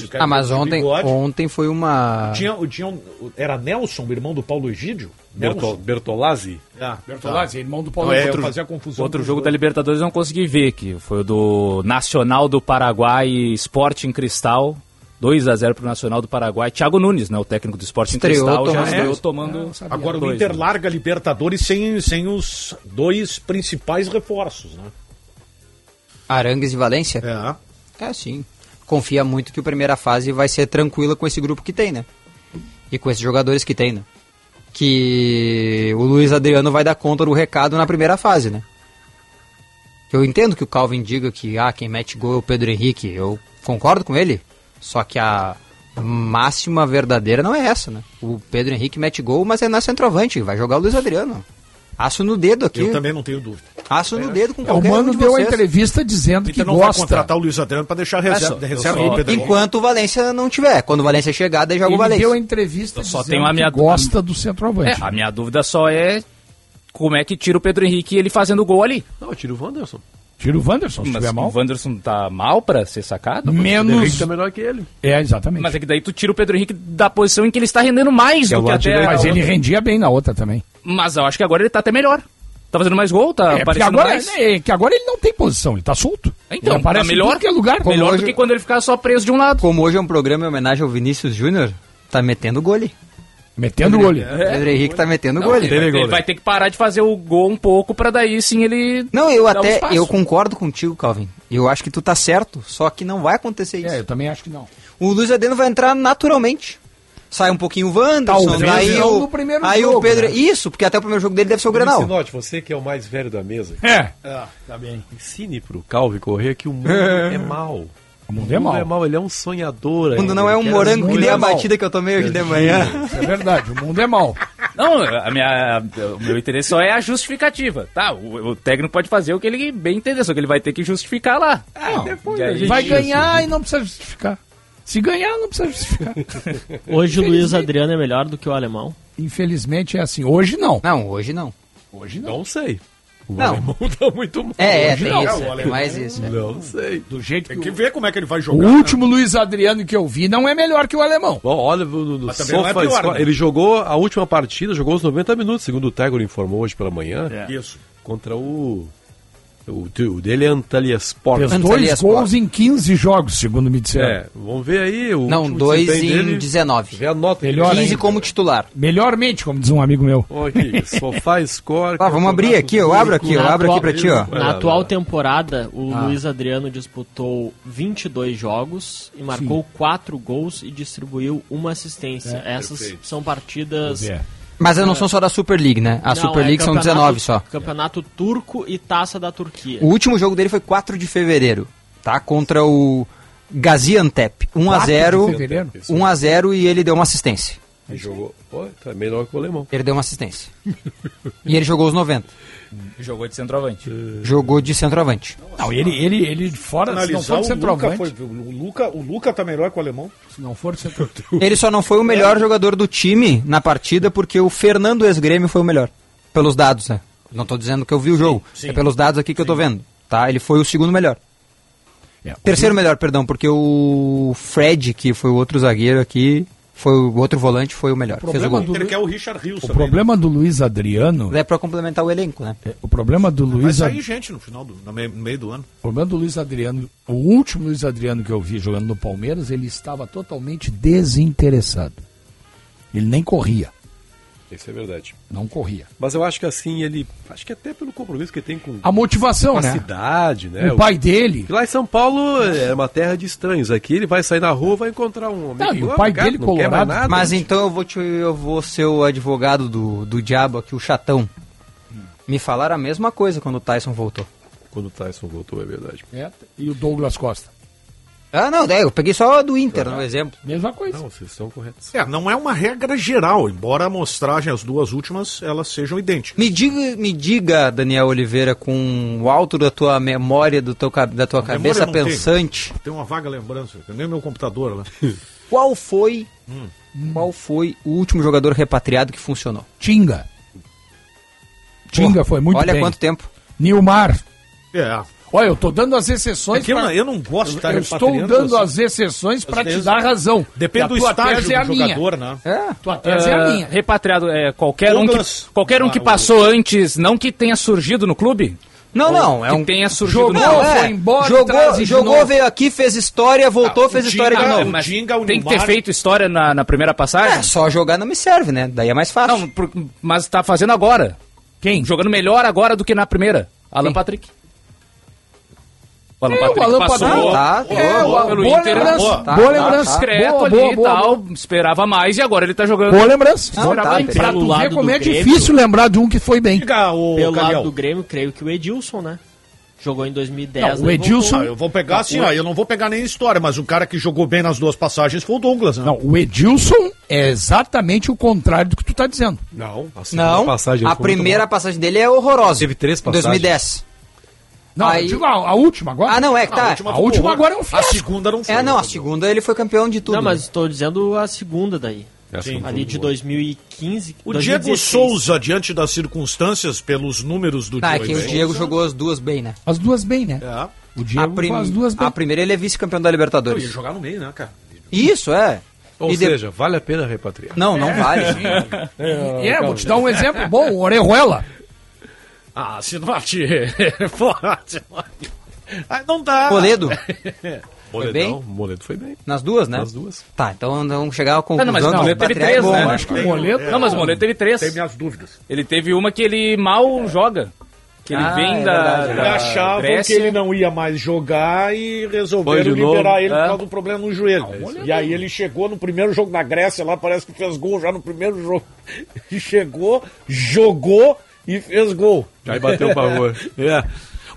B: cara.
D: Ah, mas ontem,
B: bigode.
D: ontem foi uma.
B: Tinha, tinha um, era Nelson, o irmão do Paulo Egídio? Nelson.
G: Bertolazzi?
B: Ah,
E: Bertolazzi, irmão do Paulo
B: é,
E: Egídio.
B: fazia confusão
F: Outro jogo
B: dois.
F: da Libertadores eu não consegui ver, que foi o do Nacional do Paraguai Sporting Cristal. 2 a 0 pro Nacional do Paraguai. Thiago Nunes, né, o técnico do
D: Estreou
F: Cristal, já estreou
D: dois.
F: tomando
B: Agora o
F: dois,
B: Inter
F: né?
B: larga Libertadores sem, sem os dois principais reforços, né?
D: Arangues e Valência?
B: É.
D: É, sim. Confia muito que a primeira fase vai ser tranquila com esse grupo que tem, né? E com esses jogadores que tem, né? Que o Luiz Adriano vai dar conta do recado na primeira fase, né? Eu entendo que o Calvin diga que ah, quem mete gol é o Pedro Henrique. Eu concordo com ele. Só que a máxima verdadeira não é essa, né? O Pedro Henrique mete gol, mas é na centroavante. Vai jogar o Luiz Adriano. Aço no dedo aqui.
B: Eu também não tenho dúvida.
D: Aço no dedo com
E: É, o
D: qualquer um
E: Mano
D: de
E: deu a
D: vocês.
E: entrevista dizendo
B: O
E: que
B: não vai
E: gosta.
B: contratar o Luiz Adriano para deixar reserva,
F: eu
B: reserva
F: só-
B: do Pedro Henrique.
D: Enquanto o Valência não tiver. Quando o Valência chegar, daí joga o
E: Ele
D: Valência.
E: deu a entrevista
F: Só
E: dizendo
F: tem uma minha
E: que gosta do centroavante.
F: É, a minha dúvida só é como é que tira o Pedro Henrique ele fazendo gol ali.
G: Não, tira o Wanderson.
E: Tira o Wanderson, se
F: Mas
E: tiver mal.
F: o Wanderson tá mal pra ser sacado?
G: O Pedro
E: Menos...
G: Henrique tá melhor que ele.
E: É, exatamente.
F: Mas é que daí tu tira o Pedro Henrique da posição em que ele está rendendo mais
G: Que é
F: do
G: o
F: que até...
E: Mas ele rendia bem na outra também.
F: Mas eu acho que agora ele tá até melhor. Tá fazendo mais gol, tá
E: É,
F: aparecendo
E: agora,
F: mais.
E: é, que agora ele não tem posição, ele tá solto.
F: Então, tá melhor
E: que é lugar.
D: Como
F: Melhor
D: hoje-
F: do que quando ele ficar só preso de um lado.
D: Como hoje é um programa em homenagem ao Vinícius Júnior, tá metendo gole.
E: Metendo o olho.
D: Pedro Henrique tá metendo
F: Não,
D: gole.
F: ele, vai, ele vai ter que parar de fazer o gol um pouco pra daí sim ele.
D: Não, eu
F: um
D: até
F: espaço.
D: eu concordo contigo, Calvin. Eu acho que tu tá certo, só que não vai acontecer isso.
E: É, eu também acho que não.
D: O Luiz Adriano vai entrar naturalmente. Sai um pouquinho o Wanderson,
E: Talvez
D: aí
E: não
D: o,
E: no primeiro
D: aí
E: jogo,
D: o Pedro,
E: né?
D: isso, porque até o primeiro jogo dele deve ser o Grenal.
G: Sinote, você que é o mais velho da mesa.
E: É. tá bem.
G: Ensine pro Calvin correr que o mundo é mau.
E: O mundo é mau.
G: ele é um sonhador.
D: O mundo
G: ainda,
D: não é um morango que nem a
G: coisas-
D: batida que eu tomei hoje de manhã.
E: Isso é verdade, o mundo é mau.
F: Não, a minha, o meu interesse só é a justificativa. Tá, o, o técnico pode fazer o que ele bem entender, só que ele vai ter que justificar lá.
E: Não,
F: E aí-
E: ele vai ganhar e não precisa justificar. Se ganhar, não precisa justificar.
H: Hoje o Luiz Adriano é melhor do que o alemão.
E: Infelizmente é assim. Hoje não.
D: Não, hoje não.
E: Hoje não.
G: Não sei. O
D: Não.
G: alemão tá muito mal.
D: É, é, tem
E: não.
D: isso,
B: o
D: é,
B: alemão
D: mais isso. é.
G: Não sei.
E: Do jeito
B: Tem
E: que
B: que
E: o,
B: ver como é que ele vai
E: o
B: jogar.
E: último Luiz Adriano que eu vi não é melhor que o alemão.
G: Bom, olha no, no
B: é pior, né?
G: Ele jogou a última partida, jogou os 90 minutos, segundo o Tegor informou hoje pela manhã,
B: Isso.
G: contra o. O, o dele é Antalyaspor.
E: Fez dois gols em 15 jogos, segundo me disseram.
G: É, vamos ver aí. O
D: Não, dois em
G: dele.
D: 19.
G: Vê a nota.
E: Melhor
G: dele.
D: 15
E: ainda.
D: como titular.
E: Melhormente, como diz um amigo meu.
G: Ó, aqui, Sofá Score.
D: Ah, vamos abrir aqui, eu abro aqui, eu abro aqui pra ti, ó.
H: Na atual temporada, o
E: Ah.
H: Luiz Adriano disputou 22 jogos e marcou 4 gols e distribuiu uma assistência. Essas
G: perfeito.
H: são partidas.
E: É.
D: Mas não são só da Super League, né? A
H: Não,
D: Super
H: é
D: League são
H: campeonato-
D: 19 só.
H: Campeonato turco e taça da Turquia.
D: O último jogo dele foi 4 de fevereiro, tá? Contra o Gaziantep. 1 a
E: 4 de
D: 0
E: fevereiro?
D: 1 a 0 e ele deu uma assistência.
G: Ele jogou. Pô, tá melhor que o alemão.
D: Ele deu uma assistência. e ele jogou os 90.
F: Jogou de centroavante.
D: Jogou de centroavante.
E: Não, ele, ele, ele fora, se não for
B: o Luca,
E: centroavante,
B: foi, o, Luca, o Luca tá melhor que o alemão.
E: se não for centroavante.
D: Ele só não foi o melhor jogador do time na partida porque o Fernando ex-grêmio foi o melhor. Pelos dados, né? Não tô dizendo que eu vi o jogo.
B: sim.
D: É pelos dados aqui que eu tô vendo. Tá? Ele foi o segundo melhor.
E: É, o
D: Terceiro melhor, perdão, porque o Fred, que foi o outro zagueiro aqui, foi o outro volante, foi o melhor.
E: O
D: Fez o
E: problema
D: gol.
E: do-
B: Ele quer o Richard Rios
E: O
B: também,
E: problema do Luiz Adriano,
D: É pra complementar o elenco, né?
E: é, o problema do
B: né? Vai
E: Luiz
B: sair
E: Ad-
B: gente no final do no meio, no meio do ano.
E: o problema do Luiz Adriano, o último Luiz Adriano que eu vi jogando no Palmeiras, ele estava totalmente desinteressado. Ele nem corria,
G: Isso é verdade.
E: não corria.
G: Mas eu acho que assim, ele. Acho que até pelo compromisso que ele tem com,
E: A motivação,
G: com a
E: né?
G: cidade, né?
E: O pai dele,
G: lá em São Paulo é uma terra de estranhos. Aqui ele vai sair na rua vai encontrar um amigo.
E: Não, e o pai
G: cara,
E: dele
G: não quer mais
E: colorado.
G: nada.
D: Mas então eu vou, te, eu vou ser o advogado do, do diabo aqui, o chatão. Me falaram a mesma coisa quando o Tyson voltou.
G: Quando o Tyson voltou, é verdade.
E: é, e o Douglas Costa.
D: Ah, não, eu peguei só do Inter, no exemplo.
E: Mesma coisa.
G: Não, vocês estão corretos.
B: É, não é uma regra geral, embora a amostragem, as duas últimas, elas sejam idênticas.
D: Me diga, me diga, Daniel Oliveira, com o alto da tua memória, do teu, da tua
B: Memória
D: cabeça pensante,
B: Tem uma vaga lembrança, nem meu computador lá.
D: qual foi, qual foi o último jogador repatriado que funcionou?
E: Tinga. Tinga foi muito
D: Olha
E: bem.
D: quanto tempo.
E: Nilmar.
B: É,
E: Olha, eu tô dando as exceções.
B: É que eu,
E: pra-
B: não- eu não gosto de estar
E: Eu estou dando as exceções para te dar razão.
B: Depende do estágio
E: tese é a
B: do
E: minha.
B: jogador, né?
D: É.
E: Tua tese é a
F: Ah,
E: minha.
F: Repatriado, é, qualquer, um que, qualquer um que
B: Ah, o-
F: passou antes, não que tenha surgido no clube?
D: Não,
F: Ou
D: não, é
F: que
D: um-
F: tenha surgido
E: Jogou,
F: no
D: Não,
F: clube.
D: é,
E: foi embora,
D: jogou, jogou veio aqui, fez história, voltou,
B: Ah,
D: fez
B: o
D: história de novo.
B: Tinga, o
F: Tem que ter feito história na, na primeira passagem?
D: É, só jogar não me serve, né? Daí é mais fácil.
F: Não, por- mas tá fazendo agora.
E: Quem?
F: Jogando melhor agora do que na primeira. Alan Patrick. O Alan
E: É,
F: Patrick
E: o Alan
F: passou
E: Patrick.
D: Tá,
E: É,
D: boa,
E: o-
F: pelo
E: boa
F: Inter.
E: lembrança,
D: tá,
E: boa
D: tá,
E: lembrança.
F: discreto
E: Boa,
F: ali
E: boa,
F: e tal.
E: boa.
F: Esperava mais e agora ele tá jogando.
E: Boa lembrança.
D: Não,
F: Esperava
D: tá,
F: bem.
E: Pra
H: Pelo
E: tu ver como é
H: Grêmio.
E: difícil lembrar de um que foi bem.
B: Diga, o
H: Pelo
B: Cariel.
H: lado do Grêmio, creio que o Edilson, né? Jogou em 2010.
E: Não, o
H: né?
E: Edilson-
B: Ah, eu vou pegar assim, ó, eu não vou pegar nem história, mas o cara que jogou bem nas duas passagens foi o Douglas, né?
E: Não, o Edilson é exatamente o contrário do que tu tá dizendo.
G: Não, a
D: Não,
G: passagem
D: a primeira passagem dele é horrorosa.
G: Teve três
D: Em
G: passagens.
D: 2010.
E: Não,
D: Aí-
E: eu digo a, a última agora.
D: Ah, não, é que tá.
B: última
E: A última agora é um
B: A
E: fiasco.
B: segunda não foi.
D: É, não, a segunda ele foi campeão de tudo.
H: Não, mas estou dizendo a segunda daí.
G: Essa
B: Sim.
H: Ali de
G: boa.
H: 2015.
B: O
H: 2016.
B: Diego Souza, diante das circunstâncias, pelos números do
D: Tá, é
B: Diego
D: que o
B: Souza-
D: Diego jogou as duas bem, né?
E: As duas bem, né?
B: É.
E: O Diego
D: a, prim-
E: faz duas bem.
D: a primeira ele é vice-campeão da
B: Eu ia
D: Libertadores.
B: jogar no meio, né, cara?
D: Isso, é.
G: Ou
D: E de-
G: seja, vale a pena repatriar.
D: Não, não vale.
E: É, vou te dar um exemplo bom, o Orejuela.
B: Ah, Sinote. Sinote. Ah, não dá.
D: Toledo,
G: Moledão,
D: bem?
G: Moledo foi bem.
D: nas duas, né?
G: Nas duas.
D: Tá, então vamos chegar
F: Ah,
D: conclusão
F: não, mas não, o Moledo teve
D: é
F: três,
D: bom.
F: né?
E: Acho que o Moledo...
F: Não, mas o Moledo teve três.
B: Tem minhas dúvidas.
F: Ele teve uma que ele mal joga. Que ele
D: Ah,
F: vem
D: é
F: da, da
B: achavam
F: Grécia.
B: que ele não ia mais jogar e resolveram
G: Foi de novo.
B: liberar ele por
F: É.
B: causa do problema no joelho. e aí ele chegou no primeiro jogo na Grécia lá, parece que fez gol já no primeiro jogo. E chegou, jogou e fez gol.
G: Aí bateu o pavor.
B: É.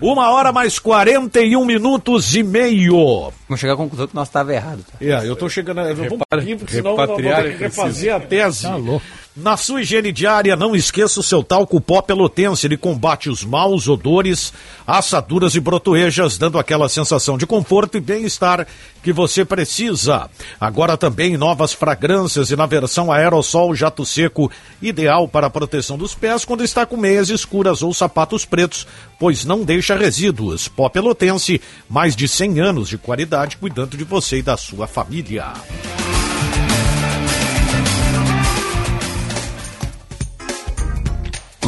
B: Uma hora mais 41 minutos e meio.
D: Vamos chegar à conclusão que nós estava errado. Tá?
B: É, eu tô chegando. Eu vou um pouquinho, porque senão eu vou
G: repatriar
B: ter que refazer a tese.
E: Tá louco.
B: Na sua higiene diária, não esqueça o seu talco pó pelotense. Ele combate os maus odores, assaduras e brotoejas, dando aquela sensação de conforto e bem-estar que você precisa. Agora também novas fragrâncias e na versão aerossol jato seco, ideal para a proteção dos pés quando está com meias escuras ou sapatos pretos, pois não deixa resíduos. Pó pelotense, mais de 100 anos de qualidade cuidando de você e da sua família.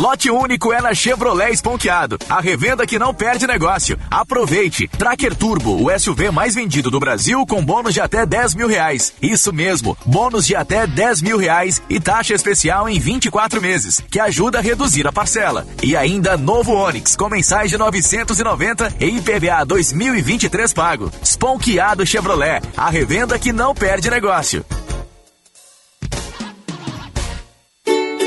P: Lote único é na Chevrolet Esponqueado. A revenda que não perde negócio. Aproveite. Tracker Turbo, o SUV mais vendido do Brasil com bônus de até 10 mil reais. Isso mesmo, bônus de até 10 mil reais e taxa especial em 24 meses, que ajuda a reduzir a parcela. E ainda novo Onix, com mensais de 990 e IPVA 2023 pago. Esponqueado Chevrolet, a revenda que não perde negócio.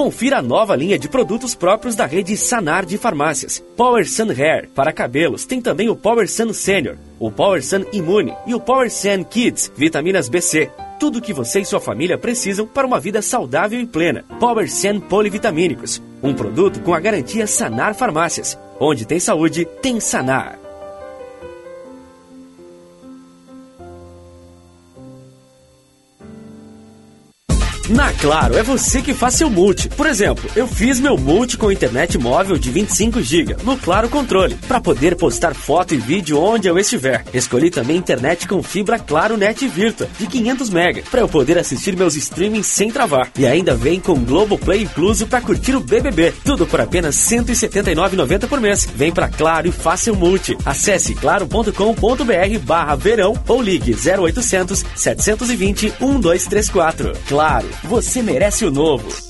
R: Confira a nova linha de produtos próprios da rede Sanar de farmácias. Power Sun Hair para cabelos. Tem também o Power Sun Senior, o Power Sun Immune e o Power Sun Kids, vitaminas BC. Tudo o que você e sua família precisam para uma vida saudável e plena. Power Sun Polivitamínicos, um produto com a garantia Sanar Farmácias. Onde tem saúde, tem Sanar. Na Claro, é você que faz seu multi. Por exemplo, eu fiz meu multi com internet móvel de 25 GB no Claro Controle, para poder postar foto e vídeo onde eu estiver. Escolhi também internet com fibra Claro Net Virtua de 500 MB, para eu poder assistir meus streamings sem travar. E ainda vem com Globoplay incluso para curtir o BBB. Tudo por apenas R$ 179,90 por mês. Vem pra Claro e faça seu multi. Acesse claro.com.br barra verão ou ligue 0800 720 1234. Claro, você merece o novo.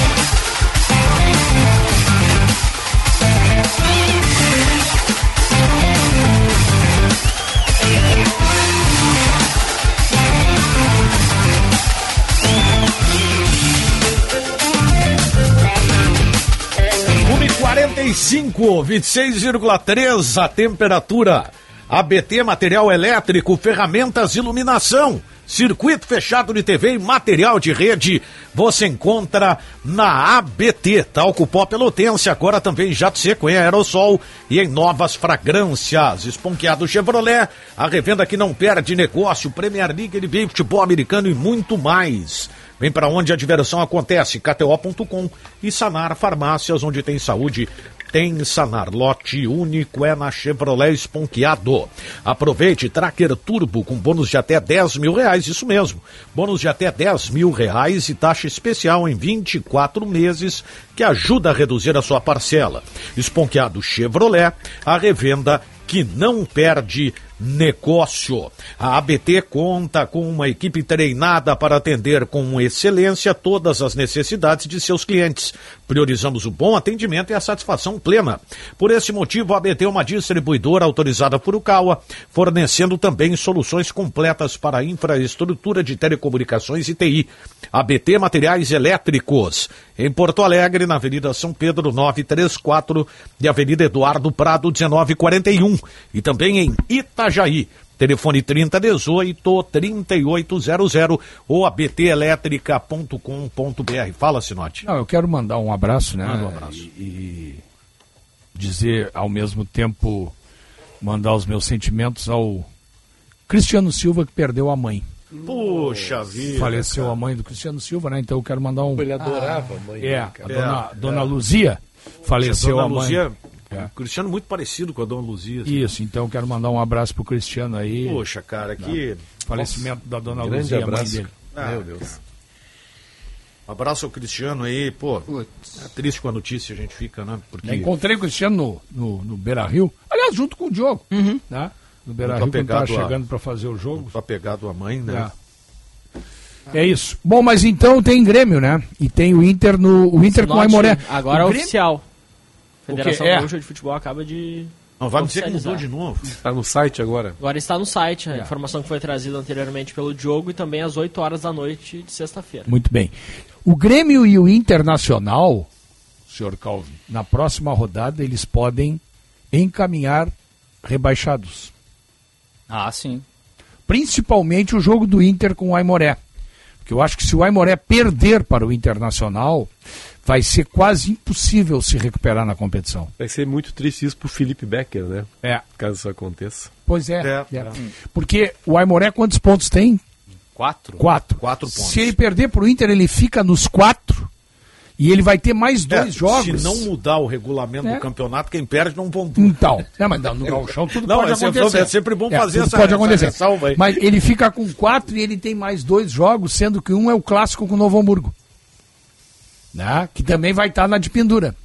B: 45, 26,3 a temperatura. ABT Material Elétrico, ferramentas, iluminação, circuito fechado de TV e material de rede. Você encontra na ABT, talco pó pelotense, agora também jato seco em aerossol e em novas fragrâncias. Esponqueado Chevrolet, a revenda que não perde negócio, Premier League, NBA, futebol americano e muito mais. Vem para onde a diversão acontece, KTO.com e Sanar Farmácias, onde tem saúde, tem Sanar. Lote único é na Chevrolet Esponqueado. Aproveite Tracker Turbo com bônus de até 10 mil reais, isso mesmo. Bônus de até 10 mil reais e taxa especial em 24 meses, que ajuda a reduzir a sua parcela. Esponqueado Chevrolet, a revenda que não perde negócio. A ABT conta com uma equipe treinada para atender com excelência todas as necessidades de seus clientes. Priorizamos o bom atendimento e a satisfação plena. Por esse motivo, a ABT é uma distribuidora autorizada por Ucaua, fornecendo também soluções completas para a infraestrutura de telecomunicações e TI. ABT Materiais Elétricos, em Porto Alegre, na Avenida São Pedro 934 e Avenida Eduardo Prado 1941 e também em Itajaí. Telefone 3018 3800 ou abtelétrica.com.br. Fala, Sinote.
E: Não, eu quero mandar um abraço, né?
B: Manda um abraço.
E: E, e dizer ao mesmo tempo, mandar os meus sentimentos ao Cristiano Silva que perdeu a mãe.
B: Puxa vida.
E: Faleceu
B: cara.
E: a mãe do Cristiano Silva, né? Então eu quero mandar um.
G: Ele adorava a mãe.
E: É, a dona,
B: É,
E: dona
B: é.
E: Luzia faleceu
B: Dona
E: a mãe.
B: Luzia,
E: É.
B: o Cristiano muito parecido com a Dona Luzia. assim.
E: Isso, então eu quero mandar um abraço pro Cristiano aí.
B: Poxa, cara, que.
E: Falecimento da dona
B: Grande
E: Luzia, a mãe
B: abraço.
E: dele.
B: Ah, Meu Deus. Um abraço ao Cristiano aí, pô. É triste com a notícia a gente fica, né? Porque
E: Eu encontrei o Cristiano no, no, no Beira Rio, aliás, junto com o Diogo. Né? No Beira Rio, quando tava
B: a-
E: chegando para fazer o jogo.
B: tá pegado a mãe, né?
E: É isso. Bom, mas então tem Grêmio, né? E tem o Inter no. O Inter com o Aimoré.
H: Agora
E: o
H: é
E: Grêmio-
H: oficial. Federação
E: É.
H: Gaúcha de Futebol acaba de.
B: Não vai me dizer que mudou de novo.
G: Tá no site agora.
H: Agora está no site,
E: É.
H: a informação que foi trazida anteriormente pelo Diogo e também às 8 horas da noite de sexta-feira.
E: Muito bem. O Grêmio e o Internacional, senhor Calvin, na próxima rodada eles podem encaminhar rebaixados.
F: Ah, sim.
E: Principalmente o jogo do Inter com o Aimoré. Porque eu acho que se o Aimoré perder para o Internacional, vai ser quase impossível se recuperar na competição.
G: Vai ser muito triste isso pro Felipe Becker, né?
E: É.
G: Caso isso aconteça.
E: Pois é.
G: É,
E: é.
G: é.
E: Porque o Aimoré quantos pontos tem?
F: Quatro.
E: Quatro.
B: Quatro pontos.
E: Se ele perder para o Inter, ele fica nos quatro. E ele vai ter mais dois
B: É,
E: jogos.
B: Se não mudar o regulamento
E: É.
B: do campeonato, quem perde não vão.
E: Então, não, mas no gauchão tudo
B: Não,
E: pode
B: é sempre-
E: acontecer.
B: é sempre bom fazer essa-
E: pode
B: essa
E: acontecer.
B: ressalva aí.
E: Mas ele fica com quatro e ele tem mais dois jogos, sendo que um é o clássico com o Novo Hamburgo. Né? Que também vai estar na de pendura.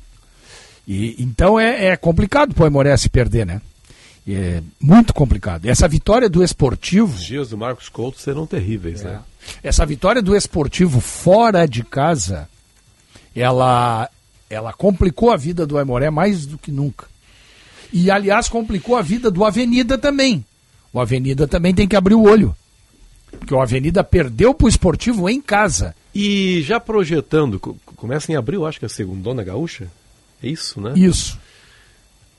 E: E, então é, é complicado pro Aimoré se perder, né? É muito complicado. Essa vitória do esportivo.
G: Os dias do Marcos Couto serão terríveis, né?
E: Essa vitória do esportivo fora de casa, ela, ela complicou a vida do Aimoré mais do que nunca. E, aliás, complicou a vida do Avenida também. O Avenida também tem que abrir o olho. Porque o Avenida perdeu pro esportivo em casa.
G: E já projetando, co- começa em abril, acho que é a segundona gaúcha? É isso, né?
E: Isso.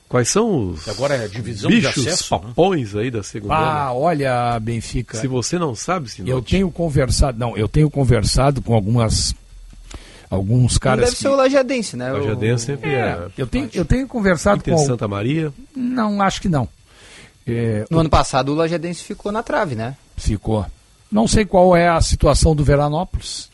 G: Quais são os
B: Agora é a divisão de
G: bichos
B: acesso, né?
G: papões aí da segundona?
E: Ah, olha, Benfica.
G: Se você não sabe, se
E: Eu tenho conversado, não, eu tenho conversado com algumas alguns
D: Não
E: caras
D: deve
E: que-
D: ser o Lajadense, né?
G: O Lajadense sempre
E: É,
G: é.
E: eu tenho eu tenho conversado
G: Inter
E: com
G: Santa Maria.
E: Não, acho que não. É,
D: No ano passado o Lajadense ficou na trave, né?
E: ficou. Não sei qual é a situação do Veranópolis,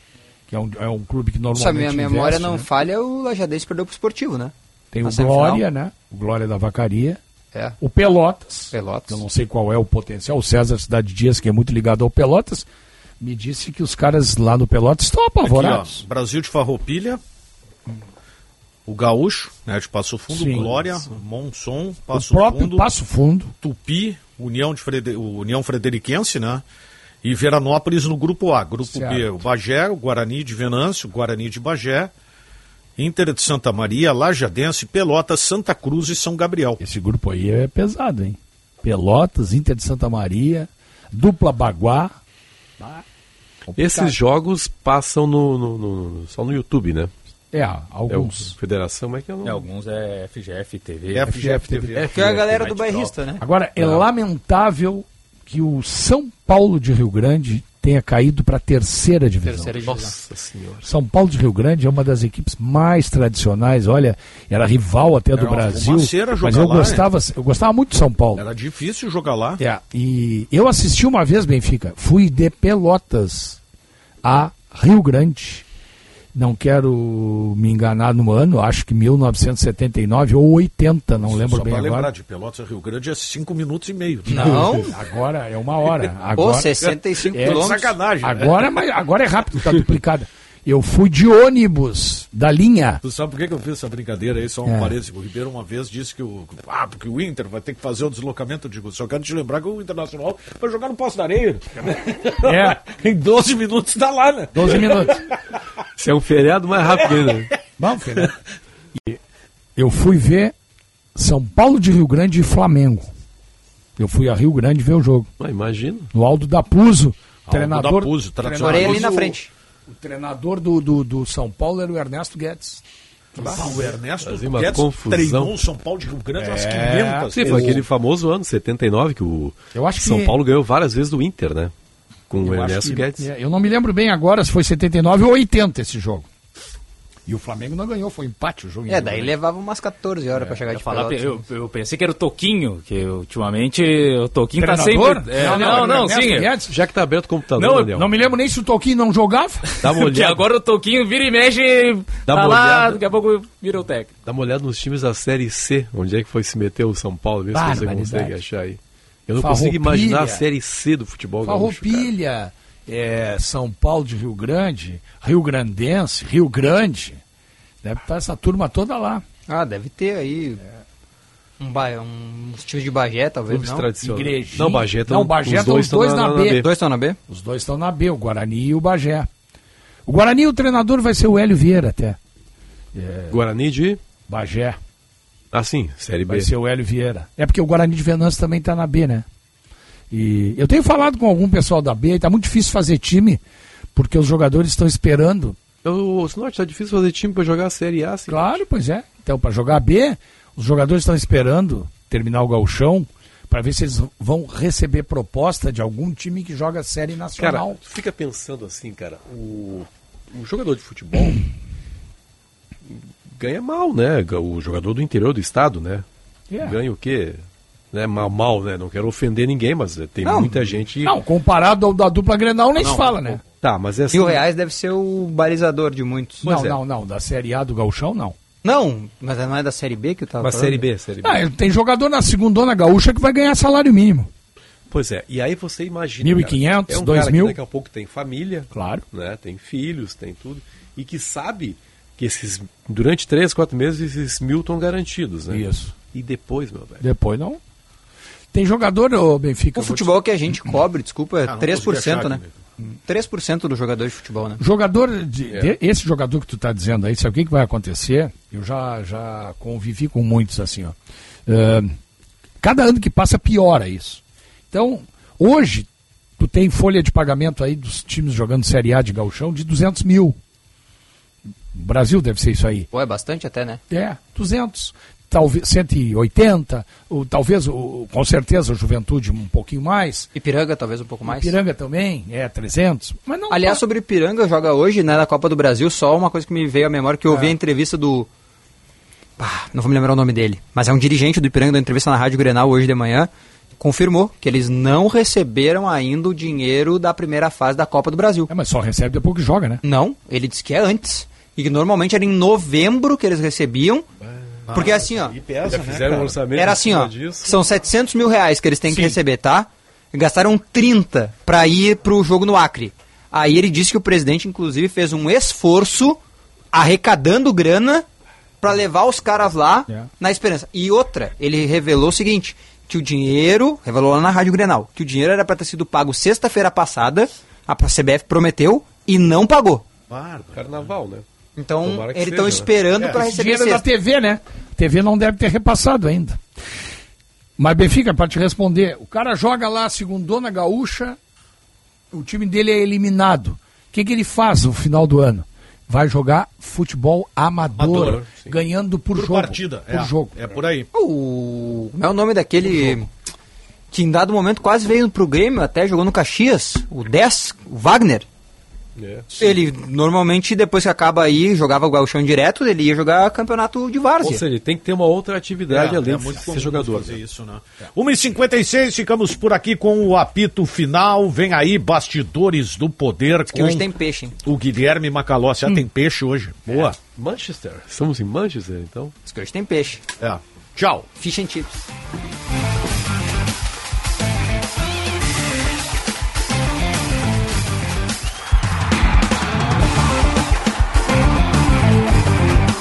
E: que é um, é um clube que
D: Se a
E: normalmente
D: minha memória
E: investe,
D: não
E: né?
D: falha, o Lajadense perdeu pro esportivo, né?
E: Tem
D: Na
E: o. Glória, né? O Glória da Vacaria.
D: É.
E: O Pelotas.
D: Pelotas.
E: Eu não sei qual é o potencial. O César Cidade Dias, que é muito ligado ao Pelotas, me disse que os caras lá no Pelotas estão apavorados.
B: Aqui, ó, Brasil de Farroupilha, o Gaúcho, né, de Passo Fundo,
E: Sim.
B: Glória, Monson, Passo
E: o próprio
B: Fundo,
E: Passo Fundo.
B: Tupi, União, de Frede... União Frederiquense, né? E Veranópolis no grupo A. Grupo B,
E: Certo.
B: o Bagé, o Guarani de Venâncio, o Guarani de Bagé, Inter de Santa Maria, Lajadense, Pelotas, Santa Cruz e São Gabriel.
E: Esse grupo aí é pesado, hein? Pelotas, Inter de Santa Maria, dupla Baguá.
G: Esses jogos passam no, no- no- só no YouTube, né?
E: É,
G: É o
E: alguns.
G: Federação, como é que é o nome?
F: É, alguns é FGF TV.
B: FGF TV.
D: Que é a galera do bairrista, né?
E: Agora, é lamentável que o São Paulo de Rio Grande tenha caído para a terceira divisão.
D: Terceira divisão.
G: Nossa senhora.
E: São Paulo de Rio Grande é uma das equipes mais tradicionais, olha, era rival até do
B: Era uma
E: Brasil, mas eu
B: lá,
E: gostava, eu gostava muito de São Paulo.
B: Era difícil jogar lá.
E: É, e eu assisti uma vez, Benfica, fui de Pelotas a Rio Grande. Não quero me enganar no ano, acho que 1979 ou 80, não lembro
B: Só
E: bem
B: para
E: agora.
B: lembrar, de Pelotas a Rio Grande é cinco minutos e meio.
D: Não.
E: Agora é uma hora.
D: Pô,
E: Agora,
D: 65
E: É,
D: quilômetros.
B: Sacanagem. né?
E: agora, mas agora é rápido, tá duplicada. Eu fui de ônibus da linha.
B: Tu sabe por que, que eu fiz essa brincadeira aí? Só um
E: É.
B: parênteses. O Ribeiro uma vez disse que o. Ah, porque o Inter vai ter que fazer o deslocamento. Eu digo, só quero te lembrar que o Internacional vai jogar no Poço da Areia.
E: É.
B: em 12 minutos tá lá, né?
E: 12 minutos.
G: Se é um feriado mais rápido ainda.
E: Vamos, Fernando. E Eu fui ver São Paulo de Rio Grande e Flamengo. Eu fui a Rio Grande ver o jogo.
G: Ah, imagina.
E: No Aldo da Puso.
B: Aldo
E: Treinador,
B: da Puso.
D: Morei ali na
E: o-
D: frente.
E: O treinador do, do, do São Paulo era o Ernesto Guedes.
B: Ah, o Ernesto
G: Fazia uma
B: Guedes
G: confusão.
B: treinou o São Paulo de Rio Grande umas
E: É.
B: 500
G: Sim, foi aquele famoso ano, 79, que o
E: Eu acho que-
G: São Paulo ganhou várias vezes do Inter, né? Com o
E: Eu acho
G: Ernesto
E: que-
G: Guedes.
E: é, eu não me lembro bem agora se foi 79 ou 80 esse jogo. E o Flamengo não ganhou, foi empate o jogo. em
D: É, daí
E: Grande.
D: levava umas 14 horas pra chegar
F: Eu,
D: de
F: falar,
D: Pelotas.
F: eu, eu pensei que era o Toquinho, que ultimamente o Toquinho tá
E: Treinador?
F: sempre. É, não, não,
E: Ernesto
F: sim.
E: Guedes.
G: Já que tá aberto o computador,
F: Não,
G: Daniel.
E: Não me lembro nem se o Toquinho não jogava.
G: Dá uma
F: Que
G: olhada,
F: agora o Toquinho vira e mexe,
G: Dá
F: tá
G: uma
F: lá,
G: olhada.
F: daqui a pouco vira o técnico.
G: dá uma olhada nos times da Série C, onde é que foi se meter o São Paulo, vê se você consegue achar aí. Eu não
E: Farroupilha.
G: consigo imaginar a Série C do futebol gaúcho, cara.
E: É, São Paulo de Rio Grande, Rio Grandense, Rio Grande. Deve estar essa turma toda lá.
D: Ah, deve ter aí um, ba... um, uns times de Bagé, talvez,
G: Clubes
D: não?
G: tradicionais.
E: Igrejinha.
G: Não, Bagé
E: Não,
G: estão
E: Bagé
G: os
E: estão
G: dois
E: os dois
G: estão
E: na B.
D: Dois estão na B?
E: Os dois estão na B, o Guarani e o Bagé. O Guarani, o treinador vai ser o Hélio Vieira até. É,
G: Guarani de...
E: Bagé.
G: Ah, sim, Série B.
E: Vai ser o Hélio Vieira. É porque o Guarani de Venâncio também está na B, né? E eu tenho falado com algum pessoal da B, está muito difícil fazer time, porque os jogadores estão esperando.
G: O Norte tá difícil fazer time pra jogar a Série A, assim.
E: Claro, pois é. Então, para jogar B, os jogadores estão esperando terminar o gauchão para ver se eles vão receber proposta de algum time que joga Série
G: Cara,
E: Nacional.
G: tu fica pensando assim, cara, o, o jogador de futebol ganha mal, né? O jogador do interior do estado, né?
E: É.
G: Ganha o quê? Né? Mal, mal, né? Não quero ofender ninguém, mas eh, tem
E: Não,
G: muita gente.
E: Não, comparado ao da dupla Grenal nem
G: Não,
E: se fala, né?
G: Tá, mas é assim.
D: Mil reais deve ser o balizador de muitos.
E: Não,
G: é.
E: não, não. Da Série A do Gauchão, não.
D: Não, mas não é da Série B que eu tava
G: Mas
D: falando?
G: Série B, Série B.
E: Ah, tem jogador na segundona gaúcha que vai ganhar salário mínimo.
G: Pois é, e aí você imagina.
E: 1.500,
G: cara, é um
E: 2.000.
G: cara que daqui a pouco tem família.
E: Claro.
G: Né, tem filhos, tem tudo. E que sabe que esses durante três, quatro meses esses mil estão garantidos, né?
E: Isso.
G: E depois, meu velho.
E: Depois não. Tem jogador, ô Benfica.
D: O
E: vou te-
D: futebol que a gente cobre, desculpa, é
B: Ah, não
D: 3%,
B: consegui achar
D: né?
B: aqui,
D: 3% do jogador de futebol, né?
E: Jogador de,
D: É.
E: de- esse jogador que tu está dizendo aí, sabe o que, que vai acontecer? Eu já, já convivi com muitos assim, ó. É, cada ano que passa piora isso. Então, hoje, tu tem folha de pagamento aí dos times jogando Série A de gauchão de 200 mil. O Brasil deve ser isso aí.
D: Pô, é bastante até, né?
E: É, 200, talvez 180, ou talvez, o- com certeza, a Juventude um pouquinho mais.
D: Ipiranga talvez um pouco mais.
E: Ipiranga também, é, 300. Mas não
D: Aliás, sobre Ipiranga, joga hoje, né, na Copa do Brasil, só uma coisa que me veio à memória, que eu
E: É.
D: ouvi a entrevista do... Pá, não vou me lembrar o nome dele, mas é um dirigente do Ipiranga, da entrevista na Rádio Grenal hoje de manhã, confirmou que eles não receberam ainda o dinheiro da primeira fase da Copa do Brasil.
E: É, mas só recebe depois que joga, né?
D: Não, ele disse que é antes. E que normalmente era em novembro que eles recebiam. Porque assim, ó.
G: Já fizeram um orçamento
D: Era assim, ó.
G: disso.
D: São 700 mil reais que eles têm que receber, tá? Gastaram 30 pra ir pro jogo no Acre. Aí ele disse que o presidente, inclusive, fez um esforço arrecadando grana pra levar os caras lá
E: É.
D: na esperança. E outra, ele revelou o seguinte: que o dinheiro, revelou lá na Rádio Grenal, que o dinheiro era pra ter sido pago sexta-feira passada, a CBF prometeu e não pagou.
G: Carnaval, né?
D: Então, eles estão
G: né?
D: esperando
E: É,
D: pra
E: esse
D: receber
E: dinheiro é da
D: sexta.
E: TV, né? TV não deve ter repassado ainda. Mas Benfica, para te responder, o cara joga lá segundona gaúcha, o time dele é eliminado. O que, que ele faz no final do ano? Vai jogar futebol amador,
B: Amador,
E: ganhando por,
B: Por
E: jogo.
B: partida,
E: Por
B: é.
E: jogo.
B: É por aí.
D: O... Como é o nome daquele que em dado momento quase veio pro Grêmio, até jogou no Caxias, o 10, o Wagner.
G: É.
D: Ele normalmente, depois que acaba aí, jogava o gauchão direto, ele ia jogar campeonato de
G: Ou
D: várzea.
G: seja, ele tem que ter uma outra atividade
B: É,
G: além
B: é
G: de ser jogador.
B: fazer isso, né? 1h56, ficamos por aqui com o apito final. Vem aí, bastidores do poder.
D: Que hoje tem peixe, hein?
B: O Guilherme Macalossi. Já tem peixe hoje. Boa.
G: Manchester. Estamos em Manchester, então.
D: Diz que hoje tem peixe.
B: É. Tchau.
D: Fish and chips.